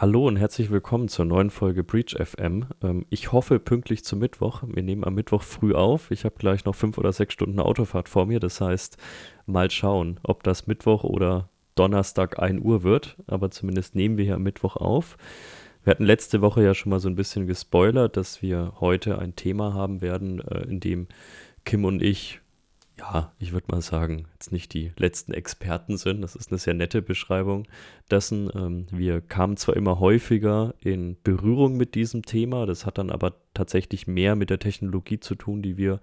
Hallo und herzlich willkommen zur neuen Folge Breach FM. Ähm, ich hoffe pünktlich zum Mittwoch. Wir nehmen am Mittwoch früh auf. Ich habe gleich noch fünf oder sechs Stunden Autofahrt vor mir. Das heißt, mal schauen, ob das Mittwoch oder Donnerstag 1 Uhr wird. Aber zumindest nehmen wir hier am Mittwoch auf. Wir hatten letzte Woche ja schon mal so ein bisschen gespoilert, dass wir heute ein Thema haben werden, äh, in dem Kim und ich ja, ich würde mal sagen, jetzt nicht die letzten Experten sind. Das ist eine sehr nette Beschreibung dessen. Ähm, wir kamen zwar immer häufiger in Berührung mit diesem Thema, das hat dann aber tatsächlich mehr mit der Technologie zu tun, die wir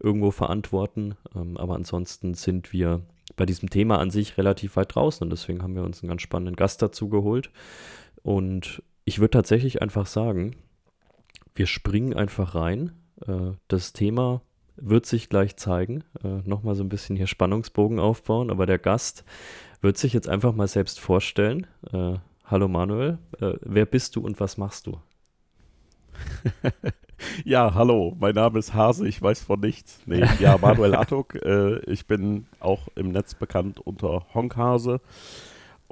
irgendwo verantworten. Ähm, aber ansonsten sind wir bei diesem Thema an sich relativ weit draußen und deswegen haben wir uns einen ganz spannenden Gast dazu geholt. Und ich würde tatsächlich einfach sagen, wir springen einfach rein. Äh, das Thema wird sich gleich zeigen. Äh, Nochmal so ein bisschen hier Spannungsbogen aufbauen, aber der Gast wird sich jetzt einfach mal selbst vorstellen. Äh, hallo Manuel, äh, wer bist du und was machst du? ja, hallo, mein Name ist Hase, ich weiß von nichts. Nee, ja, Manuel Attuk, äh, ich bin auch im Netz bekannt unter Honkhase.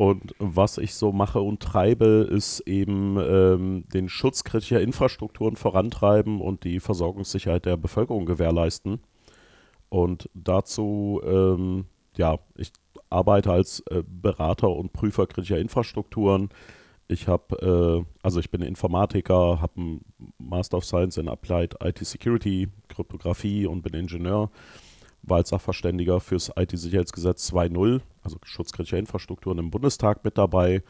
Und was ich so mache und treibe, ist eben ähm, den Schutz kritischer Infrastrukturen vorantreiben und die Versorgungssicherheit der Bevölkerung gewährleisten. Und dazu, ähm, ja, ich arbeite als äh, Berater und Prüfer kritischer Infrastrukturen. Ich habe, äh, also ich bin Informatiker, habe einen Master of Science in Applied IT Security, Kryptographie und bin Ingenieur war als Sachverständiger fürs IT-Sicherheitsgesetz 2.0, also schutzkritische Infrastrukturen im Bundestag mit dabei.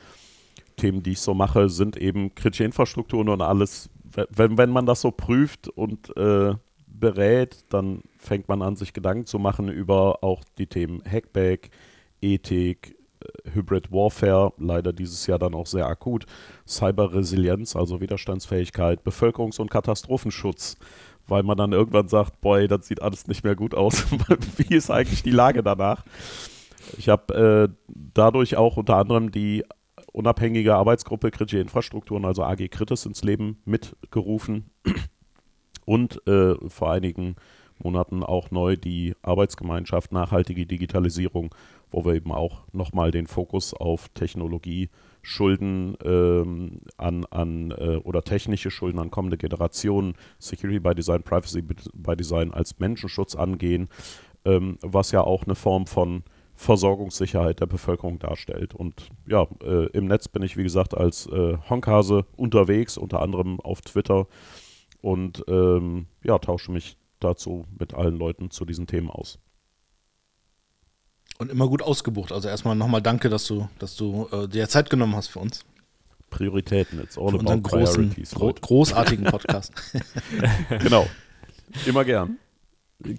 Themen, die ich so mache, sind eben kritische Infrastrukturen und alles. Wenn, wenn man das so prüft und äh, berät, dann fängt man an, sich Gedanken zu machen über auch die Themen Hackback, Ethik, äh, Hybrid Warfare, leider dieses Jahr dann auch sehr akut, Cyberresilienz, also Widerstandsfähigkeit, Bevölkerungs- und Katastrophenschutz weil man dann irgendwann sagt, boy, das sieht alles nicht mehr gut aus. Wie ist eigentlich die Lage danach? Ich habe äh, dadurch auch unter anderem die unabhängige Arbeitsgruppe Kritische Infrastrukturen, also AG Kritis, ins Leben mitgerufen und äh, vor einigen Monaten auch neu die Arbeitsgemeinschaft Nachhaltige Digitalisierung, wo wir eben auch nochmal den Fokus auf Technologie Schulden ähm, an, an äh, oder technische Schulden an kommende Generationen, Security by Design, Privacy by Design als Menschenschutz angehen, ähm, was ja auch eine Form von Versorgungssicherheit der Bevölkerung darstellt. Und ja, äh, im Netz bin ich, wie gesagt, als äh, Honkhase unterwegs, unter anderem auf Twitter und ähm, ja, tausche mich dazu mit allen Leuten zu diesen Themen aus. Und immer gut ausgebucht. Also erstmal nochmal danke, dass du, dass du äh, dir Zeit genommen hast für uns. Prioritäten, it's all für about großen, gro großartigen Podcast. genau. Immer gern.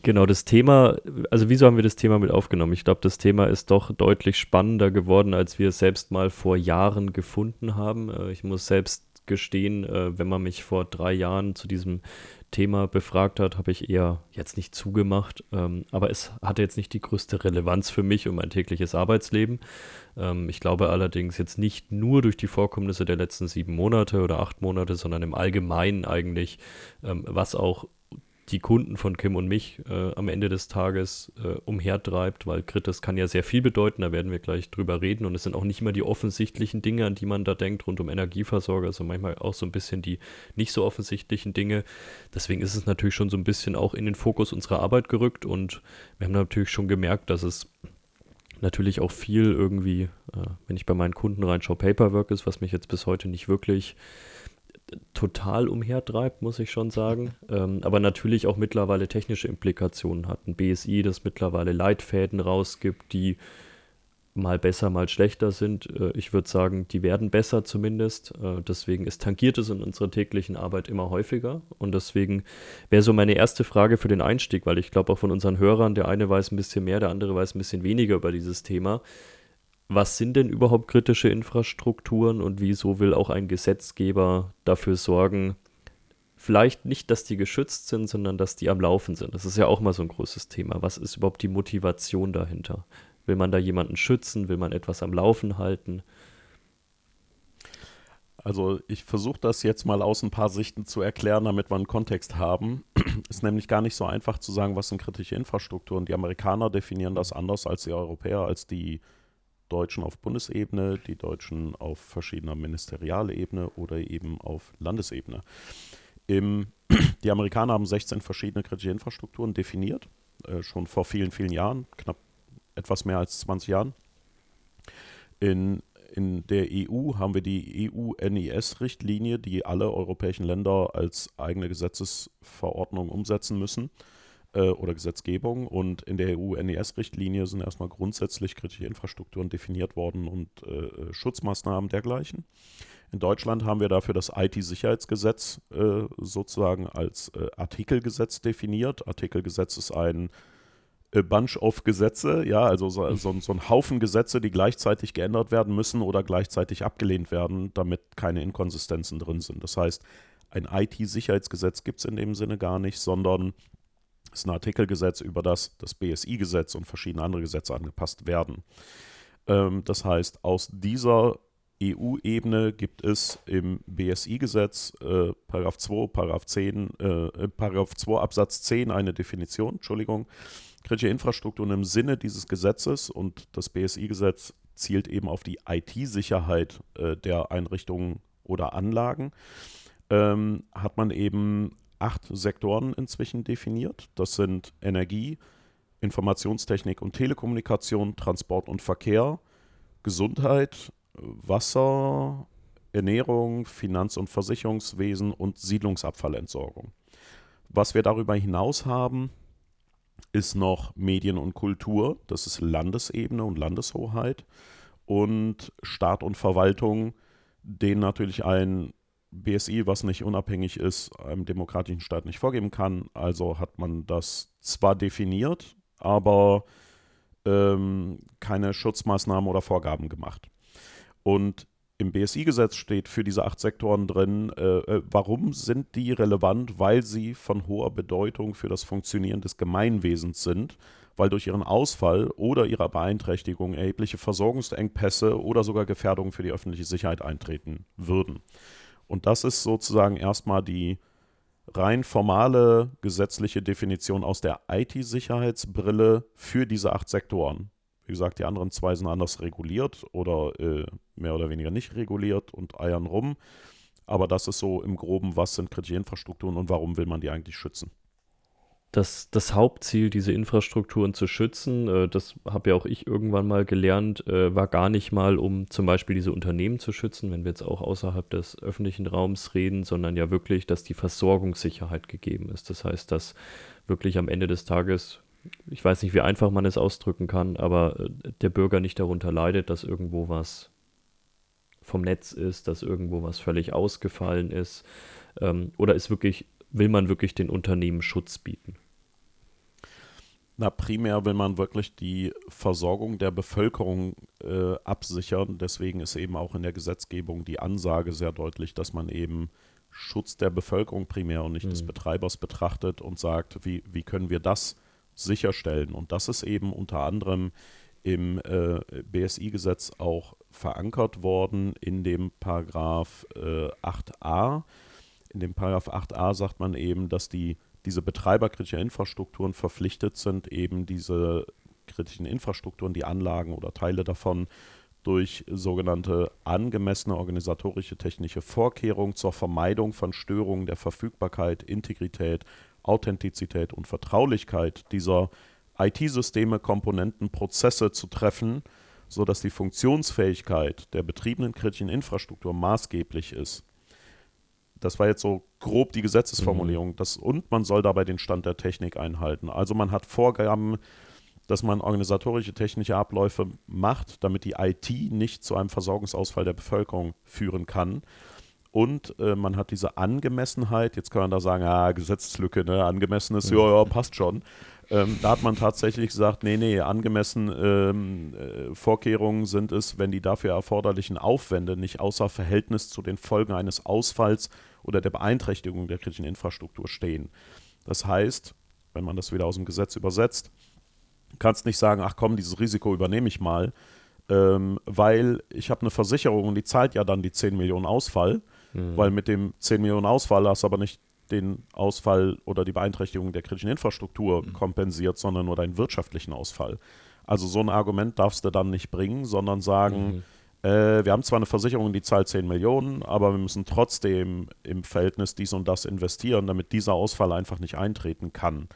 Genau, das Thema, also wieso haben wir das Thema mit aufgenommen? Ich glaube, das Thema ist doch deutlich spannender geworden, als wir es selbst mal vor Jahren gefunden haben. Äh, ich muss selbst gestehen, äh, wenn man mich vor drei Jahren zu diesem Thema befragt hat, habe ich eher jetzt nicht zugemacht. Ähm, aber es hatte jetzt nicht die größte Relevanz für mich und mein tägliches Arbeitsleben. Ähm, ich glaube allerdings jetzt nicht nur durch die Vorkommnisse der letzten sieben Monate oder acht Monate, sondern im Allgemeinen eigentlich, ähm, was auch die Kunden von Kim und mich äh, am Ende des Tages äh, umhertreibt, weil Kritis kann ja sehr viel bedeuten, da werden wir gleich drüber reden und es sind auch nicht immer die offensichtlichen Dinge, an die man da denkt, rund um Energieversorger, sondern manchmal auch so ein bisschen die nicht so offensichtlichen Dinge. Deswegen ist es natürlich schon so ein bisschen auch in den Fokus unserer Arbeit gerückt und wir haben natürlich schon gemerkt, dass es natürlich auch viel irgendwie, äh, wenn ich bei meinen Kunden reinschaue, Paperwork ist, was mich jetzt bis heute nicht wirklich total umhertreibt, muss ich schon sagen. Ähm, aber natürlich auch mittlerweile technische Implikationen hat. Ein BSI, das mittlerweile Leitfäden rausgibt, die mal besser, mal schlechter sind. Äh, ich würde sagen, die werden besser zumindest. Äh, deswegen ist tangiert es in unserer täglichen Arbeit immer häufiger. Und deswegen wäre so meine erste Frage für den Einstieg, weil ich glaube auch von unseren Hörern, der eine weiß ein bisschen mehr, der andere weiß ein bisschen weniger über dieses Thema was sind denn überhaupt kritische Infrastrukturen und wieso will auch ein Gesetzgeber dafür sorgen, vielleicht nicht, dass die geschützt sind, sondern dass die am Laufen sind. Das ist ja auch mal so ein großes Thema. Was ist überhaupt die Motivation dahinter? Will man da jemanden schützen? Will man etwas am Laufen halten? Also ich versuche das jetzt mal aus ein paar Sichten zu erklären, damit wir einen Kontext haben. ist nämlich gar nicht so einfach zu sagen, was sind kritische Infrastrukturen. Die Amerikaner definieren das anders als die Europäer, als die Deutschen auf Bundesebene, die Deutschen auf verschiedener ministerialer Ebene oder eben auf Landesebene. Im, die Amerikaner haben 16 verschiedene kritische Infrastrukturen definiert, äh, schon vor vielen, vielen Jahren, knapp etwas mehr als 20 Jahren. In, in der EU haben wir die EU-NIS-Richtlinie, die alle europäischen Länder als eigene Gesetzesverordnung umsetzen müssen äh, oder Gesetzgebung. Und in der EU-NES-Richtlinie sind erstmal grundsätzlich kritische Infrastrukturen definiert worden und äh, Schutzmaßnahmen dergleichen. In Deutschland haben wir dafür das IT-Sicherheitsgesetz äh, sozusagen als äh, Artikelgesetz definiert. Artikelgesetz ist ein a bunch of Gesetze, ja, also so, so, so, ein Haufen Gesetze, die gleichzeitig geändert werden müssen oder gleichzeitig abgelehnt werden, damit keine Inkonsistenzen drin sind. Das heißt, ein IT-Sicherheitsgesetz gibt es in dem Sinne gar nicht, sondern ist ein Artikelgesetz, über das das BSI-Gesetz und verschiedene andere Gesetze angepasst werden. Ähm, das heißt, aus dieser EU-Ebene gibt es im BSI-Gesetz äh, Paragraph 2, Paragraph 10, äh, Paragraph 2 Absatz 10 eine Definition, Entschuldigung, kritische Infrastrukturen im Sinne dieses Gesetzes und das BSI-Gesetz zielt eben auf die IT-Sicherheit äh, der Einrichtungen oder Anlagen, ähm, hat man eben acht Sektoren inzwischen definiert. Das sind Energie, Informationstechnik und Telekommunikation, Transport und Verkehr, Gesundheit, Wasser, Ernährung, Finanz- und Versicherungswesen und Siedlungsabfallentsorgung. Was wir darüber hinaus haben, ist noch Medien und Kultur, das ist Landesebene und Landeshoheit und Staat und Verwaltung, denen natürlich ein BSI, was nicht unabhängig ist, einem demokratischen Staat nicht vorgeben kann. Also hat man das zwar definiert, aber ähm, keine Schutzmaßnahmen oder Vorgaben gemacht. Und im BSI-Gesetz steht für diese acht Sektoren drin, äh, äh, warum sind die relevant? Weil sie von hoher Bedeutung für das Funktionieren des Gemeinwesens sind, weil durch ihren Ausfall oder ihrer Beeinträchtigung erhebliche Versorgungsengpässe oder sogar Gefährdungen für die öffentliche Sicherheit eintreten würden. Und das ist sozusagen erstmal die rein formale gesetzliche Definition aus der IT-Sicherheitsbrille für diese acht Sektoren. Wie gesagt, die anderen zwei sind anders reguliert oder äh, mehr oder weniger nicht reguliert und eiern rum. Aber das ist so im Groben, was sind kritische Infrastrukturen und warum will man die eigentlich schützen? Das, das Hauptziel, diese Infrastrukturen zu schützen, äh, das habe ja auch ich irgendwann mal gelernt, äh, war gar nicht mal, um zum Beispiel diese Unternehmen zu schützen, wenn wir jetzt auch außerhalb des öffentlichen Raums reden, sondern ja wirklich, dass die Versorgungssicherheit gegeben ist. Das heißt, dass wirklich am Ende des Tages ich weiß nicht, wie einfach man es ausdrücken kann, aber äh, der Bürger nicht darunter leidet, dass irgendwo was vom Netz ist, dass irgendwo was völlig ausgefallen ist. Ähm, oder ist wirklich, will man wirklich den Unternehmen Schutz bieten? Na, primär will man wirklich die Versorgung der Bevölkerung äh, absichern. Deswegen ist eben auch in der Gesetzgebung die Ansage sehr deutlich, dass man eben Schutz der Bevölkerung primär und nicht mhm. des Betreibers betrachtet und sagt, wie, wie können wir das sicherstellen. Und das ist eben unter anderem im äh, BSI-Gesetz auch verankert worden in dem Paragraph äh, 8a. In dem Paragraph 8a sagt man eben, dass die, diese Betreiber kritischer Infrastrukturen verpflichtet sind, eben diese kritischen Infrastrukturen, die Anlagen oder Teile davon durch sogenannte angemessene organisatorische technische Vorkehrungen zur Vermeidung von Störungen der Verfügbarkeit, Integrität Authentizität und Vertraulichkeit dieser IT-Systeme, Komponenten, Prozesse zu treffen, sodass die Funktionsfähigkeit der betriebenen kritischen Infrastruktur maßgeblich ist. Das war jetzt so grob die Gesetzesformulierung. Mhm. Das, und man soll dabei den Stand der Technik einhalten. Also man hat Vorgaben, dass man organisatorische technische Abläufe macht, damit die IT nicht zu einem Versorgungsausfall der Bevölkerung führen kann. Und äh, man hat diese Angemessenheit, jetzt kann man da sagen, ah, Gesetzeslücke, ne, angemessenes, ja, ja, passt schon. Ähm, da hat man tatsächlich gesagt, nee, nee, angemessen ähm, äh, Vorkehrungen sind es, wenn die dafür erforderlichen Aufwände nicht außer Verhältnis zu den Folgen eines Ausfalls oder der Beeinträchtigung der kritischen Infrastruktur stehen. Das heißt, wenn man das wieder aus dem Gesetz übersetzt, kannst nicht sagen, ach komm, dieses Risiko übernehme ich mal, ähm, weil ich habe eine Versicherung und die zahlt ja dann die 10 Millionen Ausfall Mhm. Weil mit dem 10 Millionen Ausfall hast du aber nicht den Ausfall oder die Beeinträchtigung der kritischen Infrastruktur mhm. kompensiert, sondern nur deinen wirtschaftlichen Ausfall. Also so ein Argument darfst du dann nicht bringen, sondern sagen, mhm. äh, wir haben zwar eine Versicherung, die zahlt 10 Millionen, aber wir müssen trotzdem im Verhältnis dies und das investieren, damit dieser Ausfall einfach nicht eintreten kann.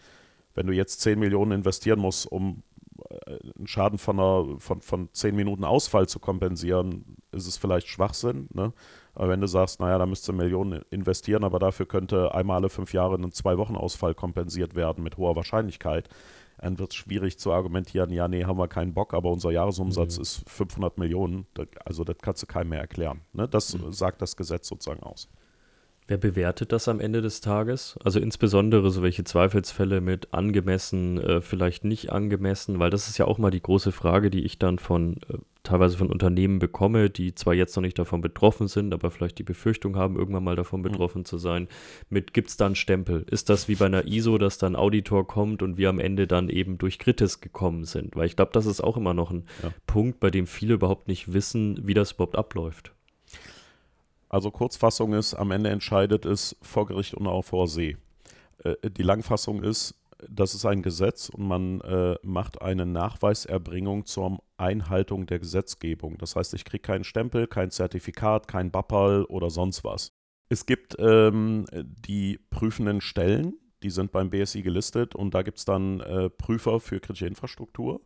Wenn du jetzt 10 Millionen investieren musst, um äh, einen Schaden von, einer, von, von 10 Minuten Ausfall zu kompensieren, ist es vielleicht Schwachsinn. Ne? Aber wenn du sagst, naja, da müsste Millionen investieren, aber dafür könnte einmal alle fünf Jahre ein Zwei-Wochen-Ausfall kompensiert werden mit hoher Wahrscheinlichkeit, dann wird es schwierig zu argumentieren, ja, nee, haben wir keinen Bock, aber unser Jahresumsatz mhm. ist 500 Millionen. Also das kannst du keinem mehr erklären. Ne? Das mhm. sagt das Gesetz sozusagen aus. Wer bewertet das am Ende des Tages? Also insbesondere so welche Zweifelsfälle mit angemessen, äh, vielleicht nicht angemessen, weil das ist ja auch mal die große Frage, die ich dann von äh, teilweise von Unternehmen bekomme, die zwar jetzt noch nicht davon betroffen sind, aber vielleicht die Befürchtung haben, irgendwann mal davon mhm. betroffen mhm. zu sein. Mit gibt es da einen Stempel? Ist das wie bei einer ISO, dass dann Auditor kommt und wir am Ende dann eben durch Kritis gekommen sind? Weil ich glaube, das ist auch immer noch ein ja. Punkt, bei dem viele überhaupt nicht wissen, wie das überhaupt abläuft. Also Kurzfassung ist, am Ende entscheidet es vor Gericht und auch vor See. Äh, die Langfassung ist, das ist ein Gesetz und man äh, macht eine Nachweiserbringung zur Einhaltung der Gesetzgebung. Das heißt, ich kriege keinen Stempel, kein Zertifikat, kein Bappal oder sonst was. Es gibt ähm, die prüfenden Stellen, die sind beim BSI gelistet und da gibt es dann äh, Prüfer für kritische Infrastruktur.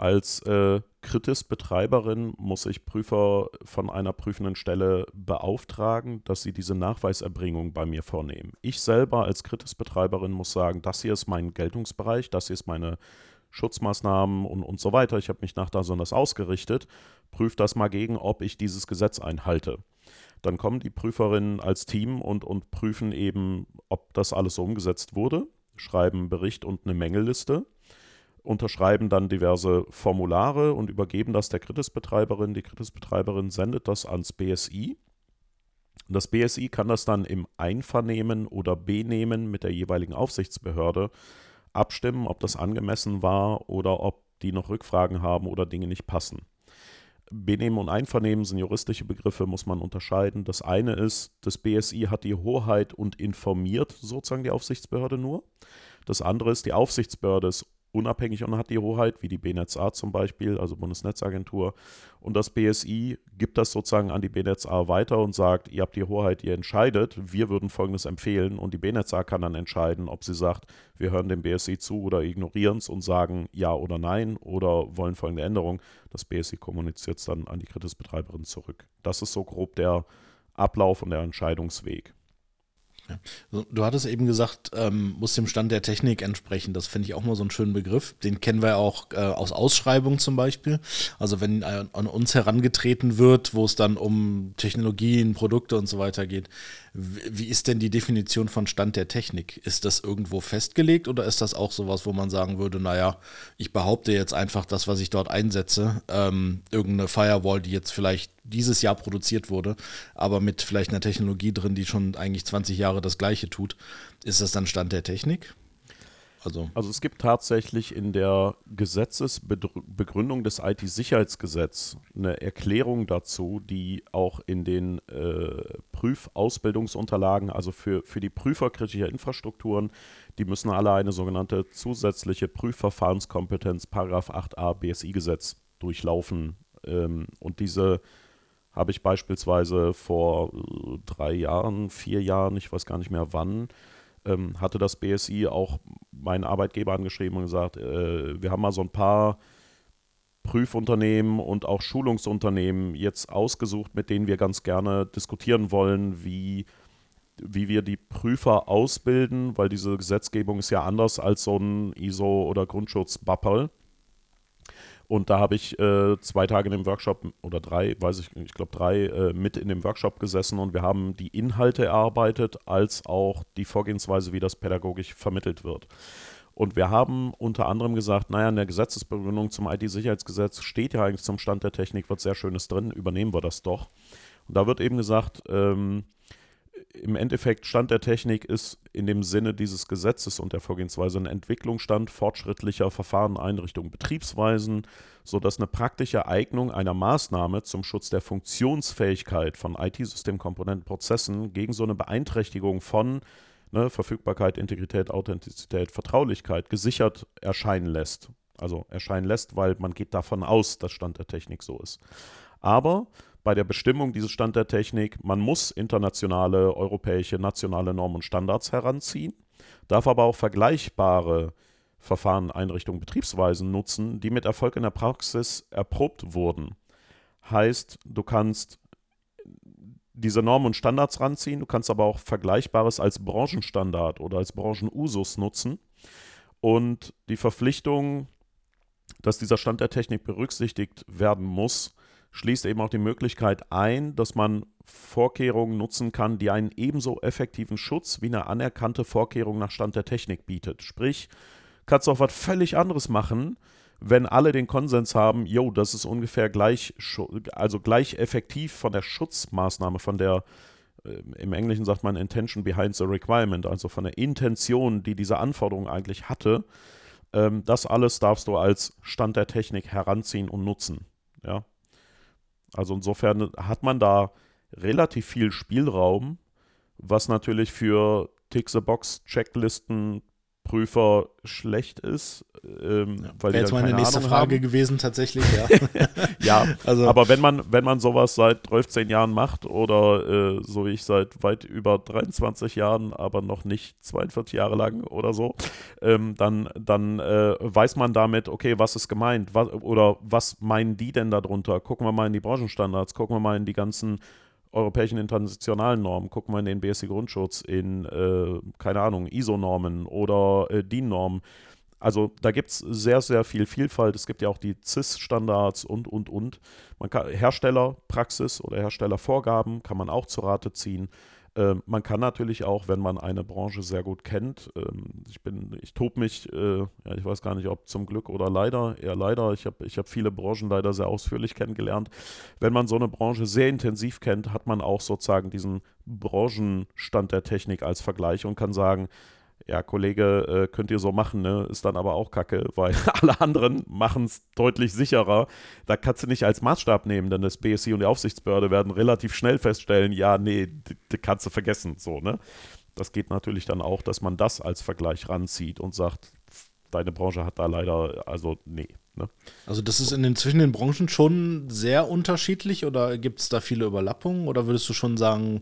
Als äh, Kritis-Betreiberin muss ich Prüfer von einer prüfenden Stelle beauftragen, dass sie diese Nachweiserbringung bei mir vornehmen. Ich selber als Kritis-Betreiberin muss sagen, das hier ist mein Geltungsbereich, das hier ist meine Schutzmaßnahmen und, und so weiter. Ich habe mich nach da besonders ausgerichtet. Prüft das mal gegen, ob ich dieses Gesetz einhalte. Dann kommen die Prüferinnen als Team und, und prüfen eben, ob das alles so umgesetzt wurde, schreiben Bericht und eine Mängelliste unterschreiben dann diverse Formulare und übergeben das der Kritisbetreiberin. Die Kritisbetreiberin sendet das ans BSI. Das BSI kann das dann im Einvernehmen oder Benehmen mit der jeweiligen Aufsichtsbehörde abstimmen, ob das angemessen war oder ob die noch Rückfragen haben oder Dinge nicht passen. Benehmen und Einvernehmen sind juristische Begriffe, muss man unterscheiden. Das eine ist, das BSI hat die Hoheit und informiert sozusagen die Aufsichtsbehörde nur. Das andere ist, die Aufsichtsbehörde ist unabhängig und hat die Hoheit, wie die BNetzA zum Beispiel, also Bundesnetzagentur. Und das BSI gibt das sozusagen an die BNetzA weiter und sagt, ihr habt die Hoheit, ihr entscheidet, wir würden Folgendes empfehlen. Und die BNetzA kann dann entscheiden, ob sie sagt, wir hören dem BSI zu oder ignorieren es und sagen ja oder nein oder wollen folgende Änderung. Das BSI kommuniziert es dann an die Kritisbetreiberin zurück. Das ist so grob der Ablauf und der Entscheidungsweg. Du hattest eben gesagt, ähm, muss dem Stand der Technik entsprechen. Das finde ich auch mal so einen schönen Begriff. Den kennen wir auch äh, aus Ausschreibungen zum Beispiel. Also wenn äh, an uns herangetreten wird, wo es dann um Technologien, Produkte und so weiter geht, wie ist denn die Definition von Stand der Technik? Ist das irgendwo festgelegt oder ist das auch sowas, wo man sagen würde, naja, ich behaupte jetzt einfach das, was ich dort einsetze, ähm, irgendeine Firewall, die jetzt vielleicht dieses Jahr produziert wurde, aber mit vielleicht einer Technologie drin, die schon eigentlich 20 Jahre das gleiche tut, ist das dann Stand der Technik? Also, also es gibt tatsächlich in der Gesetzesbegründung des IT-Sicherheitsgesetzes eine Erklärung dazu, die auch in den äh, Prüfausbildungsunterlagen, also für, für die Prüfer kritischer Infrastrukturen, die müssen alle eine sogenannte zusätzliche Prüfverfahrenskompetenz, Paragraph 8a BSI-Gesetz durchlaufen. Ähm, und diese habe ich beispielsweise vor äh, drei Jahren, vier Jahren, ich weiß gar nicht mehr wann, ähm, hatte das BSI auch meinen Arbeitgeber angeschrieben und gesagt, äh, wir haben mal so ein paar Prüfunternehmen und auch Schulungsunternehmen jetzt ausgesucht, mit denen wir ganz gerne diskutieren wollen, wie, wie wir die Prüfer ausbilden, weil diese Gesetzgebung ist ja anders als so ein ISO- oder Grundschutz-Bappel. Und da habe ich äh, zwei Tage in dem Workshop oder drei, weiß ich, ich glaube drei, äh, mit in dem Workshop gesessen und wir haben die Inhalte erarbeitet, als auch die Vorgehensweise, wie das pädagogisch vermittelt wird. Und wir haben unter anderem gesagt, naja, in der Gesetzesbegründung zum IT-Sicherheitsgesetz steht ja eigentlich zum Stand der Technik was sehr Schönes drin, übernehmen wir das doch. Und da wird eben gesagt, ähm, im Endeffekt Stand der Technik ist in dem Sinne dieses Gesetzes und der Vorgehensweise ein Entwicklungsstand fortschrittlicher Verfahren, Einrichtungen, Betriebsweisen, sodass eine praktische Eignung einer Maßnahme zum Schutz der Funktionsfähigkeit von IT-Systemkomponenten, Prozessen gegen so eine Beeinträchtigung von ne, Verfügbarkeit, Integrität, Authentizität, Vertraulichkeit gesichert erscheinen lässt. also erscheinen lässt, weil man geht davon aus, dass Stand der Technik so ist. Aber bei der Bestimmung dieses Stand der Technik, man muss internationale, europäische, nationale Normen und Standards heranziehen, darf aber auch vergleichbare Verfahren, Einrichtungen, Betriebsweisen nutzen, die mit Erfolg in der Praxis erprobt wurden. Heißt, du kannst diese Normen und Standards ranziehen, du kannst aber auch Vergleichbares als Branchenstandard oder als Branchenusus nutzen. Und die Verpflichtung, dass dieser Stand der Technik berücksichtigt werden muss, schließt eben auch die Möglichkeit ein, dass man Vorkehrungen nutzen kann, die einen ebenso effektiven Schutz wie eine anerkannte Vorkehrung nach Stand der Technik bietet. Sprich, kannst du auch was völlig anderes machen, wenn alle den Konsens haben, jo, das ist ungefähr gleich, also gleich effektiv von der Schutzmaßnahme, von der, äh, im Englischen sagt man Intention behind the requirement, also von der Intention, die diese Anforderung eigentlich hatte, ähm, das alles darfst du als Stand der Technik heranziehen und nutzen. Ja, also insofern hat man da relativ viel Spielraum, was natürlich für Tick-the-Box-Checklisten Prüfer schlecht ist. Ähm, ja, weil Wäre jetzt meine nächste Ahnung Frage haben. gewesen, tatsächlich, ja. ja, also, aber wenn man, wenn man sowas seit 13 Jahren macht oder äh, so wie ich seit weit über 23 Jahren, aber noch nicht 42 Jahre lang oder so, ähm, dann, dann äh, weiß man damit, okay, was ist gemeint was, oder was meinen die denn darunter? Gucken wir mal in die Branchenstandards, gucken wir mal in die ganzen europäischen internationalen Normen, gucken wir in den BSI Grundschutz, in, äh, keine Ahnung, ISO-Normen oder äh, DIN-Normen. Also da gibt es sehr, sehr viel Vielfalt. Es gibt ja auch die CIS-Standards und, und, und. Man kann Herstellerpraxis oder Herstellervorgaben kann man auch zu Rate ziehen. Ähm, man kann natürlich auch, wenn man eine Branche sehr gut kennt, ähm, ich bin, ich tobe mich, äh, ja, ich weiß gar nicht, ob zum Glück oder leider, eher leider, ich habe ich hab viele Branchen leider sehr ausführlich kennengelernt. Wenn man so eine Branche sehr intensiv kennt, hat man auch sozusagen diesen Branchenstand der Technik als Vergleich und kann sagen, ja, Kollege, äh, könnt ihr so machen, ne? Ist dann aber auch kacke, weil alle anderen machen es deutlich sicherer. Da kannst du nicht als Maßstab nehmen, denn das BSI und die Aufsichtsbehörde werden relativ schnell feststellen, ja, nee, kannst du vergessen, so, ne? Das geht natürlich dann auch, dass man das als Vergleich ranzieht und sagt, deine Branche hat da leider, also nee. Ne? Also das ist in den, zwischen den Branchen schon sehr unterschiedlich oder gibt es da viele Überlappungen oder würdest du schon sagen,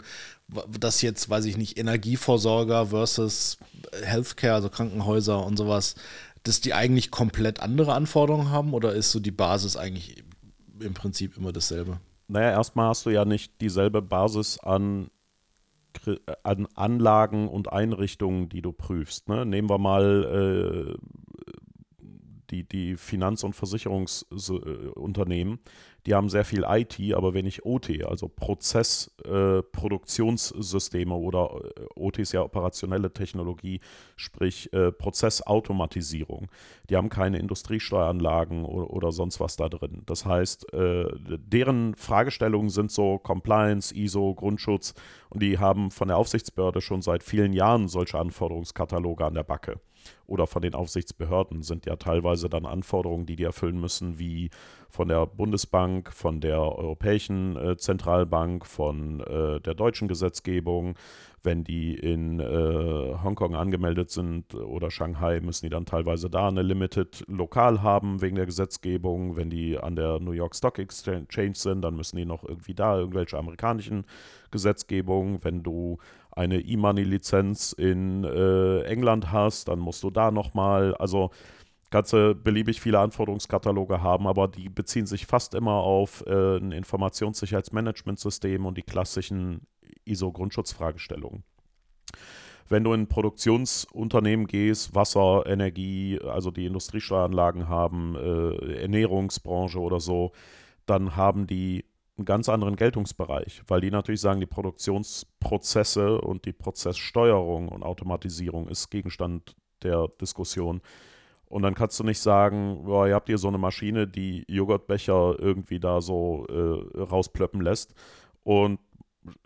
dass jetzt, weiß ich nicht, Energieversorger versus Healthcare, also Krankenhäuser und sowas, dass die eigentlich komplett andere Anforderungen haben oder ist so die Basis eigentlich im Prinzip immer dasselbe? Naja, erstmal hast du ja nicht dieselbe Basis an an Anlagen und Einrichtungen, die du prüfst. Ne? Nehmen wir mal äh, die, die Finanz- und Versicherungsunternehmen, die haben sehr viel IT, aber wenig OT, also Prozessproduktionssysteme äh, oder äh, OT ist ja operationelle Technologie, sprich äh, Prozessautomatisierung. Die haben keine Industriesteueranlagen oder, oder, sonst was da drin. Das heißt, äh, deren Fragestellungen sind so Compliance, ISO, Grundschutz und die haben von der Aufsichtsbehörde schon seit vielen Jahren solche Anforderungskataloge an der Backe oder von den Aufsichtsbehörden sind ja teilweise dann Anforderungen, die die erfüllen müssen, wie von der Bundesbank, von der Europäischen äh, Zentralbank, von äh, der deutschen Gesetzgebung. Wenn die in äh, Hongkong angemeldet sind oder Shanghai, müssen die dann teilweise da eine Limited lokal haben wegen der Gesetzgebung. Wenn die an der New York Stock Exchange sind, dann müssen die noch irgendwie da irgendwelche amerikanischen Gesetzgebungen. Wenn du eine E-Money-Lizenz in äh, England hast, dann musst du da nochmal, also kannst du beliebig viele Anforderungskataloge haben, aber die beziehen sich fast immer auf äh, ein Informationssicherheitsmanagementsystem und die klassischen ISO-Grundschutzfragestellungen. Wenn du in Produktionsunternehmen gehst, Wasser, Energie, also die Industriesteueranlagen haben, äh, Ernährungsbranche oder so, dann haben die einen ganz anderen Geltungsbereich, weil die natürlich sagen, die Produktionsprozesse und die Prozesssteuerung und Automatisierung ist Gegenstand der Diskussion. Und dann kannst du nicht sagen, boah, ihr habt hier so eine Maschine, die Joghurtbecher irgendwie da so äh, rausplöppen lässt und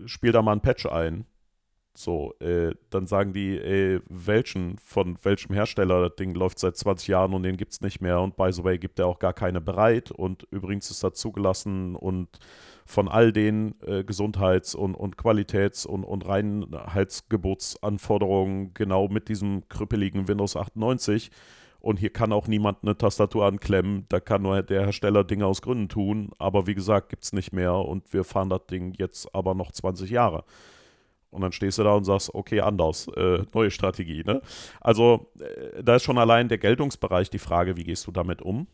spiel da mal ein Patch ein. So, äh, dann sagen die, ey, welchen, von welchem Hersteller das Ding läuft seit 20 Jahren und den gibt es nicht mehr und by the way gibt er auch gar keine bereit und übrigens ist er zugelassen und von all den äh, Gesundheits- und, und Qualitäts- und, und Reinheitsgebotsanforderungen genau mit diesem krüppeligen Windows 98 und hier kann auch niemand eine Tastatur anklemmen, da kann nur der Hersteller Dinge aus Gründen tun, aber wie gesagt, gibt es nicht mehr und wir fahren das Ding jetzt aber noch 20 Jahre. Und dann stehst du da und sagst, okay, anders, äh, neue Strategie. Ne? Also äh, da ist schon allein der Geltungsbereich die Frage, wie gehst du damit um?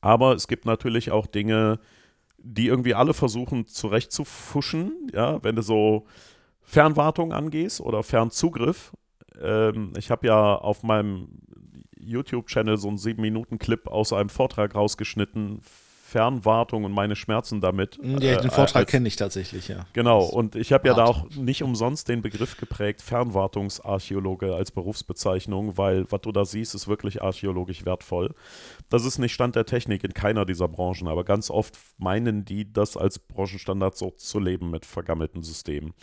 Aber es gibt natürlich auch Dinge, die irgendwie alle versuchen zurechtzufuschen, ja, wenn du so Fernwartung angehst oder Fernzugriff. Ähm, ich habe ja auf meinem YouTube-Channel so einen 7-Minuten-Clip aus einem Vortrag rausgeschnitten, Fernwartung und meine Schmerzen damit. Ja, den äh, Vortrag kenne ich tatsächlich, ja. Genau, und ich habe ja da auch nicht umsonst den Begriff geprägt, Fernwartungsarchäologe als Berufsbezeichnung, weil was du da siehst, ist wirklich archäologisch wertvoll. Das ist nicht Stand der Technik in keiner dieser Branchen, aber ganz oft meinen die, das als Branchenstandard so zu leben mit vergammelten Systemen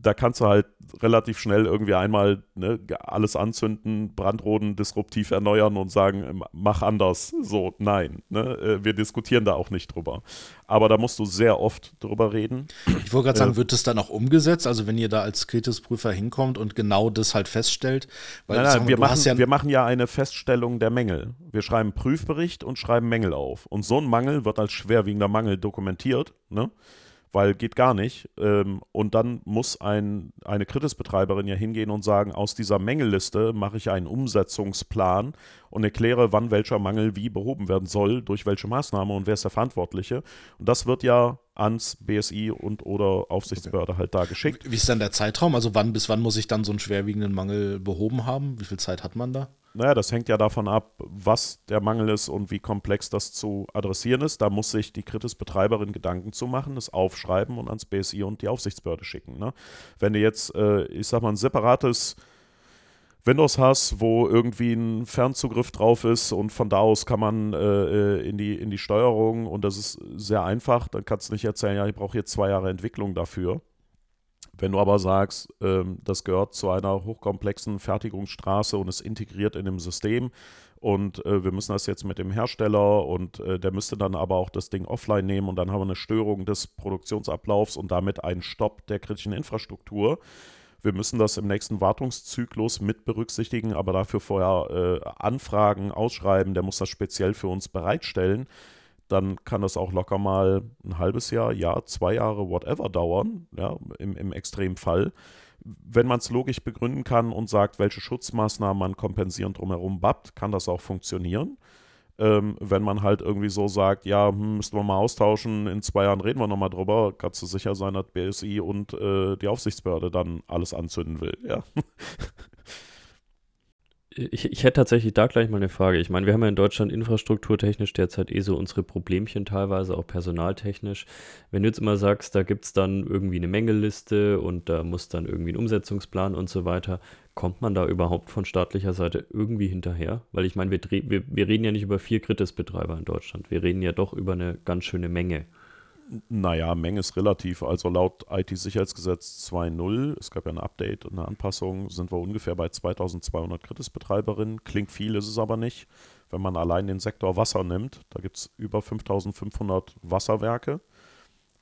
da kannst du halt relativ schnell irgendwie einmal ne, alles anzünden, Brandroden disruptiv erneuern und sagen, mach anders. So, nein. Ne? Äh, wir diskutieren da auch nicht drüber. Aber da musst du sehr oft drüber reden. Ich wollte gerade sagen, äh, wird das dann auch umgesetzt? Also wenn ihr da als Kritisprüfer hinkommt und genau das halt feststellt? Weil nein, nein, wir, machen, ja wir machen ja eine Feststellung der Mängel. Wir schreiben Prüfbericht und schreiben Mängel auf. Und so ein Mangel wird als schwerwiegender Mangel dokumentiert. Ne? Weil geht gar nicht. Ähm, und dann muss ein, eine Kritisbetreiberin ja hingehen und sagen, aus dieser Mängelliste mache ich einen Umsetzungsplan und erkläre, wann welcher Mangel wie behoben werden soll, durch welche Maßnahme und wer ist der Verantwortliche. Und das wird ja ans BSI und oder Aufsichtsbehörde okay. halt da geschickt. Wie ist dann der Zeitraum? Also wann bis wann muss ich dann so einen schwerwiegenden Mangel behoben haben? Wie viel Zeit hat man da? Naja, das hängt ja davon ab, was der Mangel ist und wie komplex das zu adressieren ist. Da muss sich die Kritisbetreiberin Gedanken zu machen, es aufschreiben und ans BSI und die Aufsichtsbehörde schicken. Ne? Wenn du jetzt, äh, ich sag mal, ein separates Windows hast, wo irgendwie ein Fernzugriff drauf ist und von da aus kann man äh, äh, in, die, in die Steuerung und das ist sehr einfach, dann kannst du nicht erzählen, ja, ich brauche jetzt zwei Jahre Entwicklung dafür. Wenn du aber sagst, ähm, das gehört zu einer hochkomplexen Fertigungsstraße und ist integriert in dem System und äh, wir müssen das jetzt mit dem Hersteller und äh, der müsste dann aber auch das Ding offline nehmen und dann haben wir eine Störung des Produktionsablaufs und damit einen Stopp der kritischen Infrastruktur. Wir müssen das im nächsten Wartungszyklus mit berücksichtigen, aber dafür vorher äh, anfragen, ausschreiben, der muss das speziell für uns bereitstellen dann kann das auch locker mal ein halbes Jahr, Jahr, zwei Jahre, whatever dauern, ja, im, im Extremfall. Wenn man es logisch begründen kann und sagt, welche Schutzmaßnahmen man kompensierend drumherum bappt, kann das auch funktionieren. Ähm, wenn man halt irgendwie so sagt, ja, hm, müssten wir mal austauschen, in zwei Jahren reden wir nochmal drüber, kannst du sicher sein, dass BSI und äh, die Aufsichtsbehörde dann alles anzünden will, ja. Ich, ich, hätte tatsächlich da gleich mal eine Frage. Ich meine, wir haben ja in Deutschland infrastrukturtechnisch derzeit eh so unsere Problemchen teilweise, auch personaltechnisch. Wenn du jetzt immer sagst, da gibt es dann irgendwie eine Mängelliste und da muss dann irgendwie ein Umsetzungsplan und so weiter, kommt man da überhaupt von staatlicher Seite irgendwie hinterher? Weil ich meine, wir, wir, wir reden ja nicht über vier Kritisbetreiber in Deutschland. Wir reden ja doch über eine ganz schöne Menge. Naja, Menge ist relativ. Also laut IT-Sicherheitsgesetz 2.0, es gab ja ein Update und eine Anpassung, sind wir ungefähr bei 2200 Kritisbetreiberinnen. Klingt viel, ist es aber nicht. Wenn man allein den Sektor Wasser nimmt, da gibt es über 5500 Wasserwerke.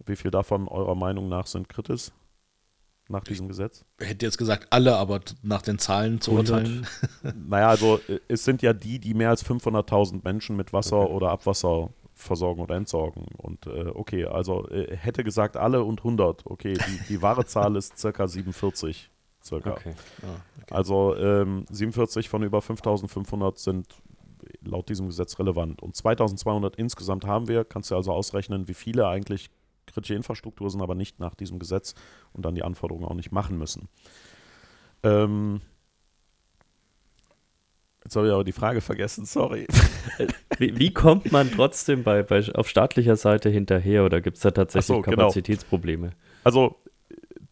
Wie viel davon eurer Meinung nach sind Kritis nach diesem Gesetz? Ich hätte jetzt gesagt alle, aber nach den Zahlen zu urteilen. naja, also es sind ja die, die mehr als 500.000 Menschen mit Wasser okay. oder Abwasser versorgen oder entsorgen. Und äh, okay, also äh, hätte gesagt alle und 100. Okay, die, die wahre Zahl ist circa 47. Circa. Okay. Ah, okay. Also ähm, 47 von über 5500 sind laut diesem Gesetz relevant. Und 2200 insgesamt haben wir, kannst du also ausrechnen, wie viele eigentlich kritische Infrastruktur sind, aber nicht nach diesem Gesetz und dann die Anforderungen auch nicht machen müssen. Ähm, Jetzt habe ich aber die Frage vergessen, sorry. Wie, wie kommt man trotzdem bei, bei, auf staatlicher Seite hinterher oder gibt es da tatsächlich so, genau. Kapazitätsprobleme? Genau. Also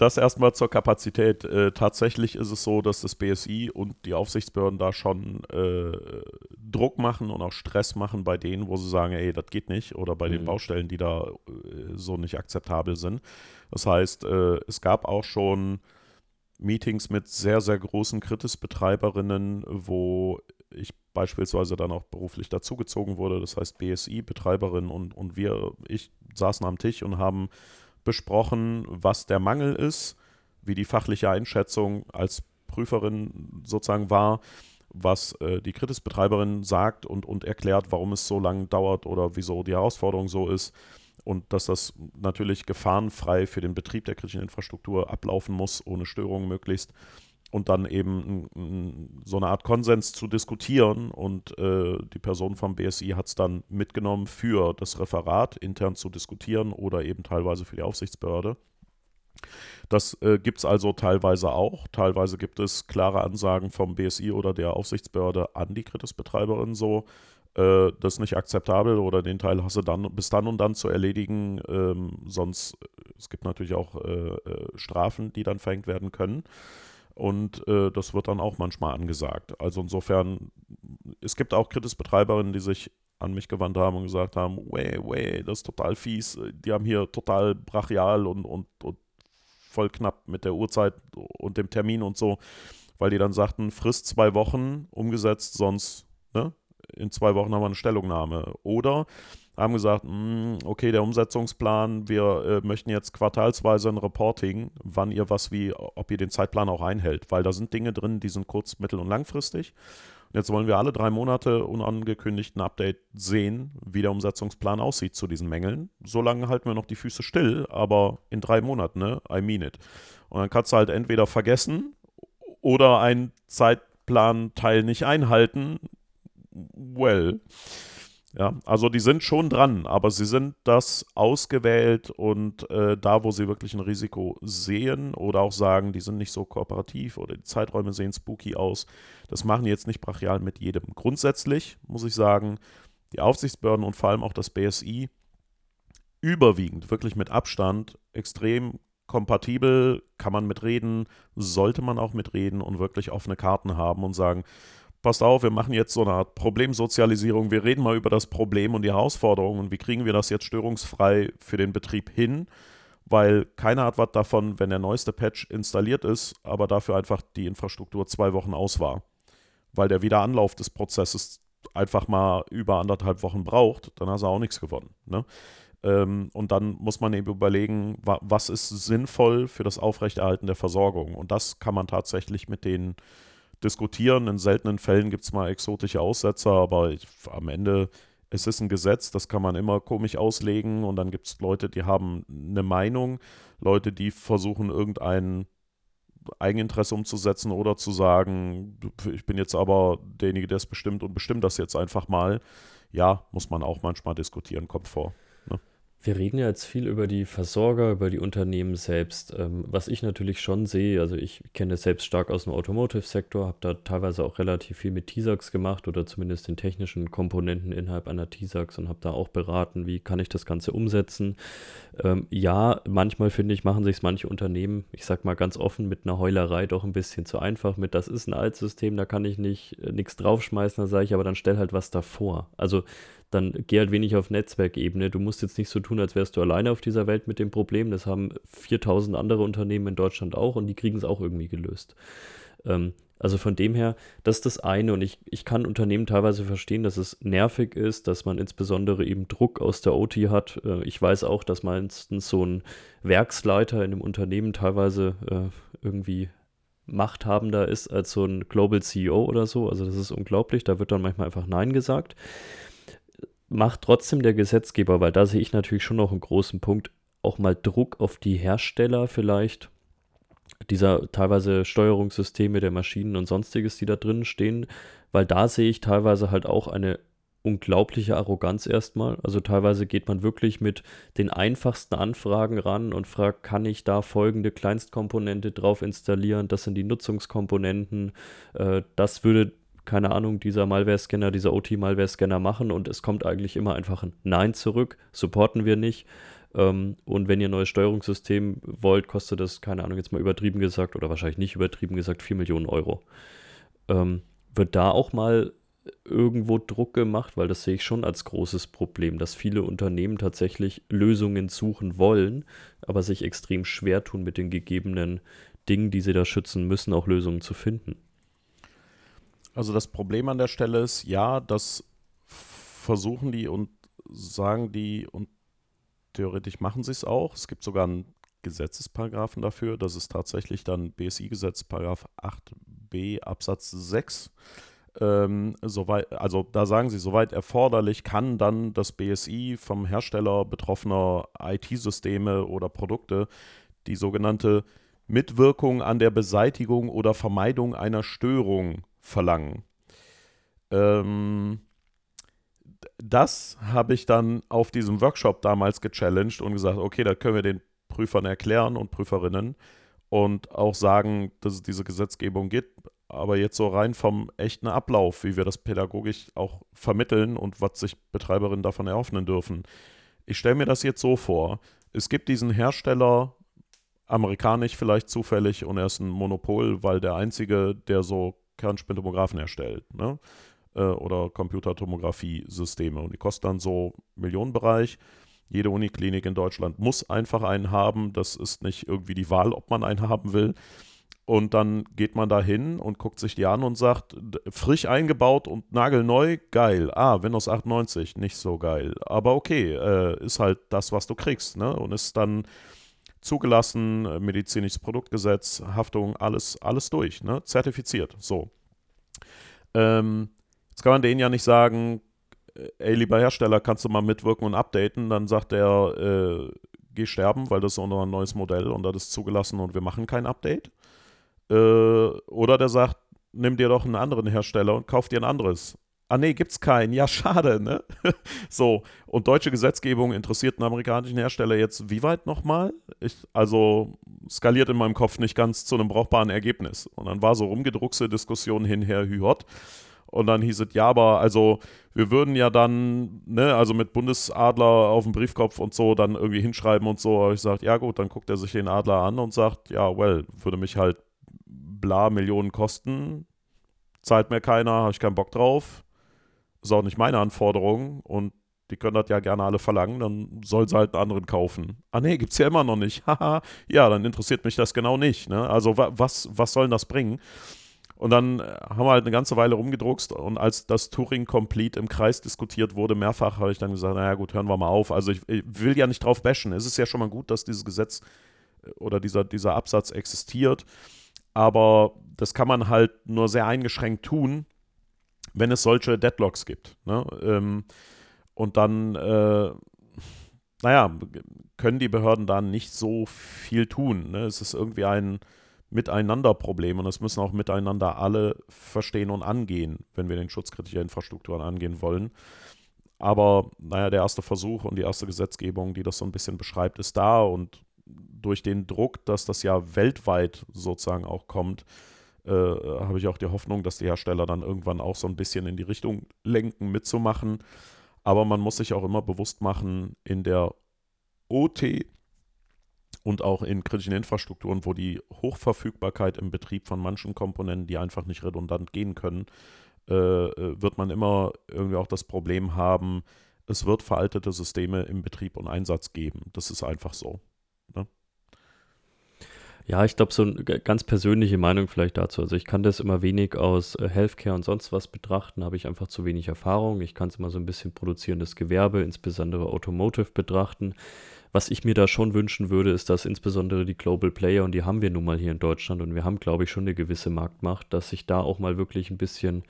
das erstmal zur Kapazität. Äh, tatsächlich ist es so, dass das BSI und die Aufsichtsbehörden da schon äh, Druck machen und auch Stress machen bei denen, wo sie sagen, ey, das geht nicht, oder bei mhm. den Baustellen, die da äh, so nicht akzeptabel sind. Das heißt, äh, es gab auch schon Meetings mit sehr, sehr großen Kritisbetreiberinnen, wo ich beispielsweise dann auch beruflich dazugezogen wurde. Das heißt, BSI, Betreiberin und, und wir, ich saßen am Tisch und haben besprochen, was der Mangel ist, wie die fachliche Einschätzung als Prüferin sozusagen war, was äh, die Kritisbetreiberin sagt und, und erklärt, warum es so lange dauert oder wieso die Herausforderung so ist und dass das natürlich gefahrenfrei für den Betrieb der kritischen Infrastruktur ablaufen muss, ohne Störungen möglichst. Und dann eben so eine Art Konsens zu diskutieren. Und äh, die Person vom BSI hat es dann mitgenommen für das Referat intern zu diskutieren oder eben teilweise für die Aufsichtsbehörde. Das äh, gibt es also teilweise auch. Teilweise gibt es klare Ansagen vom BSI oder der Aufsichtsbehörde an die Kritisbetreiberin so, äh, das ist nicht akzeptabel oder den Teil hast du dann bis dann und dann zu erledigen. Ähm, sonst, es gibt natürlich auch äh, äh, Strafen, die dann verhängt werden können. Und äh, das wird dann auch manchmal angesagt. Also insofern, es gibt auch Kritisbetreiberinnen, die sich an mich gewandt haben und gesagt haben, way, way, das ist total fies. Die haben hier total brachial und, und, und voll knapp mit der Uhrzeit und dem Termin und so, weil die dann sagten, Frist zwei Wochen umgesetzt, sonst ne, in zwei Wochen haben wir eine Stellungnahme. Oder haben gesagt, mh, hm, okay, der Umsetzungsplan, wir äh, möchten jetzt quartalsweise ein Reporting, wann ihr was wie, ob ihr den Zeitplan auch einhält, weil da sind Dinge drin, die sind kurz-, mittel- und langfristig. Und jetzt wollen wir alle drei Monate unangekündigt ein Update sehen, wie der Umsetzungsplan aussieht zu diesen Mängeln. Solange halten wir noch die Füße still, aber in drei Monaten, ne? I mean it. Und dann kannst du halt entweder vergessen oder einen Zeitplanteil nicht einhalten, well. Ja, also die sind schon dran, aber sie sind das ausgewählt und äh, da, wo sie wirklich ein Risiko sehen oder auch sagen, die sind nicht so kooperativ oder die Zeiträume sehen spooky aus, das machen die jetzt nicht brachial mit jedem. Grundsätzlich muss ich sagen, die Aufsichtsbehörden und vor allem auch das BSI überwiegend, wirklich mit Abstand, extrem kompatibel, kann man mitreden, sollte man auch mitreden und wirklich offene Karten haben und sagen, passt auf, wir machen jetzt so eine Art Problemsozialisierung. Wir reden mal über das Problem und die Herausforderungen und wie kriegen wir das jetzt störungsfrei für den Betrieb hin, weil keiner hat was davon, wenn der neueste Patch installiert ist, aber dafür einfach die Infrastruktur zwei Wochen aus war. Weil der Wiederanlauf des Prozesses einfach mal über anderthalb Wochen braucht, dann hast du auch nichts gewonnen. Ne? Ähm, und dann muss man eben überlegen, wa was ist sinnvoll für das Aufrechterhalten der Versorgung. Und das kann man tatsächlich mit den diskutieren. In seltenen Fällen gibt es mal exotische Aussetzer, aber ich, am Ende es ist ein Gesetz, das kann man immer komisch auslegen und dann gibt es Leute, die haben eine Meinung, Leute, die versuchen irgendein Eigeninteresse umzusetzen oder zu sagen, ich bin jetzt aber derjenige, der es bestimmt und bestimmt das jetzt einfach mal. Ja, muss man auch manchmal diskutieren, kommt vor. Wir reden ja jetzt viel über die Versorger, über die Unternehmen selbst. Ähm, was ich natürlich schon sehe, also ich kenne das selbst stark aus dem Automotive-Sektor, habe da teilweise auch relativ viel mit T-Sax gemacht oder zumindest den technischen Komponenten innerhalb einer T-Sax und habe da auch beraten, wie kann ich das Ganze umsetzen. Ähm, ja, manchmal finde ich, machen sich es manche Unternehmen, ich sage mal ganz offen, mit einer Heulerei doch ein bisschen zu einfach mit, das ist ein Altsystem, da kann ich nicht äh, nichts draufschmeißen, da sage ich, aber dann stell halt was davor. Also dann geh halt wenig auf Netzwerkebene. Du musst jetzt nicht so tun, als wärst du alleine auf dieser Welt mit dem Problem. Das haben 4000 andere Unternehmen in Deutschland auch und die kriegen es auch irgendwie gelöst. Ähm, also von dem her, das ist das eine und ich, ich kann Unternehmen teilweise verstehen, dass es nervig ist, dass man insbesondere eben Druck aus der OT hat. Äh, ich weiß auch, dass meistens so ein Werksleiter in einem Unternehmen teilweise äh, irgendwie machthabender ist als so ein Global CEO oder so. Also das ist unglaublich, da wird dann manchmal einfach Nein gesagt macht trotzdem der Gesetzgeber, weil da sehe ich natürlich schon noch einen großen Punkt, auch mal Druck auf die Hersteller vielleicht dieser teilweise Steuerungssysteme der Maschinen und sonstiges, die da drin stehen, weil da sehe ich teilweise halt auch eine unglaubliche Arroganz erstmal. Also teilweise geht man wirklich mit den einfachsten Anfragen ran und fragt, kann ich da folgende Kleinstkomponente drauf installieren? Das sind die Nutzungskomponenten. Äh, das würde keine Ahnung, dieser Malware-Scanner, dieser OT-Malware-Scanner machen und es kommt eigentlich immer einfach ein Nein zurück, supporten wir nicht. Ähm, und wenn ihr ein neues Steuerungssystem wollt, kostet das, keine Ahnung, jetzt mal übertrieben gesagt oder wahrscheinlich nicht übertrieben gesagt, 4 Millionen Euro. Ähm, wird da auch mal irgendwo Druck gemacht, weil das sehe ich schon als großes Problem, dass viele Unternehmen tatsächlich Lösungen suchen wollen, aber sich extrem schwer tun mit den gegebenen Dingen, die sie da schützen müssen, auch Lösungen zu finden. Also das Problem an der Stelle ist, ja, das versuchen die und sagen die und theoretisch machen sie es auch. Es gibt sogar einen Gesetzesparagraphen dafür. Das ist tatsächlich dann BSI-Gesetz, Paragraph 8b Absatz 6. ähm, soweit, also da sagen sie, soweit erforderlich, kann dann das BSI vom Hersteller betroffener IT-Systeme oder Produkte die sogenannte Mitwirkung an der Beseitigung oder Vermeidung einer Störung verlangen. Ähm, das habe ich dann auf diesem Workshop damals gechallenged und gesagt, okay, da können wir den Prüfern erklären und Prüferinnen und auch sagen, dass es diese Gesetzgebung gibt. Aber jetzt so rein vom echten Ablauf, wie wir das pädagogisch auch vermitteln und was sich Betreiberinnen davon erhoffen dürfen. Ich stelle mir das jetzt so vor. Es gibt diesen Hersteller, amerikanisch vielleicht zufällig, und er ist ein Monopol, weil der einzige, der so Kernspintomographen erstellt. Ne? Äh, oder Computertomographie-Systeme. Und die kosten dann so Millionenbereich. Jede Uniklinik in Deutschland muss einfach einen haben. Das ist nicht irgendwie die Wahl, ob man einen haben will. Und dann geht man da hin und guckt sich die an und sagt, frisch eingebaut und nagelneu, geil. Ah, Windows 98, nicht so geil. Aber okay, äh, ist halt das, was du kriegst. Ne? Und ist dann zugelassen, äh, medizinisches Produktgesetz, Haftung, alles, alles durch, ne? zertifiziert. So. Ähm, jetzt kann man denen ja nicht sagen, äh, ey, lieber Hersteller, kannst du mal mitwirken und updaten? Dann sagt er, äh, geh sterben, weil das ist ein neues Modell und das ist zugelassen und wir machen kein Update. Äh, oder der sagt, nimm dir doch einen anderen Hersteller und kauf dir ein anderes. Ah nee, gibt's keinen. Ja, schade, ne? so, und deutsche Gesetzgebung interessiert einen amerikanischen Hersteller jetzt wie weit nochmal? Ich, also skaliert in meinem Kopf nicht ganz zu einem brauchbaren Ergebnis. Und dann war so rumgedruckste Diskussion hinher, hühot. Und dann hieß es, ja, aber also wir würden ja dann, ne, also mit Bundesadler auf dem Briefkopf und so dann irgendwie hinschreiben und so. Aber ich sagte, ja gut, dann guckt er sich den Adler an und sagt, ja, well, würde mich halt bla Millionen kosten, zahlt mir keiner, habe ich keinen Bock drauf ist auch nicht meine Anforderung und die können das ja gerne alle verlangen, dann soll sie halt einen anderen kaufen. Ah nee, gibt's ja immer noch nicht. Haha, ja, dann interessiert mich das genau nicht. Ne? Also wa was, was soll das bringen? Und dann äh, haben wir halt eine ganze Weile rumgedruckst und als das Turing Complete im Kreis diskutiert wurde, mehrfach habe ich dann gesagt, naja gut, hören wir mal auf. Also ich, ich, will ja nicht drauf bashen. Es ist ja schon mal gut, dass dieses Gesetz äh, oder dieser, dieser Absatz existiert, aber das kann man halt nur sehr eingeschränkt tun, wenn es solche Deadlocks gibt. Ne? Ähm, und dann, äh, naja, können die Behörden da nicht so viel tun. Ne? Es ist irgendwie ein Miteinander-Problem und es müssen auch miteinander alle verstehen und angehen, wenn wir den Schutz kritischer Infrastrukturen angehen wollen. Aber naja, der erste Versuch und die erste Gesetzgebung, die das so ein bisschen beschreibt, ist da und durch den Druck, dass das ja weltweit sozusagen auch kommt, äh, habe ich auch die Hoffnung, dass die Hersteller dann irgendwann auch so ein bisschen in die Richtung lenken, mitzumachen. Aber man muss sich auch immer bewusst machen, in der OT und auch in kritischen Infrastrukturen, wo die Hochverfügbarkeit im Betrieb von manchen Komponenten, die einfach nicht redundant gehen können, äh, wird man immer irgendwie auch das Problem haben, es wird veraltete Systeme im Betrieb und Einsatz geben. Das ist einfach so. Ne? Ja, ich glaube, so eine ganz persönliche Meinung vielleicht dazu. Also ich kann das immer wenig aus äh, Healthcare und sonst was betrachten, habe ich einfach zu wenig Erfahrung. Ich kann es immer so ein bisschen produzierendes Gewerbe, insbesondere Automotive betrachten. Was ich mir da schon wünschen würde, ist, dass insbesondere die Global Player, und die haben wir nun mal hier in Deutschland, und wir haben, glaube ich, schon eine gewisse Marktmacht, dass sich da auch mal wirklich ein bisschen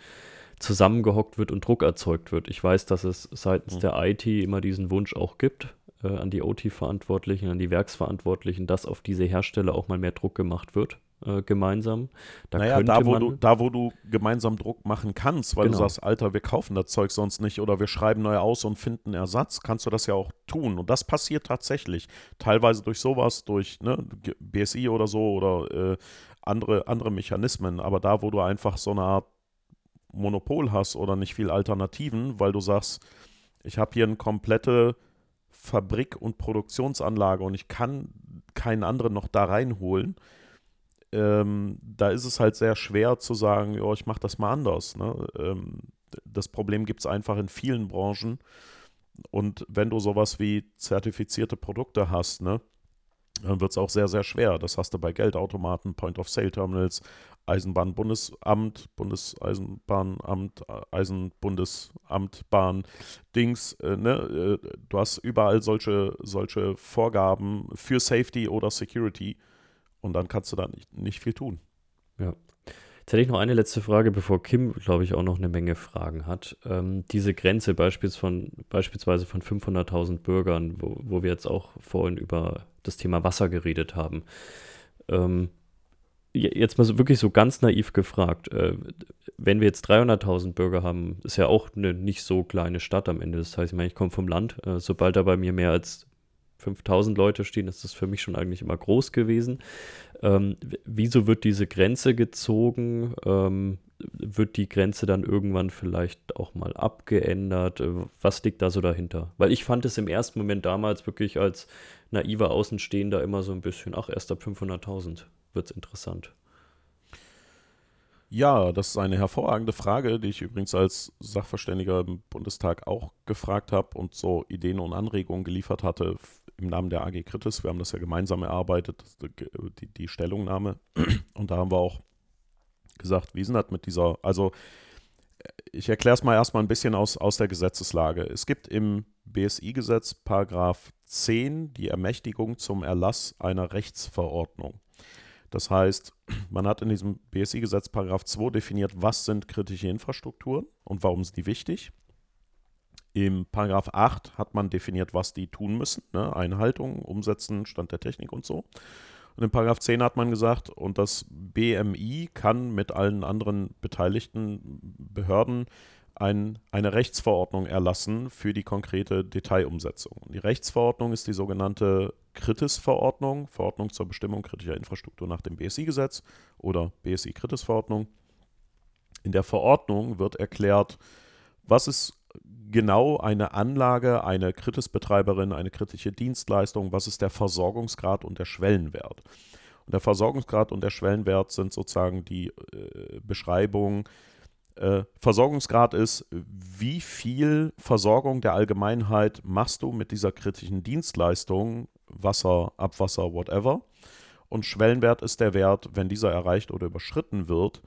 zusammengehockt wird und Druck erzeugt wird. Ich weiß, dass es seitens mhm. der IT immer diesen Wunsch auch gibt, äh, an die OT-Verantwortlichen, an die Werksverantwortlichen, dass auf diese Hersteller auch mal mehr Druck gemacht wird. Äh, gemeinsam. Da naja, da wo, du, da wo du gemeinsam Druck machen kannst, weil genau. du sagst, Alter, wir kaufen das Zeug sonst nicht oder wir schreiben neu aus und finden Ersatz, kannst du das ja auch tun. Und das passiert tatsächlich. Teilweise durch sowas, durch ne, BSI oder so oder äh, andere, andere Mechanismen. Aber da, wo du einfach so eine Art Monopol hast oder nicht viel Alternativen, weil du sagst, ich habe hier eine komplette Fabrik und Produktionsanlage und ich kann keinen anderen noch da reinholen, ähm, da ist es halt sehr schwer zu sagen, ja, ich mache das mal anders. Ne? Ähm, das Problem gibt es einfach in vielen Branchen. Und wenn du sowas wie zertifizierte Produkte hast, ne, dann wird es auch sehr, sehr schwer. Das hast du bei Geldautomaten, Point-of-Sale-Terminals, Eisenbahnbundesamt, Bundeseisenbahnamt, Eisenbundesamt, Bahn, Dings, äh, ne? Äh, du hast überall solche, solche Vorgaben für Safety oder Security und dann kannst du da nicht, nicht viel tun. Ja. Jetzt hätte ich noch eine letzte Frage, bevor Kim, glaube ich, auch noch eine Menge Fragen hat. Ähm, diese Grenze beispielsweise von, beispielsweise von 500.000 Bürgern, wo, wo wir jetzt auch vorhin über das Thema Wasser geredet haben. Ähm, jetzt mal so wirklich so ganz naiv gefragt, äh, wenn wir jetzt 300.000 Bürger haben, ist ja auch eine nicht so kleine Stadt am Ende des Tages. Ich meine, ich komme vom Land. Äh, sobald da bei mir mehr als 5000 Leute stehen, ist das für mich schon eigentlich immer groß gewesen. Ähm, wieso wird diese Grenze gezogen? Ähm, wird die Grenze dann irgendwann vielleicht auch mal abgeändert? Äh, was liegt da so dahinter? Weil ich fand es im ersten Moment damals wirklich als naiver Außenstehender immer so ein bisschen, ach, erst ab 500.000 wird es interessant. Ja, das ist eine hervorragende Frage, die ich übrigens als Sachverständiger im Bundestag auch gefragt habe und so Ideen und Anregungen geliefert hatte im Namen der AG Kritis. Wir haben das ja gemeinsam erarbeitet, die, die Stellungnahme. Und da haben wir auch gesagt, wie sind das mit dieser, also ich erkläre es mal erstmal ein bisschen aus, aus der Gesetzeslage. Es gibt im BSI-Gesetz Paragraph 10 die Ermächtigung zum Erlass einer Rechtsverordnung. Das heißt, man hat in diesem BSI-Gesetz Paragraph 2 definiert, was sind kritische Infrastrukturen und warum sind die wichtig. Im Paragraph 8 hat man definiert, was die tun müssen, ne? Einhaltung, Umsetzen, Stand der Technik und so. Und in Paragraph 10 hat man gesagt, und das BMI kann mit allen anderen beteiligten Behörden ein, eine Rechtsverordnung erlassen für die konkrete Detailumsetzung. Die Rechtsverordnung ist die sogenannte Kritis-Verordnung, Verordnung zur Bestimmung kritischer Infrastruktur nach dem BSI-Gesetz oder BSI-Kritis-Verordnung. In der Verordnung wird erklärt, was ist genau eine Anlage, eine Kritisbetreiberin, eine kritische Dienstleistung, was ist der Versorgungsgrad und der Schwellenwert. Und der Versorgungsgrad und der Schwellenwert sind sozusagen die äh, Beschreibung. Äh, Versorgungsgrad ist, wie viel Versorgung der Allgemeinheit machst du mit dieser kritischen Dienstleistung, Wasser, Abwasser, whatever. Und Schwellenwert ist der Wert, wenn dieser erreicht oder überschritten wird,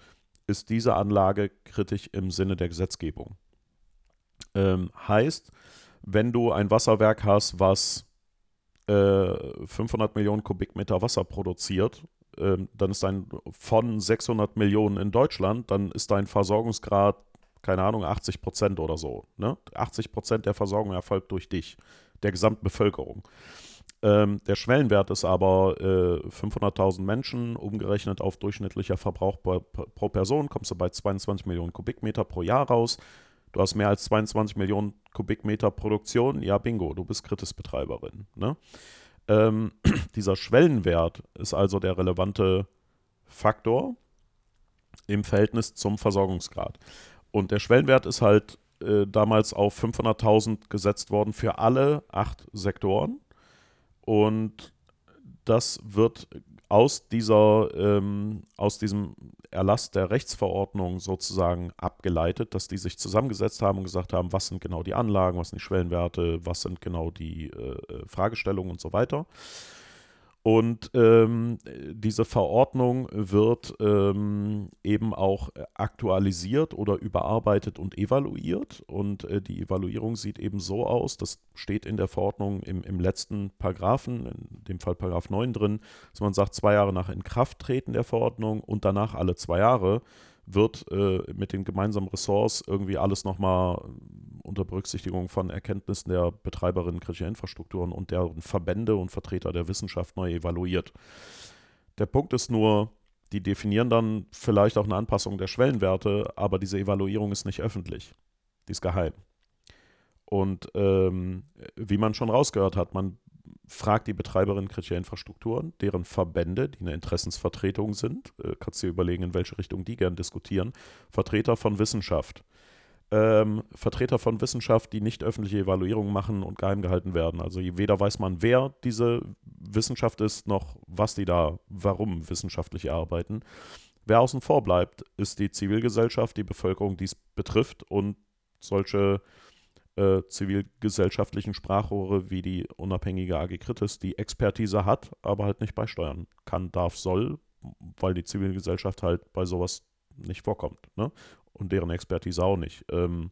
ist diese Anlage kritisch im Sinne der Gesetzgebung. Ähm, heißt, wenn du ein Wasserwerk hast, was äh, 500 Millionen Kubikmeter Wasser produziert, äh, dann ist dein von 600 Millionen in Deutschland, dann ist dein Versorgungsgrad, keine Ahnung, 80 Prozent oder so. Ne? 80 Prozent der Versorgung erfolgt durch dich, der gesamten Bevölkerung. Ähm, der Schwellenwert ist aber äh, 500.000 Menschen, umgerechnet auf durchschnittlicher Verbrauch pro, pro Person, kommst du bei 22 Millionen Kubikmeter pro Jahr raus. Du hast mehr als 22 Millionen Kubikmeter Produktion, ja bingo, du bist Kritisbetreiberin. Ne? Ähm, dieser Schwellenwert ist also der relevante Faktor im Verhältnis zum Versorgungsgrad. Und der Schwellenwert ist halt äh, damals auf 500.000 gesetzt worden für alle acht Sektoren. Und das wird aus, dieser, ähm, aus diesem Erlass der Rechtsverordnung sozusagen abgeleitet, dass die sich zusammengesetzt haben und gesagt haben, was sind genau die Anlagen, was sind die Schwellenwerte, was sind genau die äh, äh Fragestellungen und so weiter. Und ähm, diese Verordnung wird ähm, eben auch aktualisiert oder überarbeitet und evaluiert. Und äh, die Evaluierung sieht eben so aus, das steht in der Verordnung im, im letzten Paragraphen, in dem Fall Paragraph 9 drin, dass man sagt, zwei Jahre nach Inkrafttreten der Verordnung und danach alle zwei Jahre wird äh, mit den gemeinsamen Ressorts irgendwie alles nochmal unter Berücksichtigung von Erkenntnissen der Betreiberinnen kritischer Infrastrukturen und deren Verbände und Vertreter der Wissenschaft neu evaluiert. Der Punkt ist nur, die definieren dann vielleicht auch eine Anpassung der Schwellenwerte, aber diese Evaluierung ist nicht öffentlich. Die ist geheim. Und ähm, wie man schon rausgehört hat, man fragt die Betreiberinnen kritischer Infrastrukturen, deren Verbände, die eine Interessensvertretung sind, äh, kannst dir überlegen, in welche Richtung die gern diskutieren, Vertreter von Wissenschaft, ähm, Vertreter von Wissenschaft, die nicht öffentliche Evaluierungen machen und geheim gehalten werden. Also weder weiß man, wer diese Wissenschaft ist, noch was die da, warum wissenschaftlich arbeiten. Wer außen vor bleibt, ist die Zivilgesellschaft, die Bevölkerung, die es betrifft und solche äh, zivilgesellschaftlichen Sprachrohre wie die unabhängige AG Kritis, die Expertise hat, aber halt nicht beisteuern kann, darf, soll, weil die Zivilgesellschaft halt bei sowas nicht vorkommt. Ne? Und deren Expertise auch nicht. Ähm,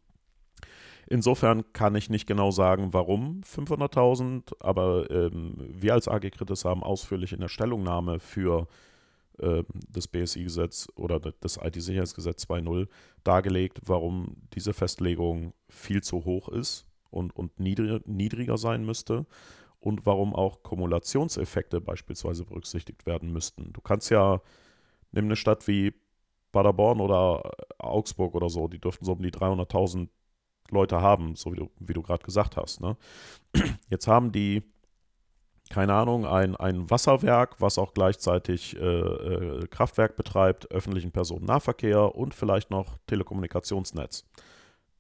insofern kann ich nicht genau sagen, warum 500.000, aber ähm, wir als AG Kritis haben ausführlich in der Stellungnahme für äh, das BSI-Gesetz oder das IT-Sicherheitsgesetz 2.0 dargelegt, warum diese Festlegung viel zu hoch ist und, und niedriger, niedriger sein müsste und warum auch Kumulationseffekte beispielsweise berücksichtigt werden müssten. Du kannst ja, nimm eine Stadt wie Paderborn oder Augsburg oder so, die dürften so um die 300.000 Leute haben, so wie du, wie du gerade gesagt hast. Ne? Jetzt haben die, keine Ahnung, ein, ein Wasserwerk, was auch gleichzeitig äh, äh, Kraftwerk betreibt, öffentlichen Personennahverkehr und vielleicht noch Telekommunikationsnetz.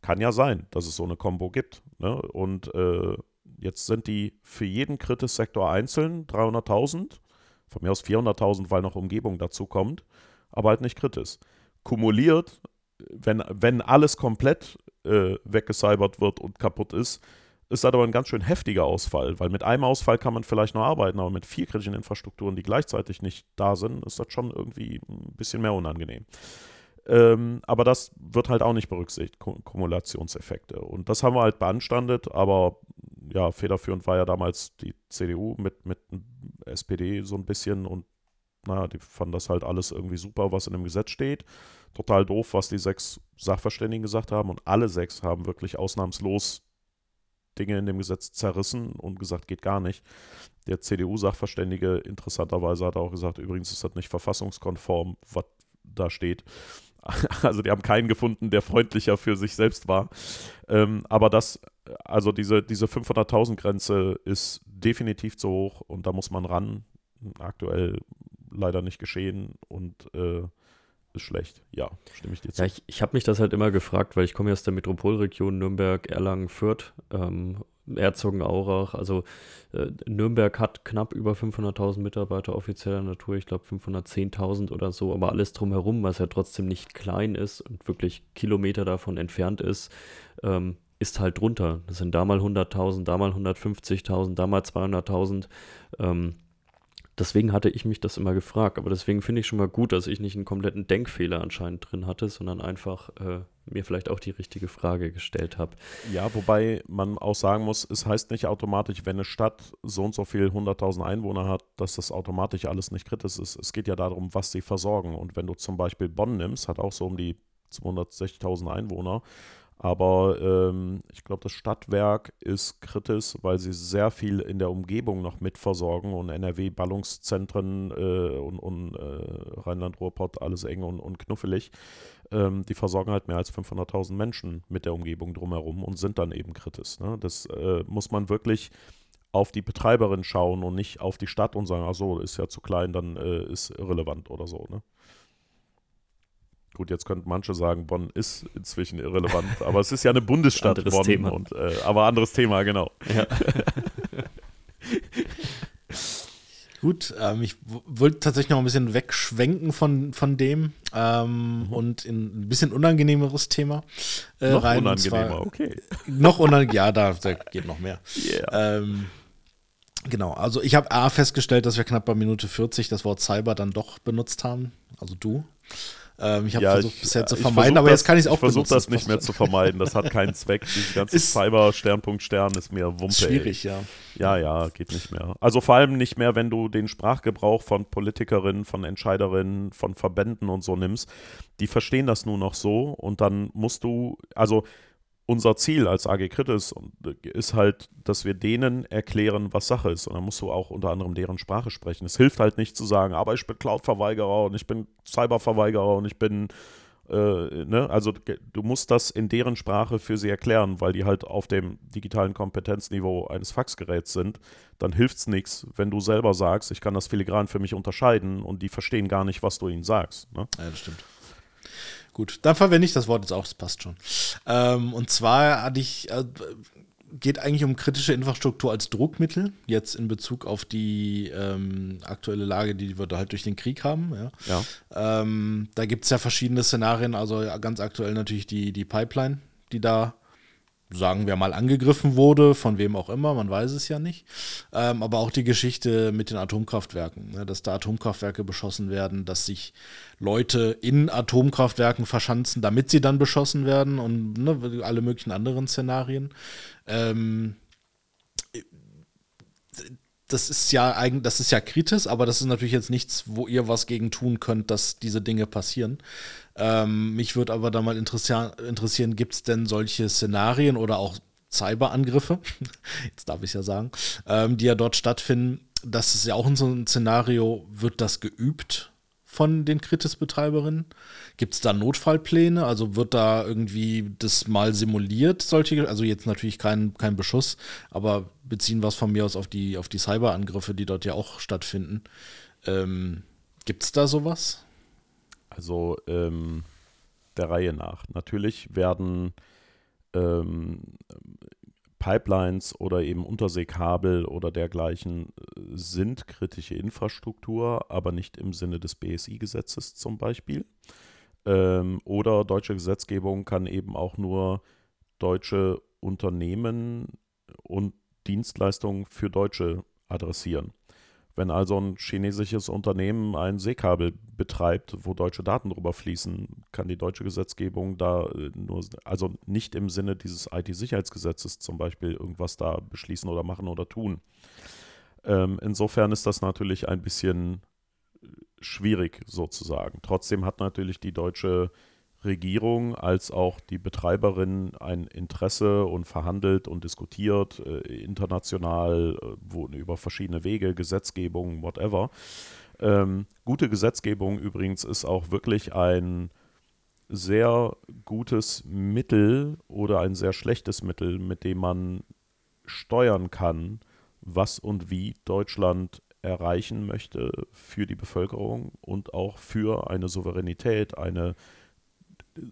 Kann ja sein, dass es so eine Kombo gibt. Ne? Und äh, Jetzt sind die für jeden Kritis-Sektor einzeln 300.000, von mir aus 400.000, weil noch Umgebung dazu kommt, aber halt nicht Kritis. Kumuliert, wenn, wenn alles komplett äh, weggecybert wird und kaputt ist, ist das aber ein ganz schön heftiger Ausfall, weil mit einem Ausfall kann man vielleicht noch arbeiten, aber mit vier kritischen Infrastrukturen, die gleichzeitig nicht da sind, ist das schon irgendwie ein bisschen mehr unangenehm. Ähm, aber das wird halt auch nicht berücksichtigt, Kumulationseffekte. Und das haben wir halt beanstandet, aber ja, federführend war ja damals die CDU mit, mit SPD so ein bisschen und naja, die fanden das halt alles irgendwie super, was in dem Gesetz steht. Total doof, was die sechs Sachverständigen gesagt haben und alle sechs haben wirklich ausnahmslos Dinge in dem Gesetz zerrissen und gesagt, geht gar nicht. Der CDU-Sachverständige interessanterweise hat auch gesagt, übrigens ist das nicht verfassungskonform, was da steht. Also die haben keinen gefunden, der freundlicher für sich selbst war. Ähm, aber das, also diese, diese 500.000 Grenze ist definitiv zu hoch und da muss man ran. Aktuell leider nicht geschehen und äh, ist schlecht. Ja, stimme ich dir zu. Ja, ich, ich habe mich das halt immer gefragt, weil ich komme ja aus der Metropolregion Nürnberg, Erlangen, Fürth ähm, Herzogenaurach. Also äh, Nürnberg hat knapp über 500.000 Mitarbeiter offizieller Natur, ich glaube 510.000 oder so, aber alles drumherum, was ja trotzdem nicht klein ist und wirklich Kilometer davon entfernt ist, ähm, ist halt drunter. Das sind da mal 100.000, da mal 150.000, da mal 200.000. Ähm, deswegen hatte ich mich das immer gefragt. Aber deswegen finde ich schon mal gut, dass ich nicht einen kompletten Denkfehler anscheinend drin hatte, sondern einfach äh, mir vielleicht auch die richtige Frage gestellt habe. Ja, wobei man auch sagen muss, es heißt nicht automatisch, wenn eine Stadt so und so viel 100.000 Einwohner hat, dass das automatisch alles nicht kritisch ist. Es geht ja darum, was sie versorgen. Und wenn du zum Beispiel Bonn nimmst, hat auch so um die 260.000 Einwohner aber ähm, ich glaube, das Stadtwerk ist kritisch, weil sie sehr viel in der Umgebung noch mitversorgen und NRW-Ballungszentren äh, und, und äh, Rheinland-Ruhrpott, alles eng und, und knuffelig. Ähm, die versorgen halt mehr als 500.000 Menschen mit der Umgebung drumherum und sind dann eben kritisch. Ne? Das äh, muss man wirklich auf die Betreiberin schauen und nicht auf die Stadt und sagen, ach so, ist ja zu klein, dann äh, ist irrelevant oder so. Ne? Gut, jetzt könnten manche sagen, Bonn ist inzwischen irrelevant, aber es ist ja eine Bundesstadt anderes Bonn. Thema. Und, äh, aber anderes Thema, genau. Ja. Gut, ähm, ich wollte tatsächlich noch ein bisschen wegschwenken von, von dem ähm, mhm. und in ein bisschen unangenehmeres Thema äh, noch rein. Unangenehmer, zwar, okay. Noch unangenehmer, ja, da, da, geht noch mehr. Yeah. Ähm, genau, also ich habe A festgestellt, dass wir knapp bei Minute 40 das Wort Cyber dann doch benutzt haben, also du. Ähm, ich habe ja, versucht, ich, bisher zu vermeiden, aber jetzt kann ich es auch Ich versuche das nicht mehr zu vermeiden. Das hat keinen Zweck. Dieses ganze Cyber Sternpunkt Stern ist mir Wumpe. Schwierig, ey. ja. Ja, ja, geht nicht mehr. Also vor allem nicht mehr, wenn du den Sprachgebrauch von Politikerinnen, von Entscheiderinnen, von Verbänden und so nimmst. Die verstehen das nur noch so und dann musst du, also unser Ziel als AG Kritis ist halt, dass wir denen erklären, was Sache ist. Und dann musst du auch unter anderem deren Sprache sprechen. Es hilft halt nicht zu sagen, aber ich bin Cloud-Verweigerer und ich bin Cyber-Verweigerer und ich bin, äh, ne? Also du musst das in deren Sprache für sie erklären, weil die halt auf dem digitalen Kompetenzniveau eines Faxgeräts sind. Dann hilft es nichts, wenn du selber sagst, ich kann das filigran für mich unterscheiden und die verstehen gar nicht, was du ihnen sagst. Ne? Ja, das stimmt. Gut, dann verwende ich das Wort jetzt auch, das passt schon. Ähm, und zwar hatte ich, äh, geht eigentlich um kritische Infrastruktur als Druckmittel, jetzt in Bezug auf die ähm, aktuelle Lage, die wir da halt durch den Krieg haben. Ja. ja. Ähm, da gibt es ja verschiedene Szenarien, also ganz aktuell natürlich die, die Pipeline, die da sagen wir mal, angegriffen wurde, von wem auch immer, man weiß es ja nicht. Ähm, aber auch die Geschichte mit den Atomkraftwerken, ne, dass da Atomkraftwerke beschossen werden, dass sich Leute in Atomkraftwerken verschanzen, damit sie dann beschossen werden und ne, alle möglichen anderen Szenarien. Ähm, das ist ja eigentlich, das ist ja kritisch, aber das ist natürlich jetzt nichts, wo ihr was gegen tun könnt, dass diese Dinge passieren. Ähm, mich würde aber da mal interessieren, interessieren gibt es denn solche Szenarien oder auch Cyberangriffe, jetzt darf ich ja sagen, ähm, die ja dort stattfinden. Das ist ja auch in so einem Szenario, wird das geübt von den Kritis-Betreiberinnen? Gibt es da Notfallpläne? Also wird da irgendwie das mal simuliert, solche, also jetzt natürlich kein, kein Beschuss, aber beziehen es von mir aus auf die, auf die Cyberangriffe, die dort ja auch stattfinden. Ähm, Gibt es da sowas? Also ähm, der Reihe nach. Natürlich werden ähm, Pipelines oder eben Unterseekabel oder dergleichen äh, sind kritische Infrastruktur, aber nicht im Sinne des BSI-Gesetzes zum Beispiel. Ähm, oder deutsche Gesetzgebung kann eben auch nur deutsche Unternehmen und Dienstleistungen für Deutsche adressieren. Wenn also ein chinesisches Unternehmen ein Seekabel betreibt, wo deutsche Daten drüber fließen, kann die deutsche Gesetzgebung da äh, nur, also nicht im Sinne dieses IT-Sicherheitsgesetzes zum Beispiel irgendwas da beschließen oder machen oder tun. Ähm, insofern ist das natürlich ein bisschen schwierig sozusagen. Trotzdem hat natürlich die deutsche Regierung als auch die Betreiberin ein Interesse und verhandelt und diskutiert äh, international äh, über verschiedene Wege, Gesetzgebung, whatever. Ähm, gute Gesetzgebung übrigens ist auch wirklich ein sehr gutes Mittel oder ein sehr schlechtes Mittel, mit dem man steuern kann, was und wie Deutschland erreichen möchte für die Bevölkerung und auch für eine Souveränität, eine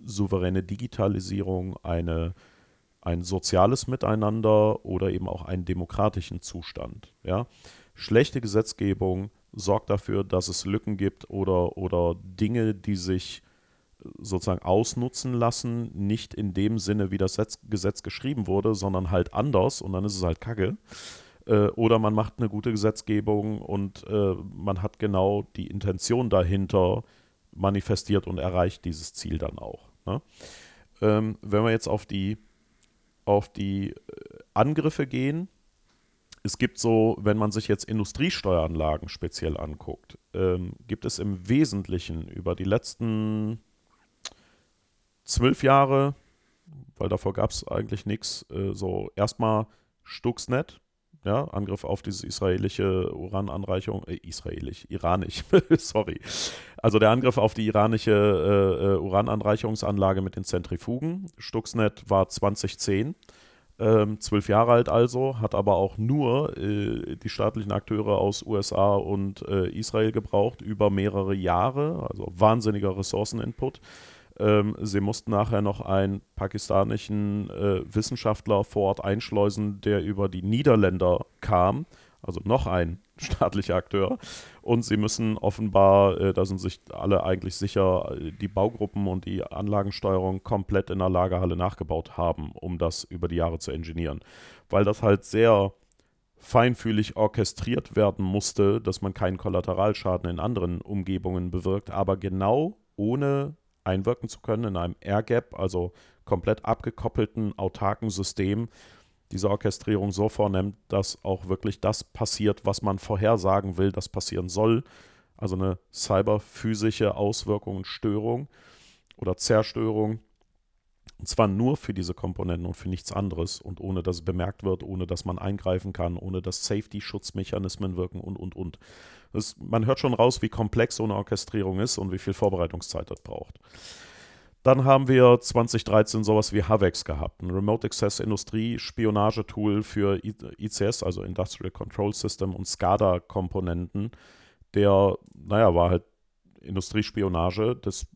souveräne Digitalisierung, eine, ein soziales Miteinander oder eben auch einen demokratischen Zustand. Ja? Schlechte Gesetzgebung sorgt dafür, dass es Lücken gibt oder, oder Dinge, die sich sozusagen ausnutzen lassen, nicht in dem Sinne, wie das Gesetz geschrieben wurde, sondern halt anders und dann ist es halt Kacke. Äh, oder man macht eine gute Gesetzgebung und äh, man hat genau die Intention dahinter, manifestiert und erreicht dieses Ziel dann auch. Ne? Ähm, wenn wir jetzt auf die, auf die äh, Angriffe gehen, es gibt so, wenn man sich jetzt Industriesteueranlagen speziell anguckt, ähm, gibt es im Wesentlichen über die letzten zwölf Jahre, weil davor gab es eigentlich nichts, äh, so erstmal Stuxnet, ja, Angriff auf diese israelische Urananreichung, äh, israelisch, iranisch, sorry. Also der Angriff auf die iranische äh, äh, Urananreichungsanlage mit den Zentrifugen. Stuxnet war 2010, ähm, zwölf Jahre alt also, hat aber auch nur äh, die staatlichen Akteure aus USA und äh, Israel gebraucht über mehrere Jahre, also wahnsinniger Ressourceninput. Ähm, sie mussten nachher noch einen pakistanischen äh, Wissenschaftler vor Ort einschleusen, der über die Niederländer kam, also noch ein staatlicher Akteur. Und sie müssen offenbar, äh, da sind sich alle eigentlich sicher, die Baugruppen und die Anlagensteuerung komplett in der Lagerhalle nachgebaut haben, um das über die Jahre zu ingenieren. Weil das halt sehr feinfühlig orchestriert werden musste, dass man keinen Kollateralschaden in anderen Umgebungen bewirkt, aber genau ohne einwirken zu können in einem Air Gap, also komplett abgekoppelten, autarken System, diese Orchestrierung so vornimmt, dass auch wirklich das passiert, was man vorhersagen will, das passieren soll. Also eine cyberphysische Auswirkung und Störung oder Zerstörung und zwar nur für diese Komponenten und für nichts anderes und ohne dass es bemerkt wird, ohne dass man eingreifen kann, ohne dass Safety-Schutzmechanismen wirken und, und, und. Das, man hört schon raus, wie komplex so eine Orchestrierung ist und wie viel Vorbereitungszeit das braucht. Dann haben wir 2013 sowas wie HAVEX gehabt, ein Remote Access Industrie Spionagetool für ICS, also Industrial Control System und SCADA-Komponenten. Der, naja, war halt Industriespionage. Das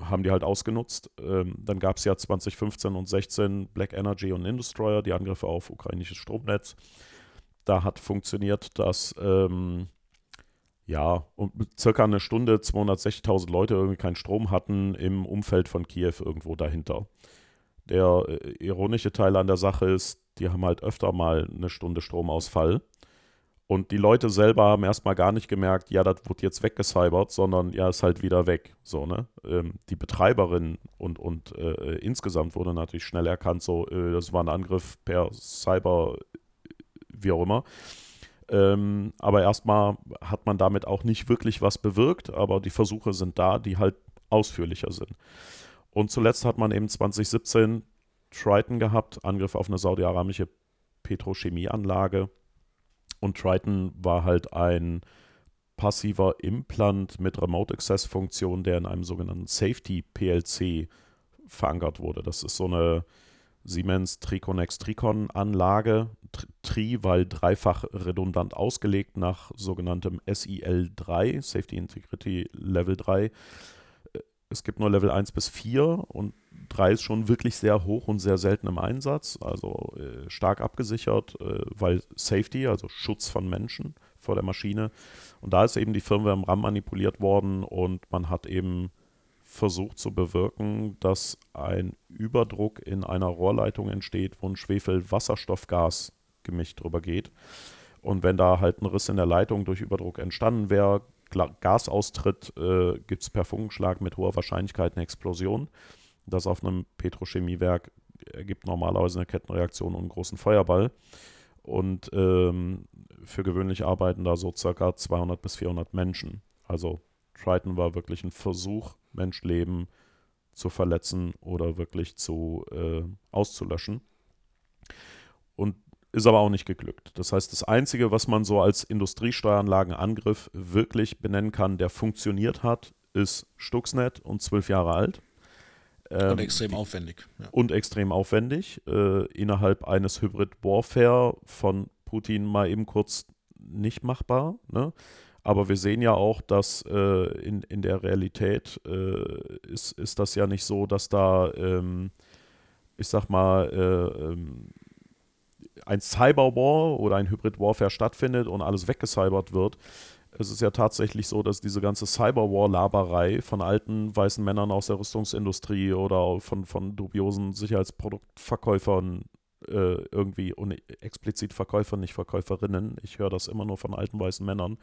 haben die halt ausgenutzt. Ähm, dann gab es ja 2015 und 16 Black Energy und Industroyer, die Angriffe auf ukrainisches Stromnetz. Da hat funktioniert, dass ähm, ja, und circa eine Stunde 260.000 Leute irgendwie keinen Strom hatten im Umfeld von Kiew irgendwo dahinter. Der äh, ironische Teil an der Sache ist, die haben halt öfter mal eine Stunde Stromausfall und die Leute selber haben erstmal gar nicht gemerkt, ja, das wird jetzt weggecybert, sondern ja, ist halt wieder weg. So, ne? Ähm, die Betreiberin und, und äh, insgesamt wurde natürlich schnell erkannt, so, äh, das war ein Angriff per Cyber, wie auch immer. Ähm, aber erstmal hat man damit auch nicht wirklich was bewirkt, aber die Versuche sind da, die halt ausführlicher sind. Und zuletzt hat man eben 2017 Triton gehabt, Angriff auf eine saudi-arabische Petrochemieanlage. Und Triton war halt ein passiver Implant mit Remote Access Funktion, der in einem sogenannten Safety PLC verankert wurde. Das ist so eine Siemens Triconex Tricon Anlage, Tri, weil dreifach redundant ausgelegt nach sogenanntem SIL3, Safety Integrity Level 3. Es gibt nur Level 1 bis 4 und 3 ist schon wirklich sehr hoch und sehr selten im Einsatz, also äh, stark abgesichert, äh, weil Safety, also Schutz von Menschen vor der Maschine. Und da ist eben die Firmware im RAM manipuliert worden und man hat eben versucht zu bewirken, dass ein Überdruck in einer Rohrleitung entsteht, wo ein Schwefel-Wasserstoffgas-Gemisch drüber geht. Und wenn da halt ein Riss in der Leitung durch Überdruck entstanden wäre, Gasaustritt, äh, gibt es per Funkenschlag mit hoher Wahrscheinlichkeit eine Explosion. Das auf einem Petrochemiewerk ergibt normalerweise eine Kettenreaktion und einen großen Feuerball. Und ähm, für gewöhnlich arbeiten da so circa 200 bis 400 Menschen. Also Triton war wirklich ein Versuch, Menschleben zu verletzen oder wirklich zu äh, auszulöschen. Und ist aber auch nicht geglückt. Das heißt, das Einzige, was man so als Industriesteueranlagenangriff wirklich benennen kann, der funktioniert hat, ist Stuxnet und zwölf Jahre alt. Ähm, und extrem aufwendig. Ja. Und extrem aufwendig. Äh, innerhalb eines Hybrid Warfare von Putin mal eben kurz nicht machbar. Ne? Aber wir sehen ja auch, dass äh, in, in der Realität äh, ist, ist das ja nicht so, dass da, ähm, ich sag mal, äh, ähm, ein Cyberwar oder ein Hybrid Warfare stattfindet und alles weggecybert wird. Es ist ja tatsächlich so, dass diese ganze Cyberwar-Laberei von alten weißen Männern aus der Rüstungsindustrie oder von, von dubiosen Sicherheitsproduktverkäufern äh, irgendwie und explizit Verkäufer, nicht Verkäuferinnen. Ich höre das immer nur von alten weißen Männern.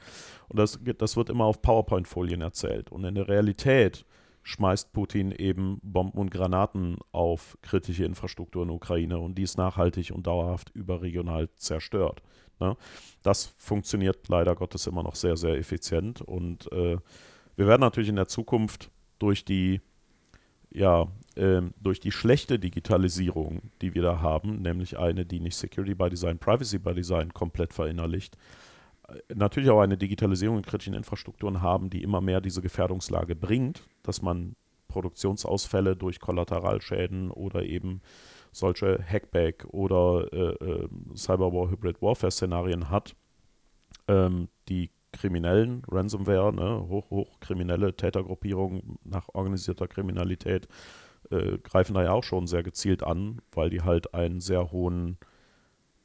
Und das, das wird immer auf PowerPoint-Folien erzählt. Und in der Realität schmeißt Putin eben Bomben und Granaten auf kritische Infrastruktur in der Ukraine und die ist nachhaltig und dauerhaft überregional zerstört. Ne? Das funktioniert leider Gottes immer noch sehr, sehr effizient und äh, wir werden natürlich in der Zukunft durch die ja, ähm, durch die schlechte Digitalisierung, die wir da haben, nämlich eine, die nicht Security by Design, Privacy by Design komplett verinnerlicht, äh, natürlich auch eine Digitalisierung in kritischen Infrastrukturen haben, die immer mehr diese Gefährdungslage bringt, dass man Produktionsausfälle durch Kollateralschäden oder eben solche Hackback oder äh, äh, Cyberwar Hybrid Warfare Szenarien hat, ähm, die Kriminellen, Ransomware, ne, hoch, hochkriminelle Tätergruppierungen nach organisierter Kriminalität äh, greifen da ja auch schon sehr gezielt an, weil die halt einen sehr hohen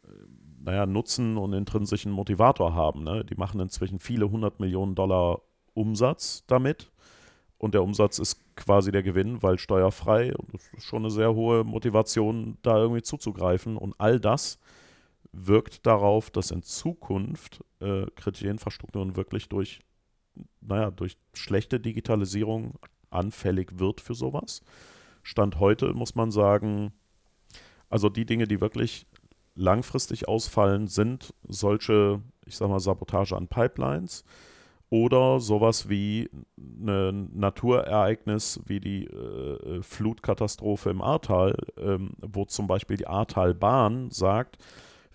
äh, naja, Nutzen und intrinsischen Motivator haben. Ne? Die machen inzwischen viele hundert Millionen Dollar Umsatz damit. Und der Umsatz ist quasi der Gewinn, weil steuerfrei. Und das ist schon eine sehr hohe Motivation, da irgendwie zuzugreifen. Und all das wirkt darauf, dass in Zukunft äh, kritische Infrastrukturen wirklich durch, naja, durch schlechte Digitalisierung anfällig wird für sowas. Stand heute muss man sagen, also die Dinge, die wirklich langfristig ausfallen, sind solche, ich sag mal, Sabotage an Pipelines oder sowas wie ein Naturereignis wie die äh, Flutkatastrophe im Ahrtal, ähm, wo zum Beispiel die Ahrtalbahn sagt,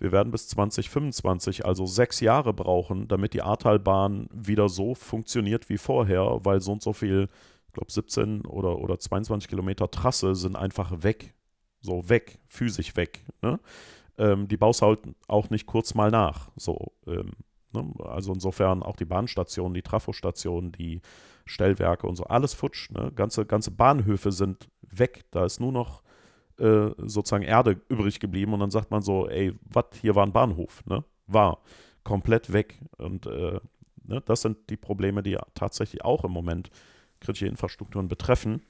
wir werden bis 2025, also sechs Jahre brauchen, damit die Ahrtalbahn wieder so funktioniert wie vorher, weil so und so viel ich glaube 17 oder, oder 22 Kilometer Trasse sind einfach weg. So weg, physisch weg. Ne? Ähm, die baust halt auch nicht kurz mal nach. So, ähm, ne? Also insofern auch die Bahnstationen, die Trafostationen, die Stellwerke und so, alles futsch. Ne? Ganze, ganze Bahnhöfe sind weg. Da ist nur noch äh, sozusagen Erde übrig geblieben und dann sagt man so, ey, was, hier war ein Bahnhof, ne? War komplett weg. Und äh, ne? das sind die Probleme, die tatsächlich auch im Moment kritische Infrastrukturen betreffen.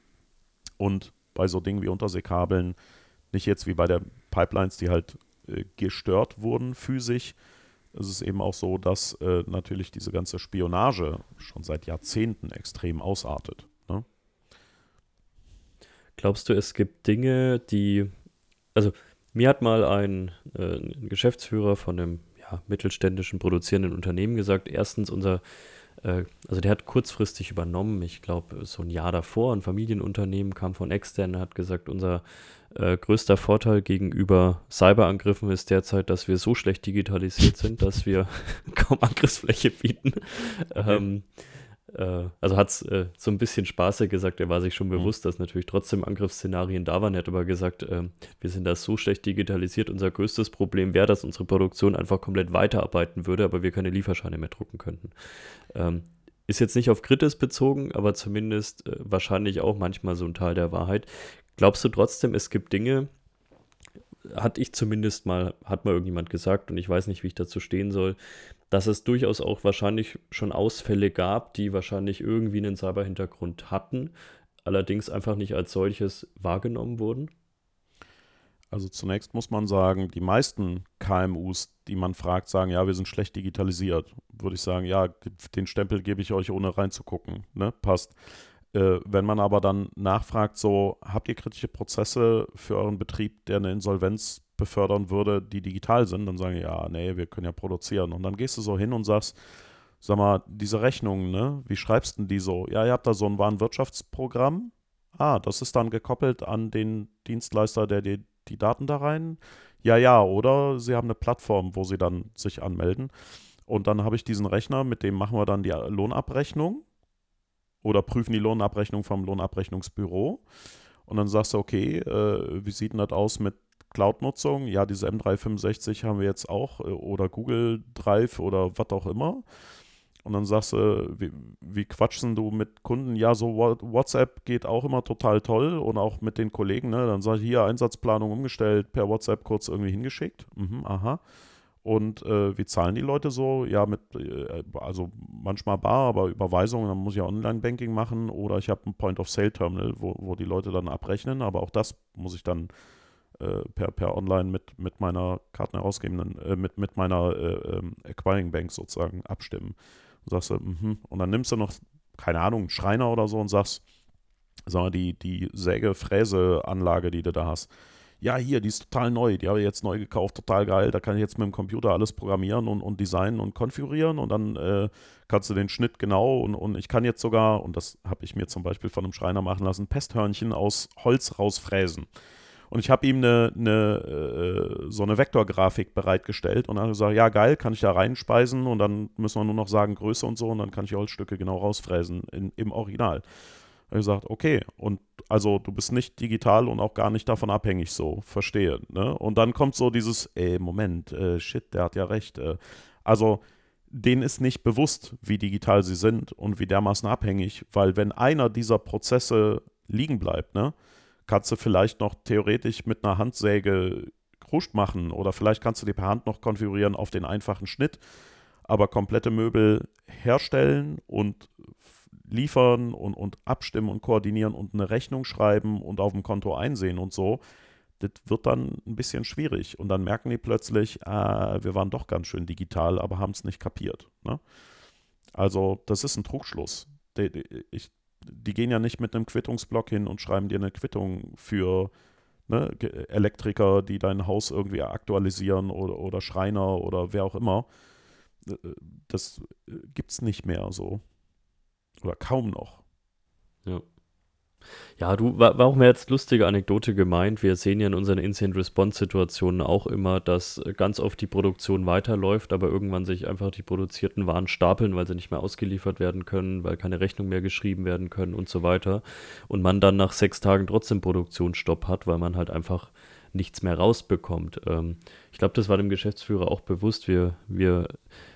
Und bei so Dingen wie Unterseekabeln, nicht jetzt wie bei der Pipelines, die halt äh, gestört wurden physisch, ist es eben auch so, dass äh, natürlich diese ganze Spionage schon seit Jahrzehnten extrem ausartet. Glaubst du, es gibt Dinge, die, also mir hat mal ein, äh, ein Geschäftsführer von einem ja, mittelständischen produzierenden Unternehmen gesagt, erstens unser äh, also der hat kurzfristig übernommen, ich glaube so ein Jahr davor, ein Familienunternehmen kam von extern, hat gesagt, unser äh, größter Vorteil gegenüber Cyberangriffen ist derzeit, dass wir so schlecht digitalisiert sind, dass wir kaum Angriffsfläche bieten. Okay. Ähm, äh, also hat es äh, so ein bisschen spaßig gesagt, er war sich schon mhm. bewusst, dass natürlich trotzdem Angriffsszenarien da waren. Er hat aber gesagt, äh, wir sind da so schlecht digitalisiert. Unser größtes Problem wäre, dass unsere Produktion einfach komplett weiterarbeiten würde, aber wir keine Lieferscheine mehr drucken könnten. Ähm, ist jetzt nicht auf Kritis bezogen, aber zumindest äh, wahrscheinlich auch manchmal so ein Teil der Wahrheit. Glaubst du trotzdem, es gibt Dinge, hatte ich zumindest mal, hat mal irgendjemand gesagt und ich weiß nicht, wie ich dazu stehen soll, dass es durchaus auch wahrscheinlich schon Ausfälle gab, die wahrscheinlich irgendwie einen Cyber-Hintergrund hatten, allerdings einfach nicht als solches wahrgenommen wurden? Also zunächst muss man sagen, die meisten KMUs, die man fragt, sagen, ja, wir sind schlecht digitalisiert. Würde ich sagen, ja, den Stempel gebe ich euch, ohne reinzugucken. Ne? Passt. Äh, wenn man aber dann nachfragt, so, habt ihr kritische Prozesse für euren Betrieb, der eine Insolvenz befördern würde, die digital sind, dann sagen, ja, nee, wir können ja produzieren. Und dann gehst du so hin und sagst, sag mal, diese Rechnungen, ne, wie schreibst du die so? Ja, ihr habt da so ein Warenwirtschaftsprogramm. Ah, das ist dann gekoppelt an den Dienstleister, der die, die Daten da rein. Ja, ja, oder sie haben eine Plattform, wo sie dann sich anmelden. Und dann habe ich diesen Rechner, mit dem machen wir dann die Lohnabrechnung oder prüfen die Lohnabrechnung vom Lohnabrechnungsbüro. Und dann sagst du, okay, äh, wie sieht denn das aus mit Cloud-Nutzung? Ja, diese M365 haben wir jetzt auch äh, oder Google Drive oder was auch immer. Und dann sagst du, wie, wie quatschen du mit Kunden? Ja, so WhatsApp geht auch immer total toll und auch mit den Kollegen. Ne? Dann sage ich hier Einsatzplanung umgestellt, per WhatsApp kurz irgendwie hingeschickt. Mhm, aha. Und äh, wie zahlen die Leute so? Ja, mit, äh, also manchmal bar, aber Überweisungen, dann muss ich ja Online-Banking machen oder ich habe ein Point-of-Sale-Terminal, wo, wo die Leute dann abrechnen, aber auch das muss ich dann äh, per, per Online mit, mit meiner Karten äh, mit, mit meiner äh, ähm, Acquiring Bank sozusagen abstimmen. Und sagst du, mh. und dann nimmst du noch, keine Ahnung, einen Schreiner oder so und sagst, sag mal, die, die Säge-Fräse-Anlage, die du da hast, ja, hier, die ist total neu, die habe ich jetzt neu gekauft, total geil, da kann ich jetzt mit dem Computer alles programmieren und, und designen und konfigurieren und dann äh, kannst du den Schnitt genau und, und ich kann jetzt sogar, und das habe ich mir zum Beispiel von einem Schreiner machen lassen, Pesthörnchen aus Holz rausfräsen. Und ich habe ihm eine, eine, äh, so eine Vektorgrafik bereitgestellt und dann gesagt, ja geil, kann ich da reinspeisen und dann müssen wir nur noch sagen Größe und so und dann kann ich Holzstücke genau rausfräsen in, im Original ich gesagt, okay, und also du bist nicht digital und auch gar nicht davon abhängig, so, verstehe. Ne? Und dann kommt so dieses, ey, Moment, äh, shit, der hat ja recht. Äh, also denen ist nicht bewusst, wie digital sie sind und wie dermaßen abhängig, weil wenn einer dieser Prozesse liegen bleibt, ne, kannst du vielleicht noch theoretisch mit einer Handsäge Kruscht machen oder vielleicht kannst du die per Hand noch konfigurieren auf den einfachen Schnitt, aber komplette Möbel herstellen und liefern und, und abstimmen und koordinieren und eine Rechnung schreiben und auf dem Konto einsehen und so, das wird dann ein bisschen schwierig. Und dann merken die plötzlich, äh, wir waren doch ganz schön digital, aber haben es nicht kapiert. Ne? Also, das ist ein Trugschluss. Ich, die, gehen ja nicht mit einem Quittungsblock hin und schreiben dir eine Quittung für ne, Elektriker, die dein Haus irgendwie aktualisieren oder, oder Schreiner oder wer auch immer. Äh, das äh, gibt es nicht mehr so. Oder kaum noch. Ja. Ja, du, war, war auch mehr als lustige Anekdote gemeint. Wir sehen ja in unseren Incident-Response-Situationen auch immer, dass ganz oft die Produktion weiterläuft, aber irgendwann sich einfach die produzierten Waren stapeln, weil sie nicht mehr ausgeliefert werden können, weil keine Rechnung mehr geschrieben werden können und so weiter. Und man dann nach sechs Tagen trotzdem Produktionsstopp hat, weil man halt einfach nichts mehr rausbekommt. Ähm, ich glaube, das war dem Geschäftsführer auch bewusst. Wir, wir,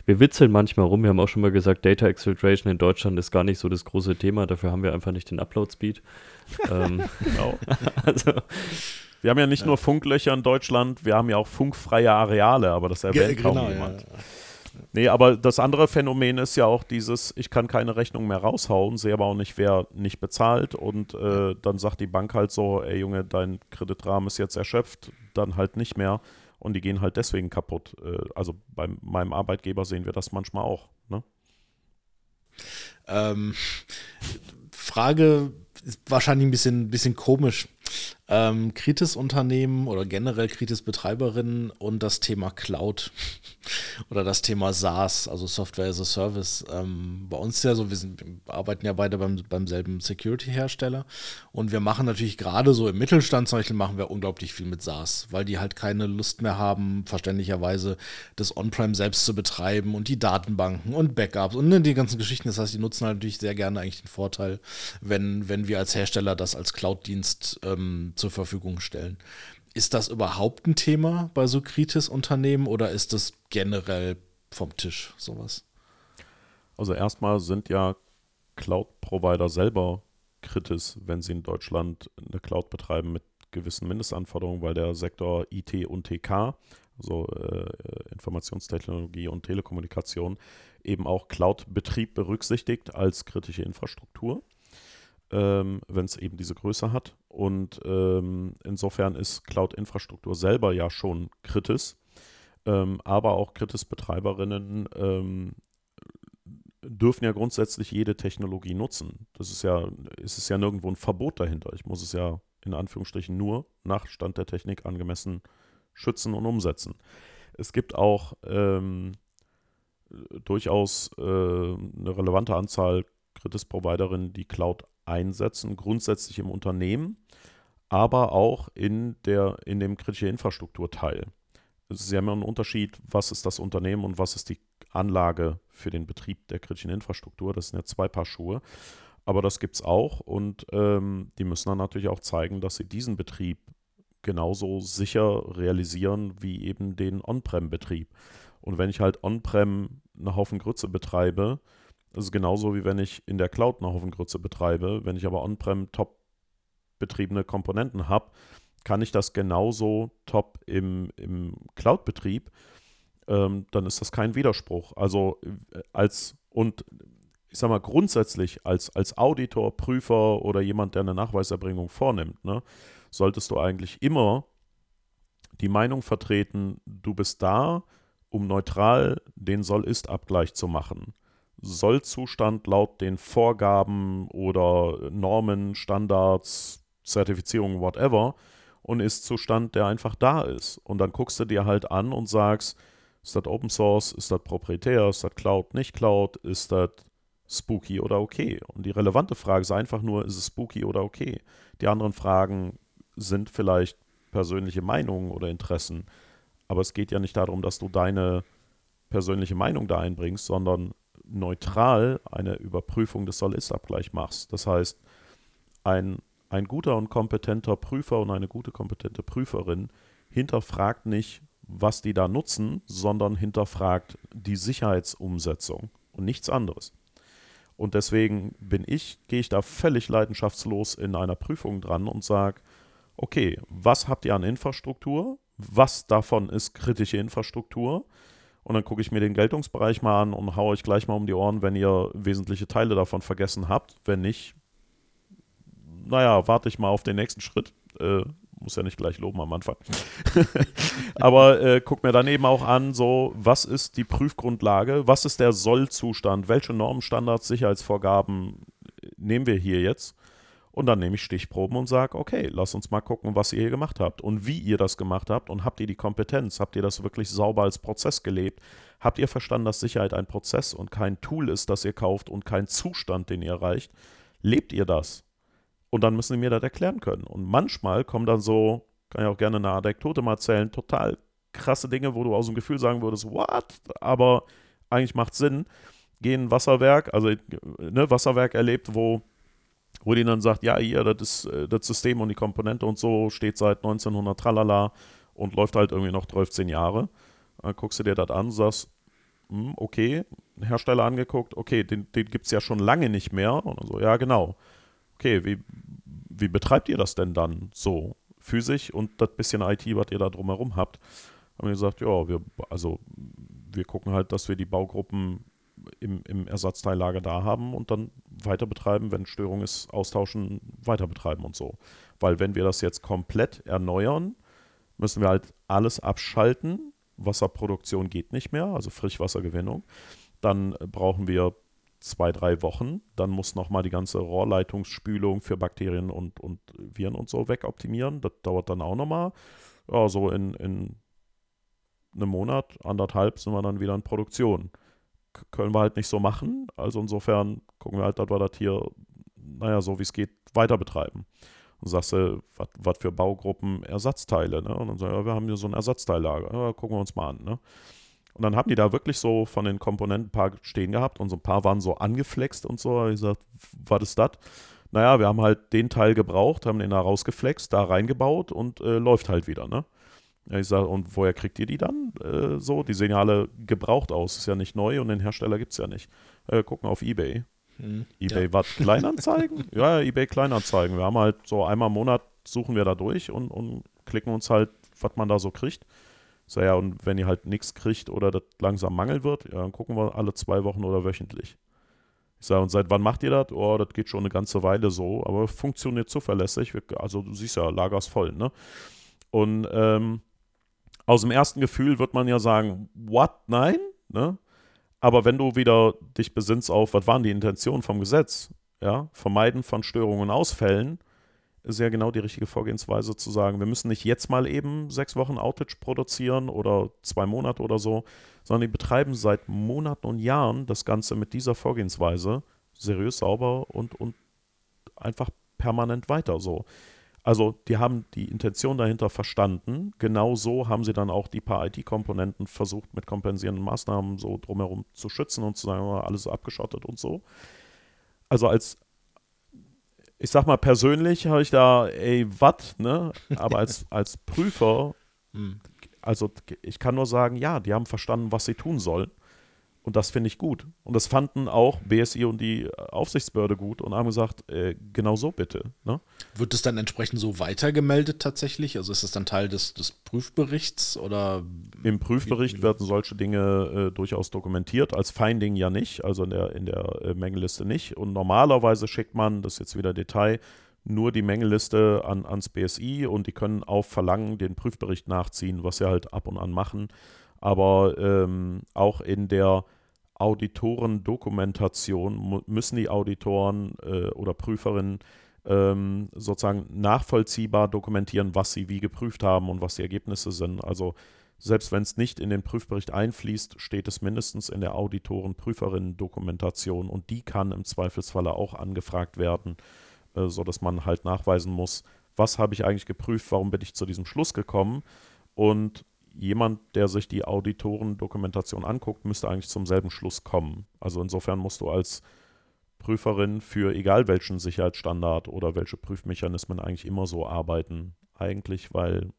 wir witzeln manchmal rum. Wir haben auch schon mal gesagt, Data Exfiltration in Deutschland ist gar nicht so das große Thema. Dafür haben wir einfach nicht den Upload-Speed. ähm, genau. also, wir haben ja nicht ja. nur Funklöcher in Deutschland, wir haben ja auch funkfreie Areale, aber das erwähnt Ge kaum genau, jemand. Ja. Nee, aber das andere Phänomen ist ja auch dieses, ich kann keine Rechnung mehr raushauen, sehe aber auch nicht, wer nicht bezahlt und äh, dann sagt die Bank halt so, ey Junge, dein Kreditrahmen ist jetzt erschöpft, dann halt nicht mehr und die gehen halt deswegen kaputt. Äh, also bei meinem Arbeitgeber sehen wir das manchmal auch. Ne? Ähm, Frage ist wahrscheinlich ein bisschen, bisschen komisch. Ähm, Kritis-Unternehmen oder generell Kritis-Betreiberinnen und das Thema Cloud oder das Thema SaaS, also Software as a Service. Ähm, bei uns ja so, wir, sind, wir arbeiten ja beide beim, beim selben Security-Hersteller und wir machen natürlich gerade so im Mittelstand zum Beispiel machen wir unglaublich viel mit SaaS, weil die halt keine Lust mehr haben, verständlicherweise das On-Prem selbst zu betreiben und die Datenbanken und Backups und ne, die ganzen Geschichten. Das heißt, die nutzen halt natürlich sehr gerne eigentlich den Vorteil, wenn, wenn wir als Hersteller das als Cloud-Dienst ähm, zur Verfügung stellen. Ist das überhaupt ein Thema bei so Kritis-Unternehmen oder ist das generell vom Tisch sowas? Also erstmal sind ja Cloud-Provider selber Kritis, wenn sie in Deutschland eine Cloud betreiben mit gewissen Mindestanforderungen, weil der Sektor IT und TK, also äh, Informationstechnologie und Telekommunikation, eben auch Cloud-Betrieb berücksichtigt als kritische Infrastruktur ähm, wenn es eben diese Größe hat. Und ähm, insofern ist Cloud-Infrastruktur selber ja schon kritisch, ähm, aber auch Kritis-Betreiberinnen ähm, dürfen ja grundsätzlich jede Technologie nutzen. Das ist ja, ist es ja nirgendwo ein Verbot dahinter. Ich muss es ja in Anführungsstrichen nur nach Stand der Technik angemessen schützen und umsetzen. Es gibt auch ähm, durchaus äh, eine relevante Anzahl Kritis-Providerinnen, die Cloud einsetzen, grundsätzlich im Unternehmen, aber auch in, der, in dem kritischen Infrastrukturteil. Es ist ja immer ein Unterschied, was ist das Unternehmen und was ist die Anlage für den Betrieb der kritischen Infrastruktur. Das sind ja zwei Paar Schuhe. Aber das gibt es auch und ähm, die müssen dann natürlich auch zeigen, dass sie diesen Betrieb genauso sicher realisieren wie eben den On-Prem-Betrieb. Und wenn ich halt On-Prem einen Haufen Grütze betreibe, das ist genauso wie wenn ich in der Cloud eine Haufen Grütze betreibe. Wenn ich aber on-prem top betriebene Komponenten habe, kann ich das genauso top im, im Cloud-Betrieb. Ähm, dann ist das kein Widerspruch. Also äh, als und ich sag mal grundsätzlich als, als Auditor, Prüfer oder jemand, der eine Nachweiserbringung vornimmt, ne, solltest du eigentlich immer die Meinung vertreten, du bist da, um neutral den Soll-Ist-Abgleich zu machen. Sollzustand laut den Vorgaben oder Normen, Standards, Zertifizierungen, whatever, und Ist-Zustand, der einfach da ist. Und dann guckst du dir halt an und sagst, ist das Open Source, ist das proprietär, ist das Cloud, nicht Cloud, ist das spooky oder okay? Und die relevante Frage ist einfach nur, ist es spooky oder okay? Die anderen Fragen sind vielleicht persönliche Meinungen oder Interessen, aber es geht ja nicht darum, dass du deine persönliche Meinung da einbringst, sondern neutral eine Überprüfung des Soll-Ist-Abgleich machst. Das heißt, ein, ein guter und kompetenter Prüfer und eine gute kompetente Prüferin hinterfragt nicht, was die da nutzen, sondern hinterfragt die Sicherheitsumsetzung und nichts anderes. Und deswegen bin ich, gehe ich da völlig leidenschaftslos in einer Prüfung dran und sage, okay, was habt ihr an Infrastruktur? Was davon ist kritische Infrastruktur? Und dann gucke ich mir den Geltungsbereich mal an und haue euch gleich mal um die Ohren, wenn ihr wesentliche Teile davon vergessen habt. Wenn nicht, naja, warte ich mal auf den nächsten Schritt. Äh, muss ja nicht gleich loben am Anfang. Aber äh, guck mir dann eben auch an, so, was ist die Prüfgrundlage? Was ist der Sollzustand? Welche Normen, Standards, Sicherheitsvorgaben nehmen wir hier jetzt? Und dann nehme ich Stichproben und sage, okay, lass uns mal gucken, was ihr hier gemacht habt und wie ihr das gemacht habt und habt ihr die Kompetenz, habt ihr das wirklich sauber als Prozess gelebt, habt ihr verstanden, dass Sicherheit ein Prozess und kein Tool ist, das ihr kauft und kein Zustand, den ihr erreicht, lebt ihr das? Und dann müssen sie mir das erklären können. Und manchmal kommen dann so, kann ich auch gerne eine Anekdote mal erzählen, total krasse Dinge, wo du aus dem Gefühl sagen würdest, what? Aber eigentlich macht Sinn. Gehen Wasserwerk, also ne, Wasserwerk erlebt, wo wo die dann sagt, ja, hier, das ist äh, das System und die Komponente und so steht seit 1900 tralala und läuft halt irgendwie noch 12 Jahre. Dann guckst du dir das an, sagst, hm, okay, Hersteller angeguckt, okay, den, den gibt es ja schon lange nicht mehr. Und so, ja, genau. Okay, wie, wie betreibt ihr das denn dann so physisch und das bisschen IT, was ihr da drumherum habt? Haben wir gesagt, ja, wir, also wir gucken halt, dass wir die Baugruppen im, im Ersatzteillager da haben und dann weiter betreiben, wenn Störung ist, austauschen, weiter betreiben und so. Weil wenn wir das jetzt komplett erneuern, müssen wir halt alles abschalten. Wasserproduktion geht nicht mehr, also Frischwassergewinnung. Dann brauchen wir zwei, drei Wochen. Dann muss nochmal die ganze Rohrleitungsspülung für Bakterien und, und Viren und so wegoptimieren. Das dauert dann auch nochmal. Ja, so in, in einem Monat, anderthalb sind wir dann wieder in Produktion. Können wir halt nicht so machen. Also insofern gucken wir halt, dass wir das hier, naja, so wie es geht, weiter betreiben. Und sagst du, was für Baugruppen Ersatzteile, ne? Und dann sagen ja, wir haben hier so ein Ersatzteillager. Ja, gucken wir uns mal an, ne? Und dann haben die da wirklich so von den Komponenten ein paar stehen gehabt und so ein paar waren so angeflext und so. Ich gesagt, was ist das? Naja, wir haben halt den Teil gebraucht, haben den da rausgeflext, da reingebaut und äh, läuft halt wieder, ne? Ja, ich sage, und woher kriegt ihr die dann? Äh, so, die sehen ja alle gebraucht aus, ist ja nicht neu und den Hersteller gibt es ja nicht. Äh, gucken auf Ebay. Hm, eBay ja. was? Kleinanzeigen? ja, Ebay Kleinanzeigen. Wir haben halt so einmal im Monat suchen wir da durch und, und klicken uns halt, was man da so kriegt. So, ja, und wenn ihr halt nichts kriegt oder das langsam Mangel wird, ja, dann gucken wir alle zwei Wochen oder wöchentlich. Ich sage, und seit wann macht ihr das? Oh, das geht schon eine ganze Weile so, aber funktioniert zuverlässig. Also du siehst ja, Lager ist voll, ne? Und ähm, aus dem ersten Gefühl wird man ja sagen, what? Nein? Ne? Aber wenn du wieder dich besinnst auf, was waren die Intentionen vom Gesetz? Ja, Vermeiden von Störungen und Ausfällen, ist ja genau die richtige Vorgehensweise zu sagen, wir müssen nicht jetzt mal eben sechs Wochen Outage produzieren oder zwei Monate oder so, sondern die betreiben seit Monaten und Jahren das Ganze mit dieser Vorgehensweise seriös, sauber und, und einfach permanent weiter so. Also die haben die Intention dahinter verstanden. Genau so haben sie dann auch die paar IT-Komponenten versucht mit kompensierenden Maßnahmen so drumherum zu schützen und zu sagen, oh, alles abgeschottet und so. Also als ich sag mal, persönlich habe ich da, ey, was, ne? Aber als, als Prüfer, hm. also ich kann nur sagen, ja, die haben verstanden, was sie tun sollen. Und das finde ich gut. Und das fanden auch BSI und die Aufsichtsbehörde gut und haben gesagt, äh, genau so bitte. Ne? Wird es dann entsprechend so weitergemeldet tatsächlich? Also ist das dann Teil des, des Prüfberichts oder? Im Prüfbericht werden solche Dinge äh, durchaus dokumentiert, als Finding ja nicht, also in der, in der äh, Mängelliste nicht. Und normalerweise schickt man, das ist jetzt wieder Detail, nur die Mängelliste an, ans BSI und die können auf Verlangen den Prüfbericht nachziehen, was sie halt ab und an machen. Aber ähm, auch in der Auditorendokumentation müssen die Auditoren äh, oder Prüferinnen ähm, sozusagen nachvollziehbar dokumentieren, was sie wie geprüft haben und was die Ergebnisse sind. Also selbst wenn es nicht in den Prüfbericht einfließt, steht es mindestens in der Auditoren-Prüferinnen-Dokumentation und die kann im Zweifelsfalle auch angefragt werden, äh, sodass man halt nachweisen muss, was habe ich eigentlich geprüft, warum bin ich zu diesem Schluss gekommen und jemand, der sich die Auditorendokumentation anguckt, müsste eigentlich zum selben Schluss kommen. Also insofern musst du als Prüferin für egal welchen Sicherheitsstandard oder welche Prüfmechanismen eigentlich immer so arbeiten. Eigentlich, weil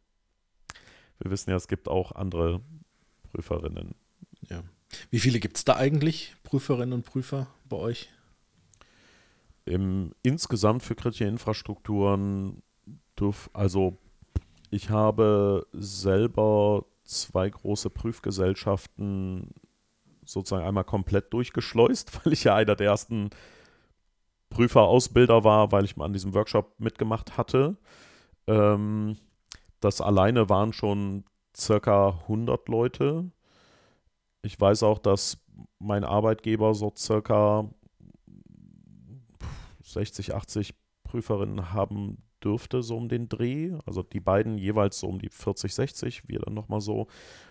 wir wissen ja, es gibt auch andere Prüferinnen. Ja. Wie viele gibt es da eigentlich, Prüferinnen und Prüfer bei euch? Im, insgesamt für kritische Infrastrukturen, dürf, also ich habe selber zwei große Prüfgesellschaften sozusagen einmal komplett durchgeschleust, weil ich ja einer der ersten Prüferausbilder war, weil ich mal an diesem Workshop mitgemacht hatte. Ähm, das alleine waren schon circa 100 Leute. Ich weiß auch, dass mein Arbeitgeber so circa 60, 80 Prüferinnen haben dürfte, so um den Dreh. Also die beiden jeweils so um die 40, 60, wir dann nochmal so.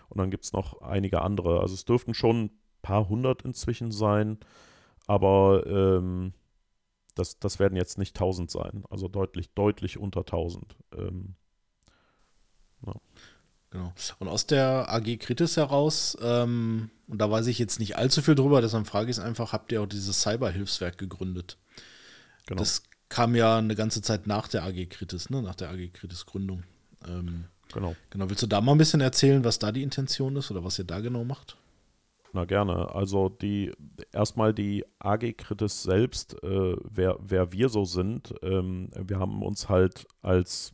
Und dann gibt es noch einige andere. Also es dürften schon ein paar hundert inzwischen sein, aber ähm, das, das werden jetzt nicht 1000 sein. Also deutlich, deutlich unter 1000. Ähm, ja. Genau. Und aus der AG Kritis heraus, ähm, und da weiß ich jetzt nicht allzu viel drüber, deshalb frage ich es einfach, habt ihr auch dieses Cyberhilfswerk gegründet? Genau. Das kam ja eine ganze Zeit nach der AG Kritis, ne? nach der AG Kritis Gründung. Ähm, genau. Genau. Willst du da mal ein bisschen erzählen, was da die Intention ist oder was ihr da genau macht? Na gerne. Also die erstmal die AG Kritis selbst, äh, wer, wer wir so sind. Ähm, wir haben uns halt als,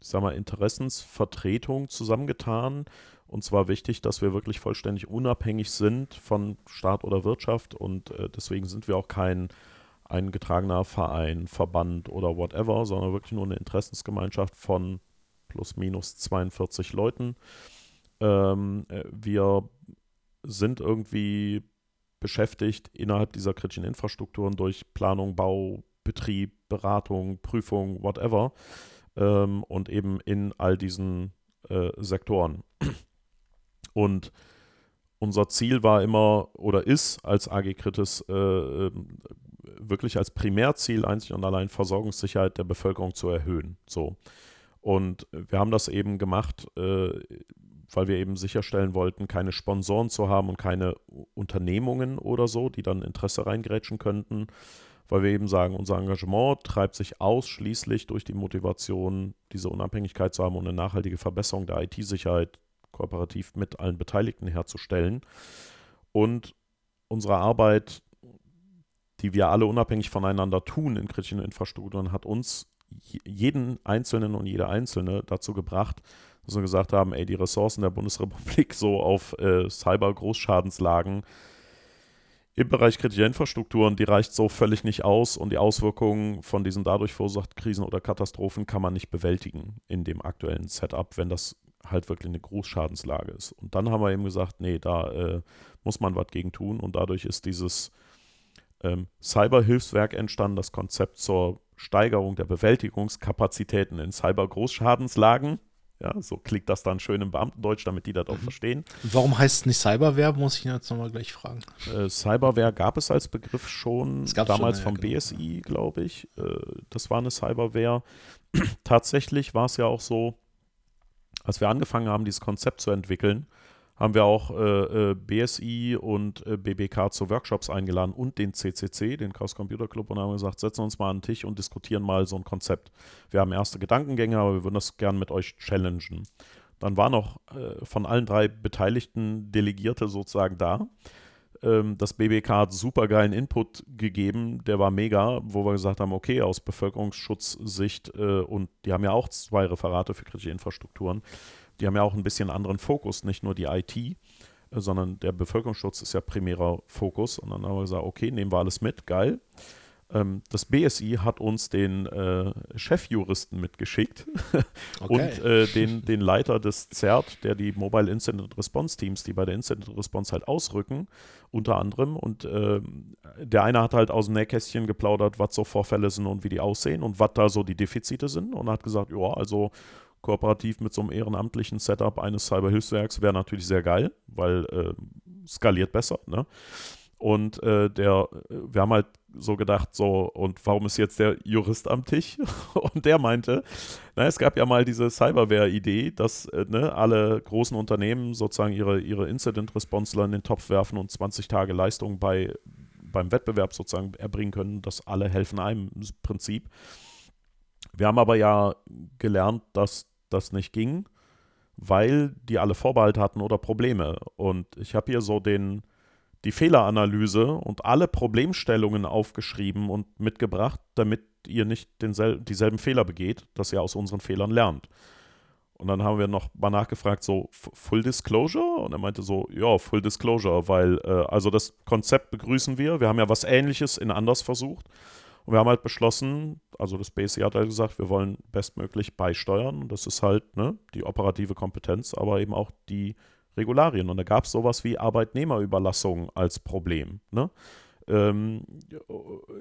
ich sag mal, Interessensvertretung zusammengetan. Und zwar wichtig, dass wir wirklich vollständig unabhängig sind von Staat oder Wirtschaft und äh, deswegen sind wir auch kein eingetragener Verein, Verband oder whatever, sondern wirklich nur eine Interessensgemeinschaft von plus minus 42 Leuten. Ähm, äh, wir sind irgendwie beschäftigt, innerhalb dieser kritischen Infrastrukturen durch Planung, Bau, Betrieb, Beratung, Prüfung, whatever ähm, und eben in all diesen äh, Sektoren. Und unser Ziel war immer oder ist als AG Kritis äh, ähm, wirklich als Primärziel einzig und allein Versorgungssicherheit der Bevölkerung zu erhöhen. So. Und wir haben das eben gemacht, äh, weil wir eben sicherstellen wollten, keine Sponsoren zu haben und keine Unternehmungen oder so, die dann Interesse reingrätschen könnten, weil wir eben sagen, unser Engagement treibt sich ausschließlich durch die Motivation, diese Unabhängigkeit zu haben und eine nachhaltige Verbesserung der IT-Sicherheit kooperativ mit allen Beteiligten herzustellen. Und unsere Arbeit, die wir alle unabhängig voneinander tun in kritischen Infrastrukturen, hat uns jeden Einzelnen und jede Einzelne dazu gebracht, dass wir gesagt haben, ey, die Ressourcen der Bundesrepublik so auf äh, Cyber-Großschadenslagen im Bereich kritischer Infrastrukturen, die reicht so völlig nicht aus und die Auswirkungen von diesen dadurch verursachten Krisen oder Katastrophen kann man nicht bewältigen in dem aktuellen Setup, wenn das halt wirklich eine Großschadenslage ist. Und dann haben wir eben gesagt, nee, da äh, muss man was gegen tun und dadurch ist dieses ähm, Cyber-Hilfswerk entstanden, das Konzept zur Steigerung der Bewältigungskapazitäten in Cyber-Großschadenslagen. Ja, so klingt das dann schön im Beamtendeutsch, damit die das auch mhm. verstehen. Warum heißt es nicht Cyberware, muss ich jetzt nochmal gleich fragen. Äh, Cyberware gab es als Begriff schon, damals schon, ja, vom genau. BSI, glaube ich. Äh, das war eine Cyberware. Tatsächlich war es ja auch so, als wir angefangen haben, dieses Konzept zu entwickeln, haben wir auch äh, äh BSI und äh, BBK zu Workshops eingeladen und den CCC, den Chaos Computer Club, und haben gesagt, setzen uns mal an den Tisch und diskutieren mal so ein Konzept. Wir haben erste Gedankengänge, aber wir würden das gerne mit euch challengen. Dann waren noch äh, von allen drei Beteiligten Delegierte sozusagen da. Ähm, das BBK hat super geilen Input gegeben, der war mega, wo wir gesagt haben, okay, aus Bevölkerungsschutzsicht, äh, und die haben ja auch zwei Referate für kritische Infrastrukturen, die haben ja auch ein bisschen anderen Fokus, nicht nur die IT, äh, sondern der Bevölkerungsschutz ist ja primärer Fokus. Und dann haben wir gesagt, okay, nehmen wir alles mit, geil. Ähm, das BSI hat uns den äh, Chefjuristen mitgeschickt okay. und äh, den, den Leiter des CERT, der die Mobile Incident Response Teams, die bei der Incident Response halt ausrücken, unter anderem. Und äh, der eine hat halt aus dem Nähkästchen geplaudert, was so Vorfälle sind und wie die aussehen und was da so die Defizite sind und hat gesagt, ja, also kooperativ mit so einem ehrenamtlichen Setup eines Cyberhilfswerks wäre natürlich sehr geil, weil äh, skaliert besser. Ne? Und äh, der, wir haben halt so gedacht, so, und warum ist jetzt der Jurist am Tisch? Und der meinte, na, es gab ja mal diese Cyberware-Idee, dass äh, ne, alle großen Unternehmen sozusagen ihre, ihre Incident-Responsler in den Topf werfen und 20 Tage Leistung bei, beim Wettbewerb sozusagen erbringen können, dass alle helfen einem im Prinzip. Wir haben aber ja gelernt, dass das nicht ging, weil die alle Vorbehalte hatten oder Probleme. Und ich habe hier so den, die Fehleranalyse und alle Problemstellungen aufgeschrieben und mitgebracht, damit ihr nicht densel dieselben Fehler begeht, dass ihr aus unseren Fehlern lernt. Und dann haben wir noch mal nachgefragt, so Full Disclosure? Und er meinte so, ja, Full Disclosure, weil, äh, also das Konzept begrüßen wir. Wir haben ja was Ähnliches in anders versucht. Und wir haben halt beschlossen, also das BSI hat halt gesagt, wir wollen bestmöglich beisteuern. Und das ist halt ne, die operative Kompetenz, aber eben auch die Regularien. Und da gab es sowas wie Arbeitnehmerüberlassung als Problem. Ne? Ähm,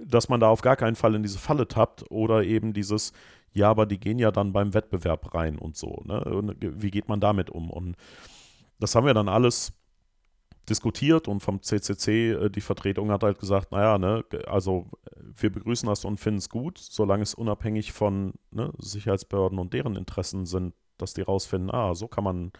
dass man da auf gar keinen Fall in diese Falle tappt oder eben dieses, ja, aber die gehen ja dann beim Wettbewerb rein und so. Ne? Wie geht man damit um? Und das haben wir dann alles diskutiert und vom CCC, äh, die Vertretung hat halt gesagt, naja, ne, also wir begrüßen das und finden es gut, solange es unabhängig von ne, Sicherheitsbehörden und deren Interessen sind, dass die rausfinden, ah, so kann man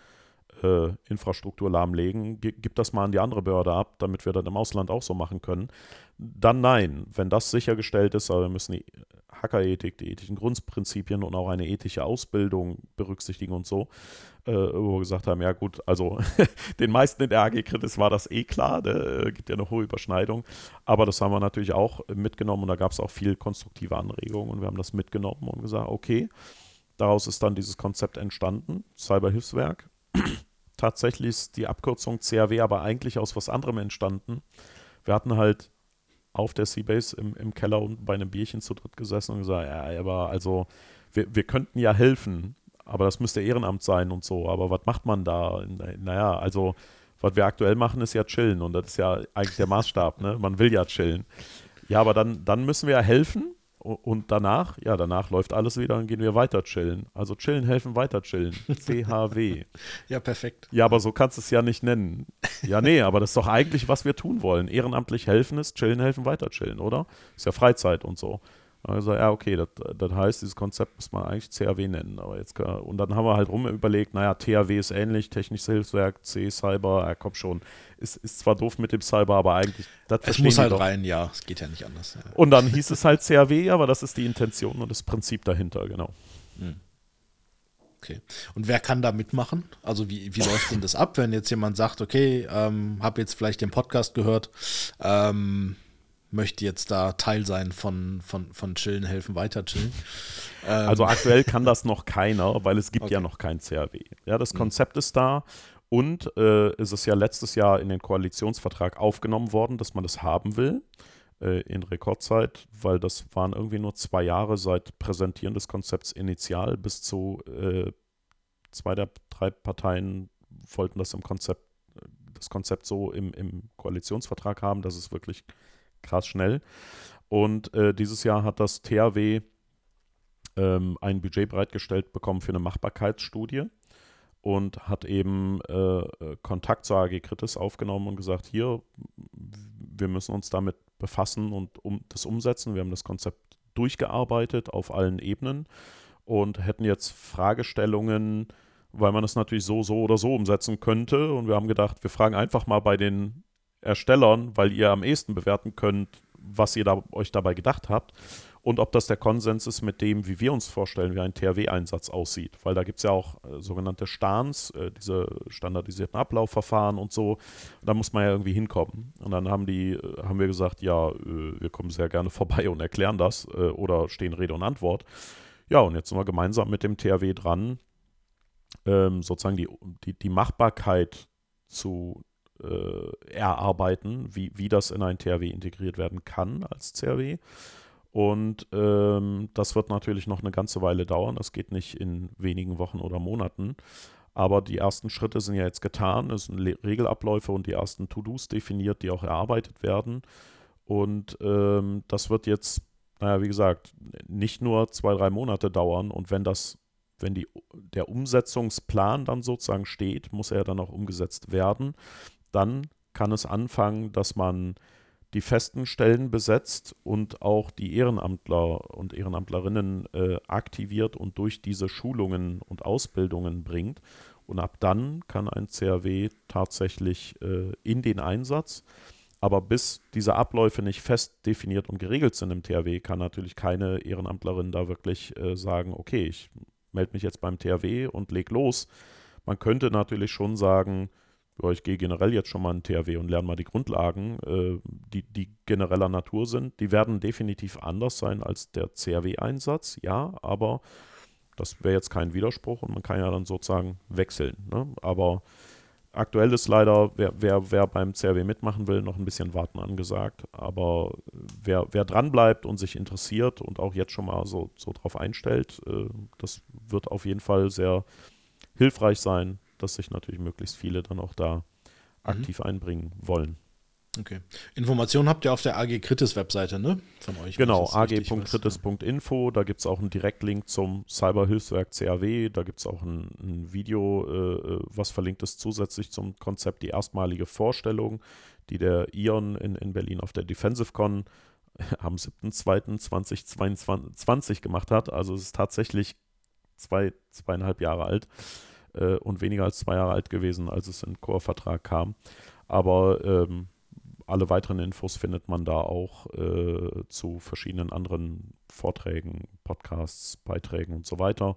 äh, Infrastruktur lahmlegen, gib das mal an die andere Behörde ab, damit wir das im Ausland auch so machen können. Dann nein, wenn das sichergestellt ist, aber wir müssen die Hackerethik, die ethischen Grundprinzipien und auch eine ethische Ausbildung berücksichtigen und so, äh, wo wir gesagt haben, ja gut, also den meisten in der AG Kritis war das eh klar, ne? Äh, gibt ja eine hohe Überschneidung, aber das haben wir natürlich auch mitgenommen und da gab es auch viel konstruktive Anregungen und wir haben das mitgenommen und gesagt, okay, daraus ist dann dieses Konzept entstanden, Cyberhilfswerk, tatsächlich ist die Abkürzung CAW aber eigentlich aus was anderem entstanden. Wir hatten halt auf der Seabase im, im Keller unten bei einem Bierchen zu dritt gesessen und gesagt, ja, aber also wir, wir könnten ja helfen, aber das müsste Ehrenamt sein und so. Aber was macht man da? Naja, also Was wir aktuell machen, ist ja chillen und das ist ja eigentlich der Maßstab. Ne? Man will ja chillen. Ja, aber dann, dann müssen wir ja helfen und danach, ja, danach läuft alles wieder und gehen wir weiter chillen. Also chillen, helfen, weiter chillen. CHW. ja, perfekt. Ja, aber so kannst du es ja nicht nennen. Ja, nee, aber das ist doch eigentlich, was wir tun wollen. Ehrenamtlich helfen ist chillen, helfen, weiter chillen, oder? Ist ja Freizeit und so. Also, ja, okay, das, das heißt, dieses Konzept muss man eigentlich CAW nennen. Aber jetzt, und dann haben wir halt rum überlegt, naja, THW ist ähnlich, Technisches Hilfswerk, C, Cyber, ja, komm schon. Ist, ist zwar doof mit dem Cyber, aber eigentlich, das Es muss halt doch. rein, ja, es geht ja nicht anders. Ja. Und dann hieß es halt CAW, aber das ist die Intention und das Prinzip dahinter, genau. Hm. Okay. Und wer kann da mitmachen? Also wie, wie läuft denn das ab, wenn jetzt jemand sagt, okay, ähm, habe jetzt vielleicht den Podcast gehört, ähm, möchte jetzt da Teil sein von, von, von Chillen, helfen, weiter chillen. Ähm. Also aktuell kann das noch keiner, weil es gibt okay. ja noch kein CRW. Ja, das mhm. Konzept mhm. ist da und äh, es ist ja letztes Jahr in den Koalitionsvertrag aufgenommen worden, dass man das haben will äh, in Rekordzeit, weil das waren irgendwie nur zwei Jahre seit Präsentieren des Konzepts initial bis zu äh, zwei der drei Parteien wollten das im Konzept, das Konzept so im, im Koalitionsvertrag haben, dass es wirklich krass schnell. Und äh, dieses Jahr hat das THW ähm, ein Budget bereitgestellt bekommen für eine Machbarkeitsstudie und hat eben äh, Kontakt zur AG Kritis aufgenommen und gesagt, hier, wir müssen uns damit befassen und um, das umsetzen. Wir haben das Konzept durchgearbeitet auf allen Ebenen und hätten jetzt Fragestellungen, weil man es natürlich so, so oder so umsetzen könnte. Und wir haben gedacht, wir fragen einfach mal bei den Erstellern, weil ihr am ehesten bewerten könnt, was ihr da, euch dabei gedacht habt und ob das der Konsens ist mit dem, wie wir uns vorstellen, wie ein THW-Einsatz aussieht. Weil da gibt es ja auch äh, sogenannte Stans, äh, diese standardisierten Ablaufverfahren und so. Da muss man ja irgendwie hinkommen. Und dann haben die, äh, haben wir gesagt, ja, äh, wir kommen sehr gerne vorbei und erklären das äh, oder stehen Rede und Antwort. Ja, und jetzt sind wir gemeinsam mit dem THW dran, ähm, sozusagen die, die, die Machbarkeit zu äh, erarbeiten, wie, wie das in ein THW integriert werden kann als CRW. Und ähm, das wird natürlich noch eine ganze Weile dauern. Das geht nicht in wenigen Wochen oder Monaten. Aber die ersten Schritte sind ja jetzt getan. Es sind Regelabläufe und die ersten To-Dos definiert, die auch erarbeitet werden. Und ähm, das wird jetzt, naja, wie gesagt, nicht nur zwei, drei Monate dauern. Und wenn das, wenn die, der Umsetzungsplan dann sozusagen steht, muss er dann auch umgesetzt werden dann kann es anfangen, dass man die festen Stellen besetzt und auch die Ehrenamtler und Ehrenamtlerinnen äh, aktiviert und durch diese Schulungen und Ausbildungen bringt. Und ab dann kann ein CRW tatsächlich äh, in den Einsatz. Aber bis diese Abläufe nicht fest definiert und geregelt sind im THW, kann natürlich keine Ehrenamtlerin da wirklich äh, sagen, okay, ich melde mich jetzt beim THW und leg los. Man könnte natürlich schon sagen, ich gehe generell jetzt schon mal in THW und lerne mal die Grundlagen, äh, die, die genereller Natur sind. Die werden definitiv anders sein als der CRW-Einsatz, ja, aber das wäre jetzt kein Widerspruch und man kann ja dann sozusagen wechseln. Ne? Aber aktuell ist leider, wer, wer, wer beim CRW mitmachen will, noch ein bisschen warten angesagt. Aber wer, wer dran bleibt und sich interessiert und auch jetzt schon mal so, so drauf einstellt, äh, das wird auf jeden Fall sehr hilfreich sein, dass sich natürlich möglichst viele dann auch da mhm. aktiv einbringen wollen. Okay. Informationen habt ihr auf der AG Kritis Webseite, ne? Von euch. Genau, ag.kritis.info. Da gibt es auch einen Direktlink zum Cyberhilfswerk CAW. Da gibt es auch ein, ein Video, äh, äh, was verlinkt ist zusätzlich zum Konzept, die erstmalige Vorstellung, die der Ion in, in Berlin auf der DefensiveCon am 7.2.2022 gemacht hat. Also es ist tatsächlich zwei, zweieinhalb Jahre alt äh, und weniger als zwei Jahre alt gewesen, als es in Chorvertrag kam. Aber ähm, alle weiteren Infos findet man da auch äh, zu verschiedenen anderen Vorträgen, Podcasts, Beiträgen und so weiter.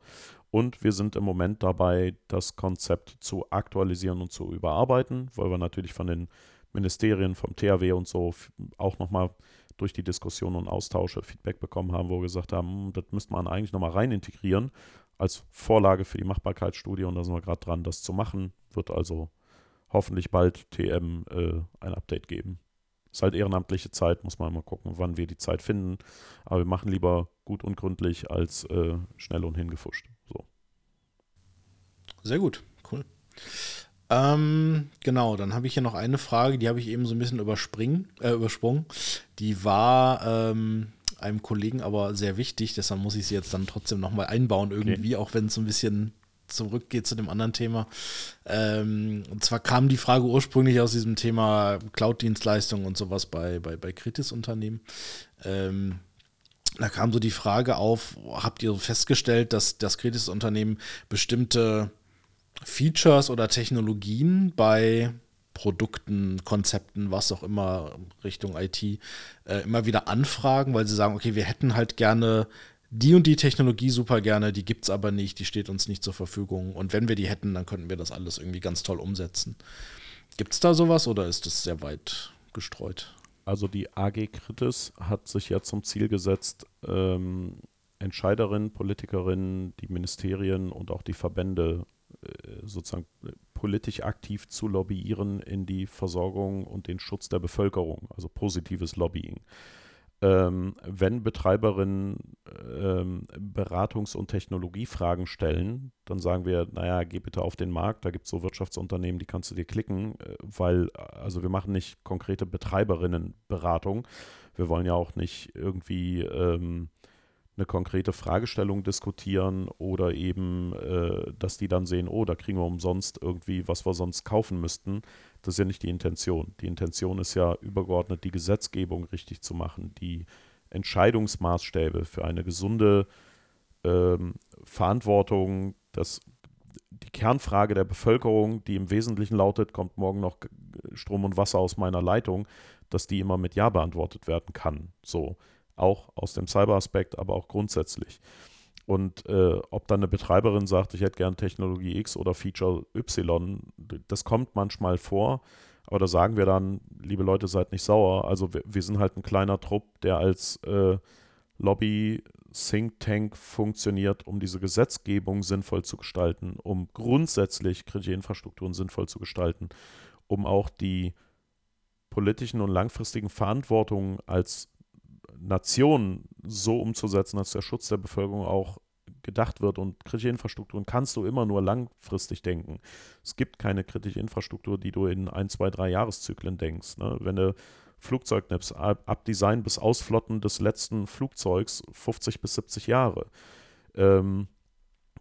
Und wir sind im Moment dabei, das Konzept zu aktualisieren und zu überarbeiten, weil wir natürlich von den Ministerien, vom THW und so auch nochmal durch die Diskussion und Austausche Feedback bekommen haben, wo wir gesagt haben, hm, das müsste man eigentlich nochmal rein integrieren als Vorlage für die Machbarkeitsstudie und da sind wir gerade dran, das zu machen. Wird also hoffentlich bald TM äh, ein Update geben. Ist halt ehrenamtliche Zeit, muss man mal gucken, wann wir die Zeit finden. Aber wir machen lieber gut und gründlich als äh, schnell und hingefuscht. So. Sehr gut, cool. Ähm, genau, dann habe ich hier noch eine Frage, die habe ich eben so ein bisschen überspringen, äh, übersprungen. Die war ähm, einem Kollegen aber sehr wichtig, deshalb muss ich sie jetzt dann trotzdem nochmal einbauen irgendwie, okay. auch wenn es ein bisschen zurückgeht zu dem anderen Thema. Ähm, und zwar kam die Frage ursprünglich aus diesem Thema Cloud-Dienstleistungen und sowas bei, bei, bei Kritis-Unternehmen. Ähm, da kam so die Frage auf, habt ihr festgestellt, dass das Kritis-Unternehmen bestimmte Features oder Technologien bei Produkten, Konzepten, was auch immer Richtung IT, äh, immer wieder anfragen, weil sie sagen, okay, wir hätten halt gerne die und die Technologie super gerne, die gibt es aber nicht, die steht uns nicht zur Verfügung. Und wenn wir die hätten, dann könnten wir das alles irgendwie ganz toll umsetzen. Gibt es da sowas oder ist das sehr weit gestreut? Also die AG Kritis hat sich ja zum Ziel gesetzt, ähm, Entscheiderinnen, Politikerinnen, die Ministerien und auch die Verbände sozusagen äh, politisch aktiv zu lobbyieren in die Versorgung und den Schutz der Bevölkerung, also positives Lobbying. Ähm, wenn Betreiberinnen ähm, Beratungs- und Technologiefragen stellen, dann sagen wir, naja, geh bitte auf den Markt, da gibt es so Wirtschaftsunternehmen, die kannst du dir klicken, äh, weil, also wir machen nicht konkrete Betreiberinnenberatung. Wir wollen ja auch nicht irgendwie ähm, eine konkrete Fragestellung diskutieren oder eben, äh, dass die dann sehen, oh, da kriegen wir umsonst irgendwie, was wir sonst kaufen müssten. Das ist ja nicht die Intention. Die Intention ist ja übergeordnet, die Gesetzgebung richtig zu machen, die Entscheidungsmaßstäbe für eine gesunde ähm, Verantwortung, dass die Kernfrage der Bevölkerung, die im Wesentlichen lautet, kommt morgen noch Strom und Wasser aus meiner Leitung, dass die immer mit Ja beantwortet werden kann. So auch aus dem Cyberaspekt, aber auch grundsätzlich. Und äh, ob dann eine Betreiberin sagt, ich hätte gern Technologie X oder Feature Y, das kommt manchmal vor. Aber da sagen wir dann, liebe Leute, seid nicht sauer. Also wir, wir sind halt ein kleiner Trupp, der als äh, Lobby Think Tank funktioniert, um diese Gesetzgebung sinnvoll zu gestalten, um grundsätzlich kritische Infrastrukturen sinnvoll zu gestalten, um auch die politischen und langfristigen Verantwortungen als Nation so umzusetzen, dass der Schutz der Bevölkerung auch gedacht wird. Und kritische Infrastrukturen kannst du immer nur langfristig denken. Es gibt keine kritische Infrastruktur, die du in ein, zwei, drei Jahreszyklen denkst. Ne? Wenn du Flugzeug nimmst, ab, ab, Design bis Ausflotten des letzten Flugzeugs 50 bis 70 Jahre. Ähm,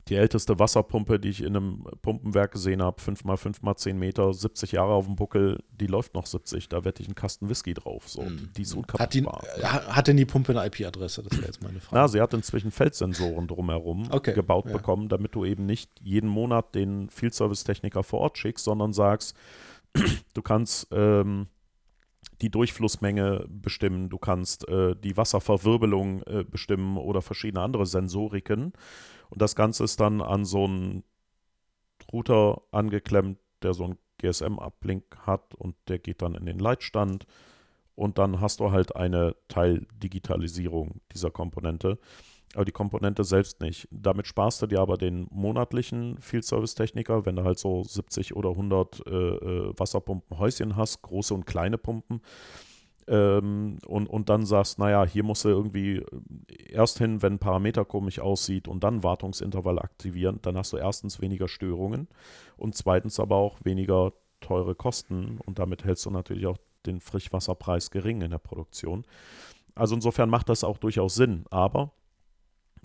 die älteste Wasserpumpe, die ich in einem Pumpenwerk gesehen habe, 5x5x10 Meter, 70 Jahre auf dem Buckel, die läuft noch 70. Da wette ich einen Kasten Whisky drauf. So. Mhm. Die ist unkaputtbar. Hat, die, hat denn die Pumpe eine IP-Adresse? Das wäre jetzt meine Frage. Na, sie hat inzwischen Feldsensoren drumherum okay. gebaut ja. bekommen, damit du eben nicht jeden Monat den Field Service Techniker vor Ort schickst, sondern sagst, du kannst ähm, die Durchflussmenge bestimmen, du kannst äh, die Wasserverwirbelung äh, bestimmen oder verschiedene andere Sensoriken. Und das Ganze ist dann an so einen Router angeklemmt, der so einen GSM-Uplink hat und der geht dann in den Leitstand. Und dann hast du halt eine Teildigitalisierung dieser Komponente. Aber die Komponente selbst nicht. Damit sparst du dir aber den monatlichen Field Service Techniker, wenn du halt so 70 oder 100 äh, äh, Wasserpumpenhäuschen hast, große und kleine Pumpen ähm, und, und dann sagst, naja, hier musst du irgendwie äh, erst hin, wenn ein Parameter komisch aussieht und dann Wartungsintervall aktivieren, dann hast du erstens weniger Störungen und zweitens aber auch weniger teure Kosten und damit hältst du natürlich auch den Frischwasserpreis gering in der Produktion. Also insofern macht das auch durchaus Sinn, aber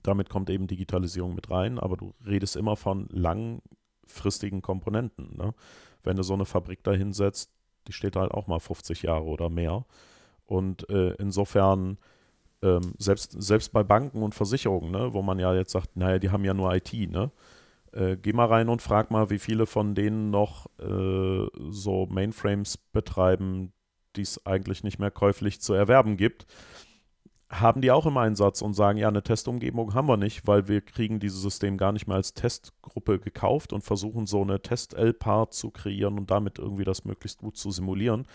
damit kommt eben Digitalisierung mit rein, aber du redest immer von langfristigen Komponenten. Ne? Wenn du so eine Fabrik da hinsetzt, die steht halt auch mal 50 Jahre oder mehr. Und äh, insofern, ähm, selbst, selbst bei Banken und Versicherungen, ne, wo man ja jetzt sagt, naja, die haben ja nur IT, ne? Äh, geh mal rein und frag mal, wie viele von denen noch äh, so Mainframes betreiben, die es eigentlich nicht mehr käuflich zu erwerben gibt. Haben die auch im Einsatz und sagen, ja, eine Testumgebung haben wir nicht, weil wir kriegen dieses System gar nicht mehr als Testgruppe gekauft und versuchen so eine Test-L-Part zu kreieren und damit irgendwie das möglichst gut zu simulieren.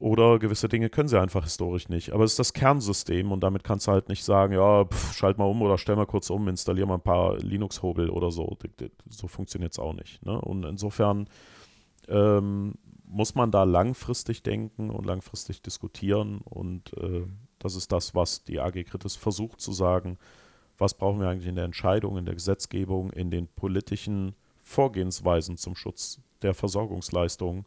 Oder gewisse Dinge können sie einfach historisch nicht. Aber es ist das Kernsystem und damit kannst du halt nicht sagen, ja, pff, schalt mal um oder stell mal kurz um, installier mal ein paar Linux-Hobel oder so. So funktioniert es auch nicht. Ne? Und insofern ähm, muss man da langfristig denken und langfristig diskutieren. Und äh, das ist das, was die AG Kritis versucht zu sagen. Was brauchen wir eigentlich in der Entscheidung, in der Gesetzgebung, in den politischen Vorgehensweisen zum Schutz der Versorgungsleistungen.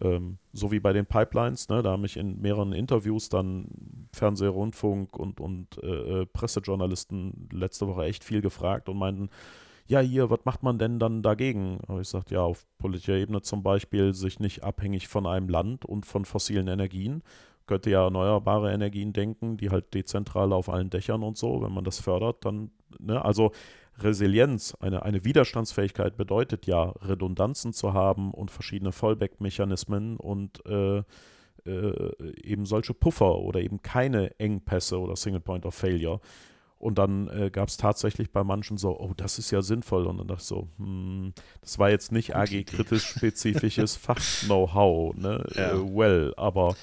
Ähm, so wie bei den Pipelines, ne, da haben mich in mehreren Interviews dann Fernseh, Rundfunk und, und äh, äh, Pressejournalisten letzte Woche echt viel gefragt und meinten, ja, hier, was macht man denn dann dagegen? Aber ich sagte, ja, auf politischer Ebene zum Beispiel sich nicht abhängig von einem Land und von fossilen Energien. Könnte ja erneuerbare Energien denken, die halt dezentral auf allen Dächern und so, wenn man das fördert, dann, ne, also Resilienz, eine, eine Widerstandsfähigkeit bedeutet ja, Redundanzen zu haben und verschiedene Fallback-Mechanismen und äh, äh, eben solche Puffer oder eben keine Engpässe oder Single Point of Failure. Und dann äh, gab es tatsächlich bei manchen so, oh, das ist ja sinnvoll. Und dann dachte ich so, hm, das war jetzt nicht AG-kritisch spezifisches Fach-Know-how, ne? Ja. Äh, well, aber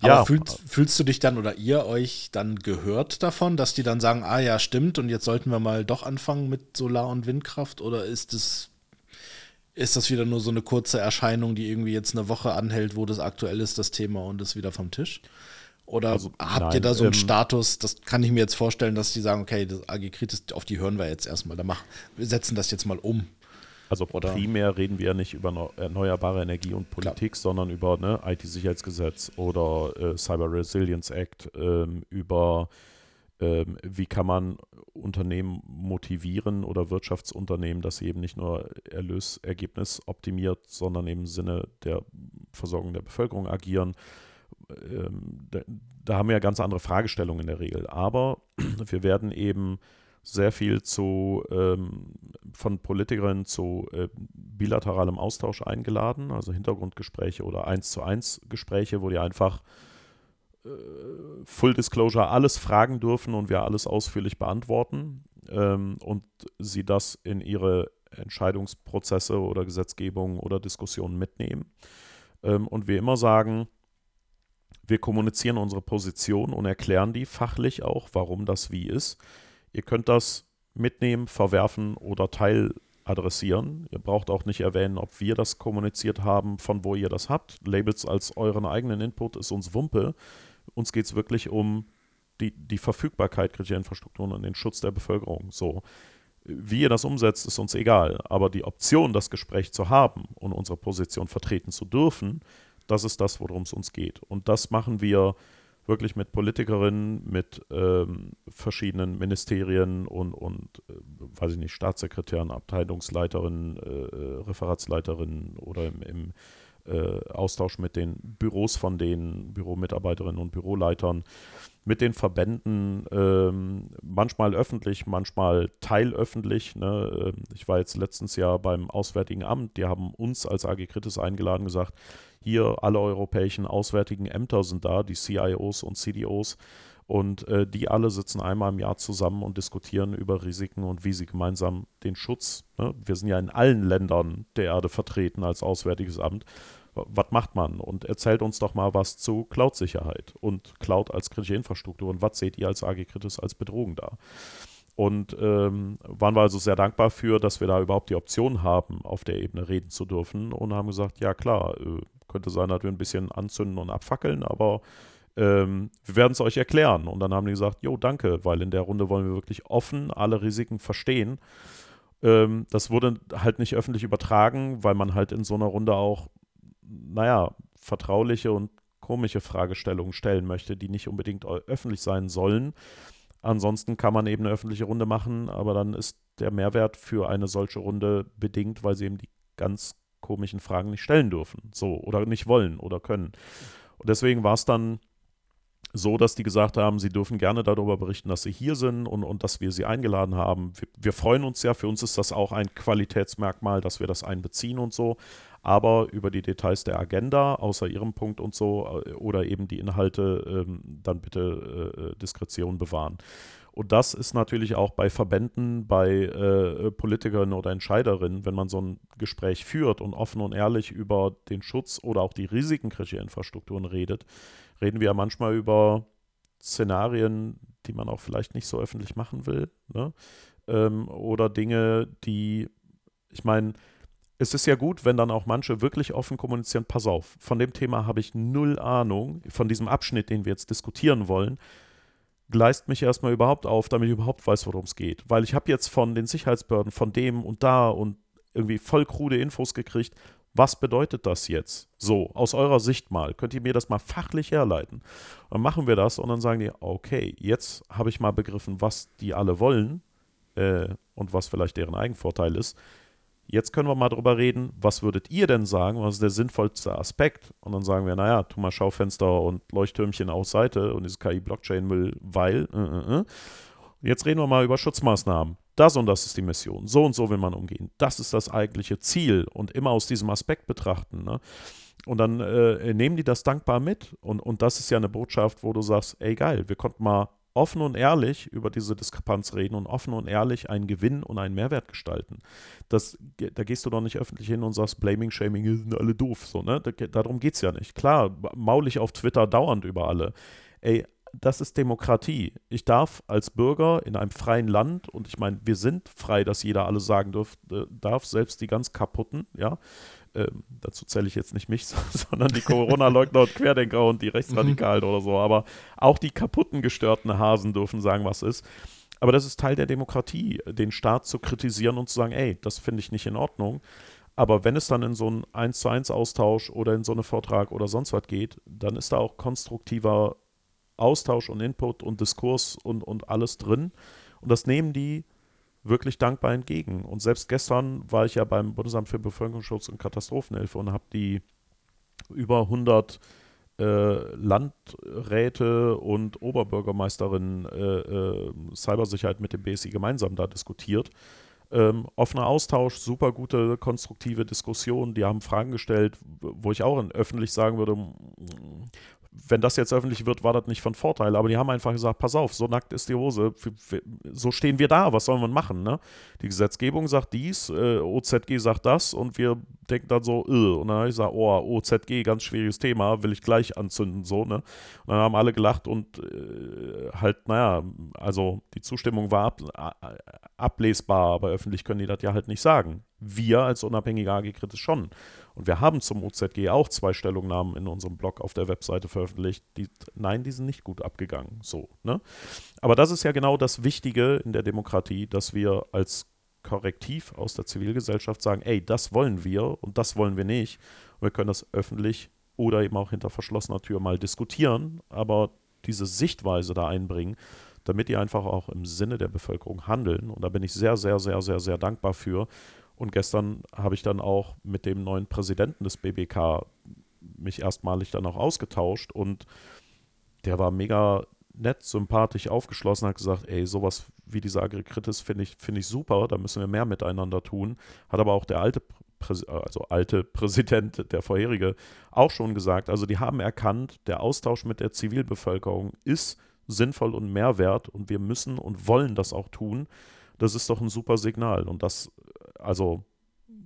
aber ja. fühlst, fühlst du dich dann oder ihr euch dann gehört davon, dass die dann sagen, ah ja, stimmt, und jetzt sollten wir mal doch anfangen mit Solar- und Windkraft? Oder ist es ist das wieder nur so eine kurze Erscheinung, die irgendwie jetzt eine Woche anhält, wo das aktuell ist, das Thema, und ist wieder vom Tisch? Oder also, habt nein, ihr da so einen ähm, Status, das kann ich mir jetzt vorstellen, dass die sagen, okay, das AG Kritis, auf die hören wir jetzt erstmal, da mach, wir setzen das jetzt mal um. Also Oder? primär reden wir ja nicht über erneuerbare Energie und Politik, Klar. sondern über ne, IT-Sicherheitsgesetz oder äh, Cyber Resilience Act, ähm, über ähm, wie kann man Unternehmen motivieren oder Wirtschaftsunternehmen, dass sie eben nicht nur Erlösergebnis optimiert, sondern im Sinne der Versorgung der Bevölkerung agieren. Ähm, da, da haben wir ja ganz andere Fragestellungen in der Regel. Aber wir werden eben sehr viel zu, ähm, von Politikerinnen zu äh, bilateralem Austausch eingeladen, also Hintergrundgespräche oder eins zu eins Gespräche, wo die einfach äh, Full Disclosure alles fragen dürfen und wir alles ausführlich beantworten ähm, und sie das in ihre Entscheidungsprozesse oder Gesetzgebung oder Diskussionen mitnehmen. Ähm, und wir immer sagen, wir kommunizieren unsere Position und erklären die fachlich auch, warum das wie ist. Ihr könnt das mitnehmen, verwerfen oder teiladressieren. Ihr braucht auch nicht erwähnen, ob wir das kommuniziert haben, von wo ihr das habt. Labels als euren eigenen Input ist uns Wumpe. Uns geht es wirklich um die, die Verfügbarkeit kritischer Infrastrukturen und den Schutz der Bevölkerung. So. Wie ihr das umsetzt, ist uns egal. Aber die Option, das Gespräch zu haben und unsere Position vertreten zu dürfen, das ist das, worum es uns geht. Und das machen wir wirklich mit Politikerinnen, mit ähm, verschiedenen Ministerien und, und äh, weiß ich nicht, Staatssekretären, Abteilungsleiterinnen, äh, äh Referatsleiterinnen oder im, im äh, Austausch mit den Büros von den Büromitarbeiterinnen und Büroleitern, mit den Verbänden, ähm, manchmal öffentlich, manchmal teilöffentlich. Ne? Ähm, ich war jetzt letztens Jahr beim Auswärtigen Amt, die haben uns als AG Kritis eingeladen, gesagt, hier alle europäischen auswärtigen Ämter sind da, die CIOs und CDOs. Und äh, die alle sitzen einmal im Jahr zusammen und diskutieren über Risiken und wie sie gemeinsam den Schutz, ne? wir sind ja in allen Ländern der Erde vertreten als Auswärtiges Amt, was macht man? Und erzählt uns doch mal was zu Cloud-Sicherheit und Cloud als kritische Infrastruktur und was seht ihr als AG Kritis als Bedrohung da? Und ähm, waren wir also sehr dankbar für, dass wir da überhaupt die Option haben, auf der Ebene reden zu dürfen und haben gesagt, ja klar, äh, könnte sein, dass wir ein bisschen anzünden und abfackeln, aber ähm, wir werden es euch erklären. Und dann haben die gesagt, jo, danke, weil in der Runde wollen wir wirklich offen alle Risiken verstehen. Ähm, das wurde halt nicht öffentlich übertragen, weil man halt in so einer Runde auch, naja, vertrauliche und komische Fragestellungen stellen möchte, die nicht unbedingt öffentlich sein sollen. Ansonsten kann man eben eine öffentliche Runde machen, aber dann ist der Mehrwert für eine solche Runde bedingt, weil sie eben die ganz komischen Fragen nicht stellen dürfen. So, oder nicht wollen oder können. Und deswegen war es dann so, dass die gesagt haben, sie dürfen gerne darüber berichten, dass sie hier sind und, und dass wir sie eingeladen haben. Wir, wir, freuen uns ja, für uns ist das auch ein Qualitätsmerkmal, dass wir das einbeziehen und so. Aber über die Details der Agenda, außer ihrem Punkt und so, äh, oder eben die Inhalte, ähm, dann bitte äh, Diskretion bewahren. Und das ist natürlich auch bei Verbänden, bei äh, Politikerinnen oder Entscheiderinnen, wenn man so ein Gespräch führt und offen und ehrlich über den Schutz oder auch die Risiken kritischer Infrastrukturen redet, reden wir ja manchmal über Szenarien, die man auch vielleicht nicht so öffentlich machen will. Ne? Ähm, oder Dinge, die, ich meine, es ist ja gut, wenn dann auch manche wirklich offen kommunizieren, pass auf, von dem Thema habe ich null Ahnung, von diesem Abschnitt, den wir jetzt diskutieren wollen gleist mich erstmal überhaupt auf, damit ich überhaupt weiß, worum es geht. Weil ich habe jetzt von den Sicherheitsbehörden, von dem und da und irgendwie voll krude Infos gekriegt. Was bedeutet das jetzt? So, aus eurer Sicht mal. Könnt ihr mir das mal fachlich herleiten? Dann machen wir das und dann sagen die, okay, jetzt habe ich mal begriffen, was die alle wollen äh, und was vielleicht deren Eigenvorteil ist. Jetzt können wir mal drüber reden, was würdet ihr denn sagen, was ist der sinnvollste Aspekt? Und dann sagen wir, naja, tu mal Schaufenster und Leuchttürmchen aus Seite und diese KI-Blockchain-Müll, weil, äh, äh, äh. Jetzt reden wir mal über Schutzmaßnahmen. Das und das ist die Mission. So und so will man umgehen. Das ist das eigentliche Ziel und immer aus diesem Aspekt betrachten. Ne? Und dann äh, nehmen die das dankbar mit. Und, und das ist ja eine Botschaft, wo du sagst, ey geil, wir konnten mal offen und ehrlich über diese Diskrepanz reden und offen und ehrlich einen Gewinn und einen Mehrwert gestalten. Das, da gehst du doch nicht öffentlich hin und sagst, Blaming, Shaming, sind alle doof. So, ne? Da, darum geht es ja nicht. Klar, maul ich auf Twitter dauernd über alle. Ey, das ist Demokratie. Ich darf als Bürger in einem freien Land, und ich meine, wir sind frei, dass jeder alles sagen dürf, äh, darf, selbst die ganz kaputten, ja. Ähm, dazu zähle ich jetzt nicht mich, sondern die Corona-Leugner und Querdenker und die Rechtsradikalen oder so. Aber auch die kaputten, gestörten Hasen dürfen sagen, was ist. Aber das ist Teil der Demokratie, den Staat zu kritisieren und zu sagen, ey, das finde ich nicht in Ordnung. Aber wenn es dann in so einen 1 zu 1 Austausch oder in so einen Vortrag oder sonst was geht, dann ist da auch konstruktiver Austausch und Input und Diskurs und, und alles drin. Und das nehmen die wirklich dankbar entgegen. Und selbst gestern war ich ja beim Bundesamt für Bevölkerungsschutz und Katastrophenhilfe und habe die über 100 äh, Landräte und Oberbürgermeisterinnen äh, äh, Cybersicherheit mit dem BSI gemeinsam da diskutiert. Ähm, offener Austausch, super gute, konstruktive Diskussion. Die haben Fragen gestellt, wo ich auch öffentlich sagen würde, wenn das jetzt öffentlich wird, war das nicht von Vorteil. Aber die haben einfach gesagt, pass auf, so nackt ist die Hose, so stehen wir da, was soll man machen? Ne? Die Gesetzgebung sagt dies, äh, OZG sagt das und wir denken dann so, äh. und dann habe ich gesagt, oh, OZG, ganz schwieriges Thema, will ich gleich anzünden, so, ne? Und dann haben alle gelacht und äh, halt, naja, also die Zustimmung war ab, ablesbar, aber öffentlich können die das ja halt nicht sagen. Wir als unabhängige AG Kritis schon. Und wir haben zum OZG auch zwei Stellungnahmen in unserem Blog auf der Webseite veröffentlicht. Die, nein, die sind nicht gut abgegangen. So, ne? Aber das ist ja genau das Wichtige in der Demokratie, dass wir als Korrektiv aus der Zivilgesellschaft sagen, ey, das wollen wir und das wollen wir nicht. Und wir können das öffentlich oder eben auch hinter verschlossener Tür mal diskutieren, aber diese Sichtweise da einbringen, damit die einfach auch im Sinne der Bevölkerung handeln. Und da bin ich sehr, sehr, sehr, sehr, sehr dankbar für. Und gestern habe ich dann auch mit dem neuen Präsidenten des BBK mich erstmalig dann auch ausgetauscht und der war mega nett, sympathisch, aufgeschlossen, hat gesagt, ey, sowas wie diese Agrikritis finde ich, find ich super, da müssen wir mehr miteinander tun. Hat aber auch der alte, also alte Präsident, der vorherige, auch schon gesagt. Also die haben erkannt, der Austausch mit der Zivilbevölkerung ist sinnvoll und Mehrwert und wir müssen und wollen das auch tun. Das ist doch ein super Signal und das also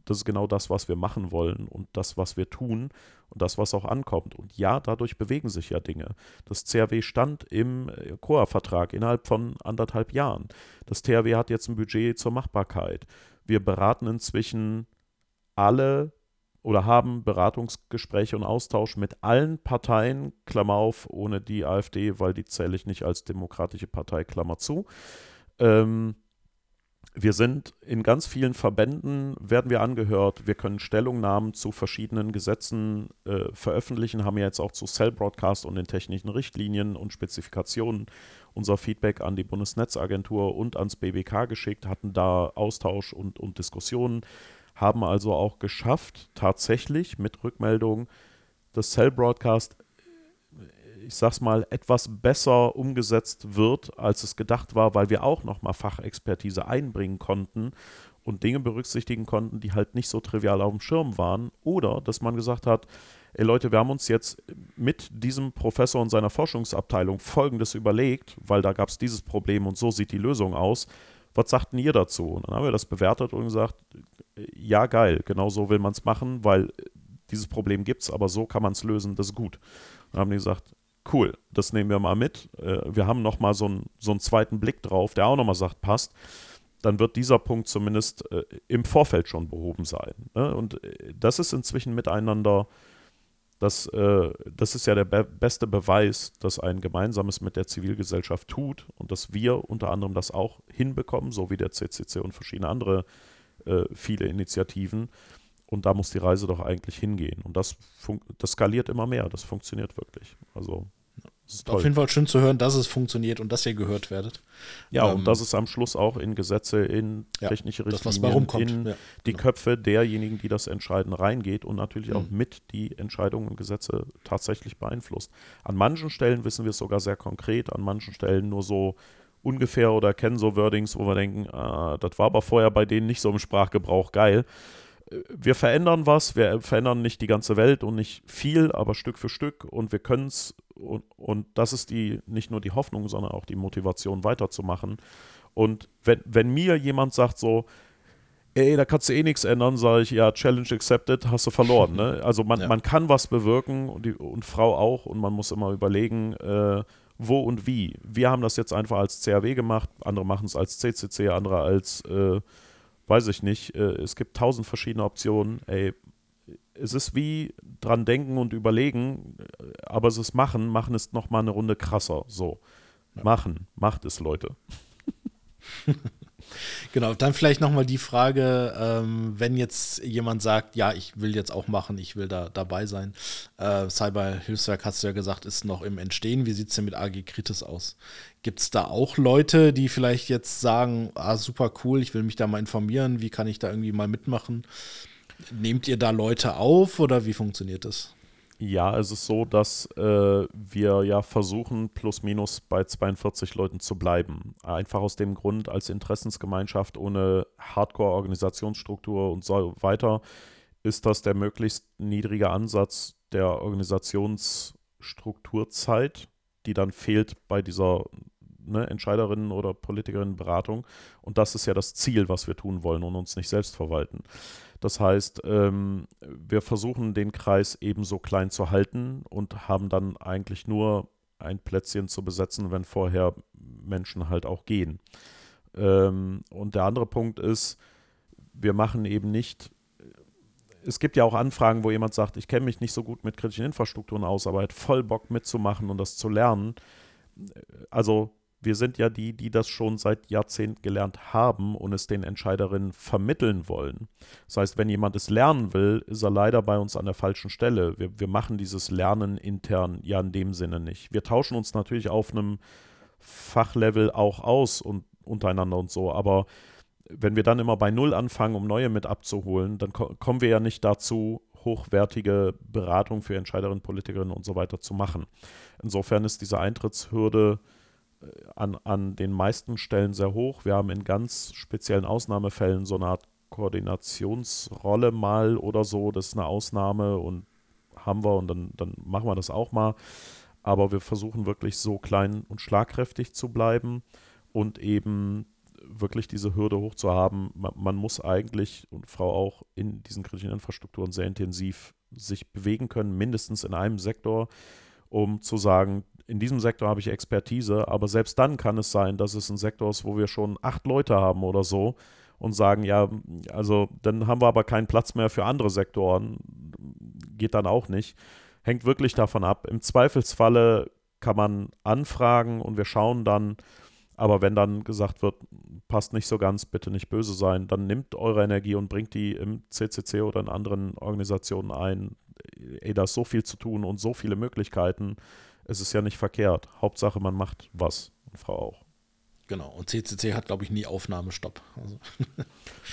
das ist genau das, was wir machen wollen und das, was wir tun und das, was auch ankommt. Und ja, dadurch bewegen sich ja Dinge. Das CRW stand im COA-Vertrag innerhalb von anderthalb Jahren. Das THW hat jetzt ein Budget zur Machbarkeit. Wir beraten inzwischen alle oder haben Beratungsgespräche und Austausch mit allen Parteien, Klammer auf, ohne die AfD, weil die zähle ich nicht als demokratische Partei, Klammer zu. Ähm, wir sind in ganz vielen Verbänden, werden wir angehört. Wir können Stellungnahmen zu verschiedenen Gesetzen äh, veröffentlichen, haben ja jetzt auch zu Cell Broadcast und den technischen Richtlinien und Spezifikationen unser Feedback an die Bundesnetzagentur und ans BBK geschickt, hatten da Austausch und, und Diskussionen, haben also auch geschafft, tatsächlich mit Rückmeldung das Cell Broadcast ich sag's mal, etwas besser umgesetzt wird, als es gedacht war, weil wir auch nochmal Fachexpertise einbringen konnten und Dinge berücksichtigen konnten, die halt nicht so trivial auf dem Schirm waren. Oder dass man gesagt hat, ey Leute, wir haben uns jetzt mit diesem Professor und seiner Forschungsabteilung Folgendes überlegt, weil da gab es dieses Problem und so sieht die Lösung aus. Was sagten ihr dazu? Und dann haben wir das bewertet und gesagt, ja geil, genau so will man es machen, weil dieses Problem gibt es, aber so kann man es lösen, das ist gut. dann haben die gesagt, cool, das nehmen wir mal mit. Äh, wir haben nochmal so, ein, so einen zweiten Blick drauf, der auch nochmal sagt, passt. Dann wird dieser Punkt zumindest äh, im Vorfeld schon behoben sein. Ne? Und äh, das ist inzwischen miteinander, das, das ist ja der be beste Beweis, dass ein gemeinsames mit der Zivilgesellschaft tut und dass wir unter anderem das auch hinbekommen, so wie der CCC und verschiedene andere viele Initiativen. Und da muss die Reise doch eigentlich hingehen. Und das, das skaliert immer mehr. Das funktioniert wirklich. Also auf jeden Fall schön zu hören, dass es funktioniert und dass ihr gehört werdet. Ja, ähm, und dass es am Schluss auch in Gesetze, in technische ja, Richtlinien, das, in ja, die genau. Köpfe derjenigen, die das entscheiden, reingeht und natürlich mhm. auch mit die Entscheidungen und Gesetze tatsächlich beeinflusst. An manchen Stellen wissen wir es sogar sehr konkret, an manchen Stellen nur so ungefähr oder kennen so Wordings, wo wir denken, ah, das war aber vorher bei denen nicht so im Sprachgebrauch geil wir verändern was, wir verändern nicht die ganze Welt und nicht viel, aber Stück für Stück und wir können es und, und das ist die nicht nur die Hoffnung, sondern auch die Motivation weiterzumachen. Und wenn, wenn mir jemand sagt so, ey, da kannst du eh nichts ändern, sage ich, ja, Challenge accepted, hast du verloren. Ne? Also man, ja. man kann was bewirken und, die, und Frau auch und man muss immer überlegen, äh, wo und wie. Wir haben das jetzt einfach als CAW gemacht, andere machen es als CCC, andere als äh, weiß ich nicht, äh, es gibt tausend verschiedene Optionen. Ey, es ist wie dran denken und überlegen, äh, aber es ist machen. Machen ist nochmal eine Runde krasser. So. Ja. Machen. Macht es, Leute. Genau, dann vielleicht nochmal die Frage, ähm, wenn jetzt jemand sagt, ja, ich will jetzt auch machen, ich will da dabei sein. Äh, Cyber-Hilfswerk, hast du ja gesagt, ist noch im Entstehen. Wie sieht es denn mit AG Kritis aus? Gibt es da auch Leute, die vielleicht jetzt sagen, ah, super cool, ich will mich da mal informieren, wie kann ich da irgendwie mal mitmachen? Nehmt ihr da Leute auf oder wie funktioniert das? Ja, es ist so, dass äh, wir ja versuchen, plus minus bei 42 Leuten zu bleiben. Einfach aus dem Grund, als Interessensgemeinschaft ohne Hardcore-Organisationsstruktur und so weiter, ist das der möglichst niedrige Ansatz der Organisationsstrukturzeit, die dann fehlt bei dieser ne, Entscheiderinnen- oder Politikerinnenberatung. Und das ist ja das Ziel, was wir tun wollen und uns nicht selbst verwalten. Das heißt, ähm, wir versuchen den Kreis ebenso klein zu halten und haben dann eigentlich nur ein Plätzchen zu besetzen, wenn vorher Menschen halt auch gehen. Ähm, und der andere Punkt ist, wir machen eben nicht, es gibt ja auch Anfragen, wo jemand sagt, ich kenne mich nicht so gut mit kritischen Infrastrukturen aus, aber hat voll Bock mitzumachen und das zu lernen. Also wir sind ja die, die das schon seit Jahrzehnten gelernt haben und es den Entscheiderinnen vermitteln wollen. Das heißt, wenn jemand es lernen will, ist er leider bei uns an der falschen Stelle. Wir, wir machen dieses Lernen intern ja in dem Sinne nicht. Wir tauschen uns natürlich auf einem Fachlevel auch aus und untereinander und so, aber wenn wir dann immer bei Null anfangen, um neue mit abzuholen, dann ko kommen wir ja nicht dazu, hochwertige Beratung für Entscheiderinnen, Politikerinnen und so weiter zu machen. Insofern ist diese Eintrittshürde an, an den meisten Stellen sehr hoch. Wir haben in ganz speziellen Ausnahmefällen so eine Art Koordinationsrolle mal oder so. Das ist eine Ausnahme und haben wir und dann, dann machen wir das auch mal. Aber wir versuchen wirklich so klein und schlagkräftig zu bleiben und eben wirklich diese Hürde hoch zu haben. Man, man muss eigentlich und Frau auch in diesen kritischen Infrastrukturen sehr intensiv sich bewegen können, mindestens in einem Sektor, um zu sagen, in diesem Sektor habe ich Expertise, aber selbst dann kann es sein, dass es ein Sektor ist, wo wir schon acht Leute haben oder so und sagen, ja, also dann haben wir aber keinen Platz mehr für andere Sektoren. Geht dann auch nicht. Hängt wirklich davon ab. Im Zweifelsfalle kann man anfragen und wir schauen dann, aber wenn dann gesagt wird, passt nicht so ganz, bitte nicht böse sein, dann nimmt eure Energie und bringt die im CCC oder in anderen Organisationen ein. Ey, da ist so viel zu tun und so viele Möglichkeiten es ist ja nicht verkehrt. Hauptsache, man macht was. Und Frau auch. Genau, und CCC hat, glaube ich, nie Aufnahmestopp. Also.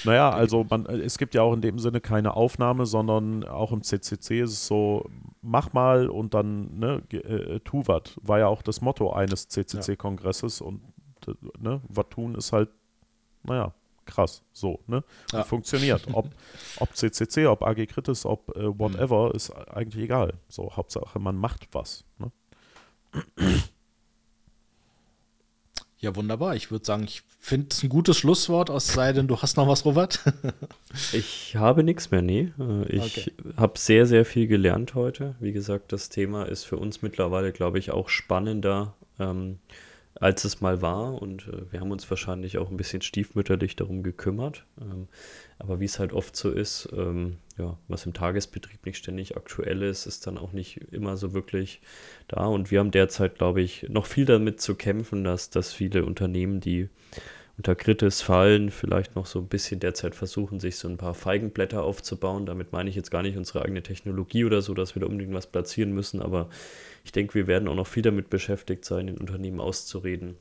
Naja, also man, es gibt ja auch in dem Sinne keine Aufnahme, sondern auch im CCC ist es so, mach mal und dann ne, äh, tu was. War ja auch das Motto eines CCC-Kongresses und äh, ne, was tun ist halt, naja, krass, so, ne? Ja. Funktioniert. Ob, ob CCC, ob AG Kritis, ob äh, whatever, mhm. ist eigentlich egal. So, Hauptsache, man macht was. Ne? Ja, wunderbar. Ich würde sagen, ich finde es ein gutes Schlusswort, aus sei denn, du hast noch was, Robert. ich habe nichts mehr, nee. Äh, ich okay. habe sehr, sehr viel gelernt heute. Wie gesagt, das Thema ist für uns mittlerweile, glaube ich, auch spannender. Ähm, als es mal war. Und äh, wir haben uns wahrscheinlich auch ein bisschen stiefmütterlich darum gekümmert. Ähm, aber wie es halt oft so ist, ähm, ja, was im Tagesbetrieb nicht ständig aktuell ist, ist dann auch nicht immer so wirklich da. Und wir haben derzeit, glaube ich, noch viel damit zu kämpfen, dass, dass viele Unternehmen, die unter Kritis fallen, vielleicht noch so ein bisschen derzeit versuchen, sich so ein paar Feigenblätter aufzubauen. Damit meine ich jetzt gar nicht unsere eigene Technologie oder so, dass wir da unbedingt was platzieren müssen, aber ich denke, wir werden auch noch viel damit beschäftigt sein, den Unternehmen auszureden.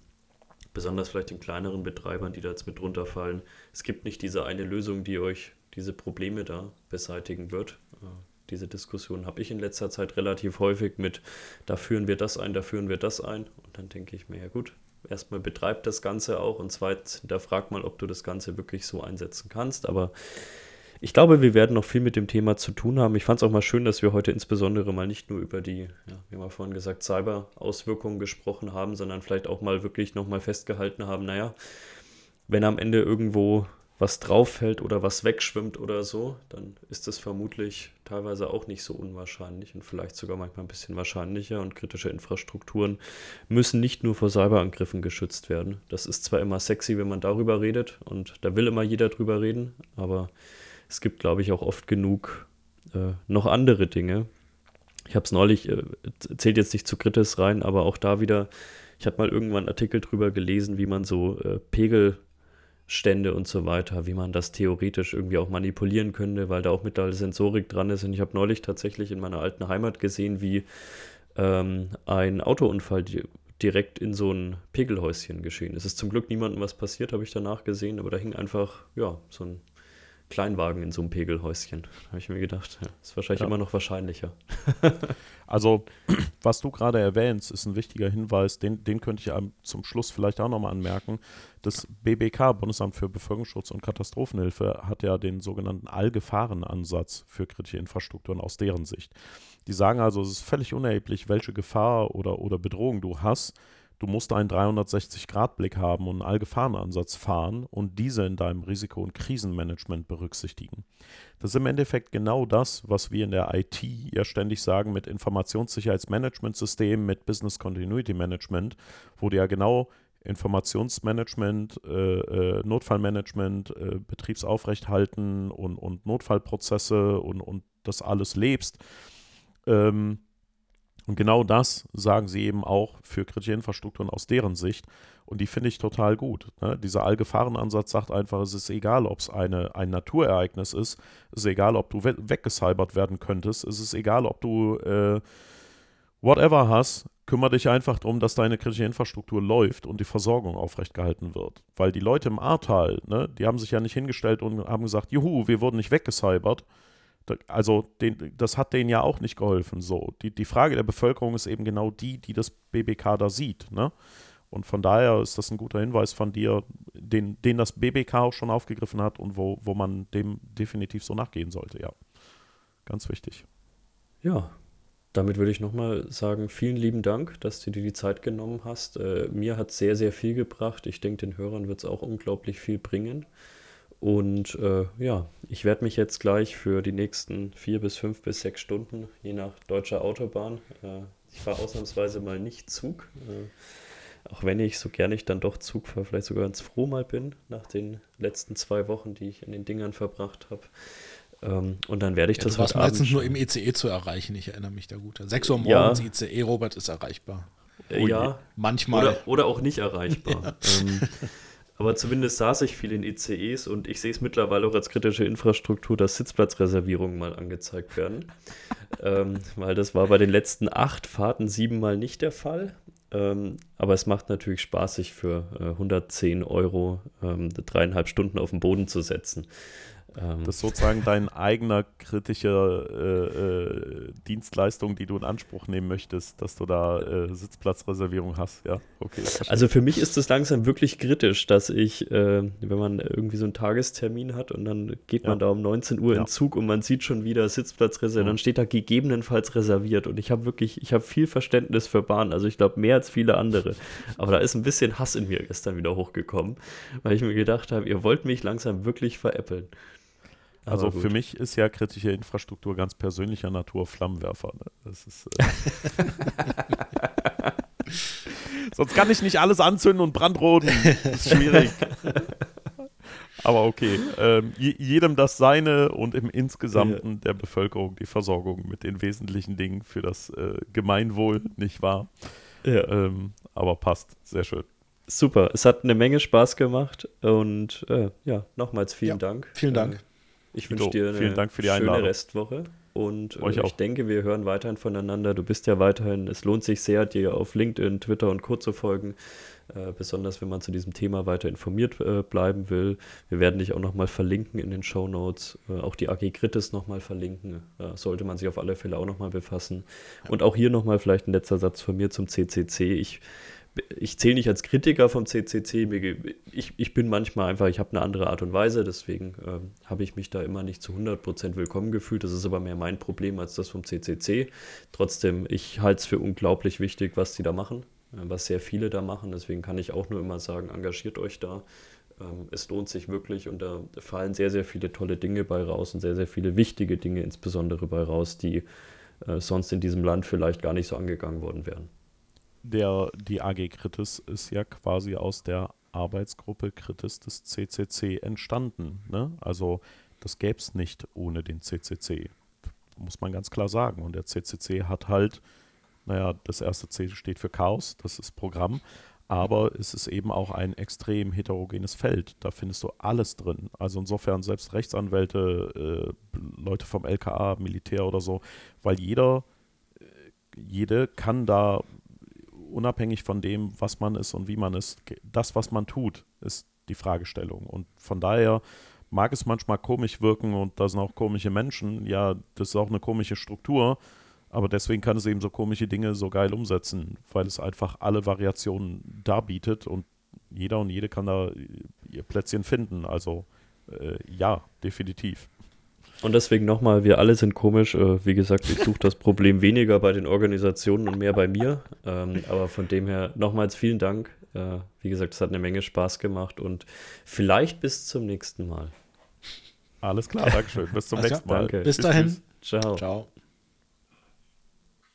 Besonders vielleicht den kleineren Betreibern, die da jetzt mit runterfallen. Es gibt nicht diese eine Lösung, die euch diese Probleme da beseitigen wird. Äh, diese Diskussion habe ich in letzter Zeit relativ häufig mit, da führen wir das ein, da führen wir das ein. Und dann denke ich mir, ja gut, erstmal betreibt das Ganze auch und zweitens hinterfrag mal, ob du das Ganze wirklich so einsetzen kannst. Aber ich glaube, wir werden noch viel mit dem Thema zu tun haben. Ich fand es auch mal schön, dass wir heute insbesondere mal nicht nur über die, ja, wie wir vorhin gesagt, Cyber-Auswirkungen gesprochen haben, sondern vielleicht auch mal wirklich nochmal festgehalten haben, naja, wenn am Ende irgendwo was drauf fällt oder was wegschwimmt oder so, dann ist das vermutlich teilweise auch nicht so unwahrscheinlich und vielleicht sogar manchmal ein bisschen wahrscheinlicher. Und kritische Infrastrukturen müssen nicht nur vor Cyberangriffen geschützt werden. Das ist zwar immer sexy, wenn man darüber redet und da will immer jeder drüber reden, aber es gibt, glaube ich, auch oft genug äh, noch andere Dinge. Ich habe es neulich, äh, zählt jetzt nicht zu Kritis rein, aber auch da wieder, ich habe mal irgendwann einen Artikel drüber gelesen, wie man so äh, Pegel Stände und so weiter, wie man das theoretisch irgendwie auch manipulieren könnte, weil da auch mittlerweile Sensorik dran ist. Und ich habe neulich tatsächlich in meiner alten Heimat gesehen, wie ähm, ein Autounfall direkt in so ein Pegelhäuschen geschehen ist. Es ist zum Glück niemandem was passiert, habe ich danach gesehen, aber da hing einfach, ja, so ein Kleinwagen in so einem Pegelhäuschen. Da habe ich mir gedacht, ja, ist wahrscheinlich ja. immer noch wahrscheinlicher. also, was du gerade erwähnst, ist ein wichtiger Hinweis, den, den könnte ich zum Schluss vielleicht auch nochmal anmerken. Das BBK, Bundesamt für Bevölkerungsschutz und Katastrophenhilfe, hat ja den sogenannten Allgefahrenansatz für kritische Infrastrukturen aus deren Sicht. Die sagen also, es ist völlig unerheblich, welche Gefahr oder, oder Bedrohung du hast Du musst einen 360-Grad-Blick haben und einen Allgefahrenansatz fahren und diese in deinem Risiko- und Krisenmanagement berücksichtigen. Das ist im Endeffekt genau das, was wir in der IT ja ständig sagen mit Informationssicherheitsmanagementsystemen, mit Business Continuity Management, wo du ja genau Informationsmanagement, äh, äh, Notfallmanagement, äh, Betriebsaufrechthalten und, und Notfallprozesse und, und das alles lebst. Ähm, und genau das sagen sie eben auch für kritische Infrastrukturen aus deren Sicht. Und die finde ich total gut. Ne? Dieser Allgefahrenansatz sagt einfach, es ist egal, ob es ein Naturereignis ist, es ist egal, ob du we weggecybert werden könntest, es ist egal, ob du äh, whatever hast, kümmere dich einfach darum, dass deine kritische Infrastruktur läuft und die Versorgung aufrechtgehalten wird. Weil die Leute im Ahrtal, ne, die haben sich ja nicht hingestellt und haben gesagt, juhu, wir wurden nicht weggecybert, also den, das hat denen ja auch nicht geholfen. So, die, die Frage der Bevölkerung ist eben genau die, die das BBK da sieht. Ne? Und von daher ist das ein guter Hinweis von dir, den, den das BBK auch schon aufgegriffen hat und wo, wo man dem definitiv so nachgehen sollte, ja. Ganz wichtig. Ja, damit würde ich nochmal sagen, vielen lieben Dank, dass du dir die Zeit genommen hast. Äh, mir hat sehr, sehr viel gebracht. Ich denke, den Hörern wird es auch unglaublich viel bringen. Und äh, ja, ich werde mich jetzt gleich für die nächsten vier bis fünf bis sechs Stunden, je nach deutscher Autobahn, äh, ich fahre ausnahmsweise mal nicht Zug, äh, auch wenn ich so gerne ich dann doch Zug fahre, vielleicht sogar ganz froh mal bin, nach den letzten zwei Wochen, die ich in den Dingern verbracht habe. Ähm, und dann werde ich ja, das du warst meistens nur im ECE zu erreichen, ich erinnere mich da gut. 6 Uhr morgens ja. ICE, Robert ist erreichbar. Oh ja, manchmal. Oder, oder, auch nicht erreichbar. Ja. Ähm, aber zumindest saß ich viel in ICEs und ich sehe es mittlerweile auch als kritische Infrastruktur, dass Sitzplatzreservierungen mal angezeigt werden. ähm, weil das war bei den letzten acht Fahrten siebenmal nicht der Fall. Ähm, aber es macht natürlich Spaß, sich für äh, 110 Euro ähm, dreieinhalb Stunden auf den Boden zu setzen. Ähm. Das ist sozusagen dein eigener kritischer äh, äh, Dienstleistung, die du in Anspruch nehmen möchtest, dass du da äh, Sitzplatzreservierung hast. Ja, okay. Also für mich ist es langsam wirklich kritisch, dass ich, äh, wenn man irgendwie so einen Tagestermin hat und dann geht man ja. da um 19 Uhr ja. in Zug und man sieht schon wieder Sitzplatzreserviert, mhm. dann steht da gegebenenfalls reserviert und ich habe wirklich, ich habe viel Verständnis für Bahn, also ich glaube mehr als viele andere. Aber da ist ein bisschen Hass in mir gestern wieder hochgekommen, weil ich mir gedacht habe, ihr wollt mich langsam wirklich veräppeln. Also für mich ist ja kritische Infrastruktur ganz persönlicher Natur Flammenwerfer. Ne? Das ist, äh Sonst kann ich nicht alles anzünden und brandroten. Das ist schwierig. Aber okay, ähm, jedem das seine und im Insgesamten ja. der Bevölkerung die Versorgung mit den wesentlichen Dingen für das äh, Gemeinwohl, nicht wahr? Ja. Ähm, aber passt, sehr schön. Super, es hat eine Menge Spaß gemacht und äh, ja, nochmals vielen ja, Dank. Vielen Dank. Äh, ich wünsche dir eine Dank für die schöne Einladung. Restwoche und äh, ich auch. denke, wir hören weiterhin voneinander. Du bist ja weiterhin, es lohnt sich sehr, dir auf LinkedIn, Twitter und Co. zu folgen, äh, besonders wenn man zu diesem Thema weiter informiert äh, bleiben will. Wir werden dich auch nochmal verlinken in den Show Notes, äh, auch die AG Kritis nochmal verlinken. Da sollte man sich auf alle Fälle auch nochmal befassen. Ja. Und auch hier nochmal vielleicht ein letzter Satz von mir zum CCC. Ich ich zähle nicht als Kritiker vom CCC. Ich, ich bin manchmal einfach, ich habe eine andere Art und Weise, deswegen äh, habe ich mich da immer nicht zu 100% willkommen gefühlt. Das ist aber mehr mein Problem als das vom CCC. Trotzdem, ich halte es für unglaublich wichtig, was die da machen, äh, was sehr viele da machen. Deswegen kann ich auch nur immer sagen, engagiert euch da. Ähm, es lohnt sich wirklich und da fallen sehr, sehr viele tolle Dinge bei raus und sehr, sehr viele wichtige Dinge insbesondere bei raus, die äh, sonst in diesem Land vielleicht gar nicht so angegangen worden wären der, die AG Kritis ist ja quasi aus der Arbeitsgruppe Kritis des CCC entstanden. Ne? Also das gäbe es nicht ohne den CCC, muss man ganz klar sagen. Und der CCC hat halt, naja, das erste C steht für Chaos, das ist Programm, aber es ist eben auch ein extrem heterogenes Feld. Da findest du alles drin. Also insofern selbst Rechtsanwälte, äh, Leute vom LKA, Militär oder so, weil jeder, äh, jede kann da unabhängig von dem, was man ist und wie man ist, das, was man tut, ist die Fragestellung. Und von daher mag es manchmal komisch wirken und da sind auch komische Menschen. Ja, das ist auch eine komische Struktur, aber deswegen kann es eben so komische Dinge so geil umsetzen, weil es einfach alle Variationen darbietet und jeder und jede kann da ihr Plätzchen finden. Also äh, ja, definitiv. Und deswegen nochmal, wir alle sind komisch. Äh, wie gesagt, ich suche das Problem weniger bei den Organisationen und mehr bei mir. Ähm, aber von dem her nochmals vielen Dank. Äh, wie gesagt, es hat eine Menge Spaß gemacht und vielleicht bis zum nächsten Mal. Alles klar, Dankeschön. Bis zum nächsten Mal. Danke. Bis dahin. Ciao. Ciao.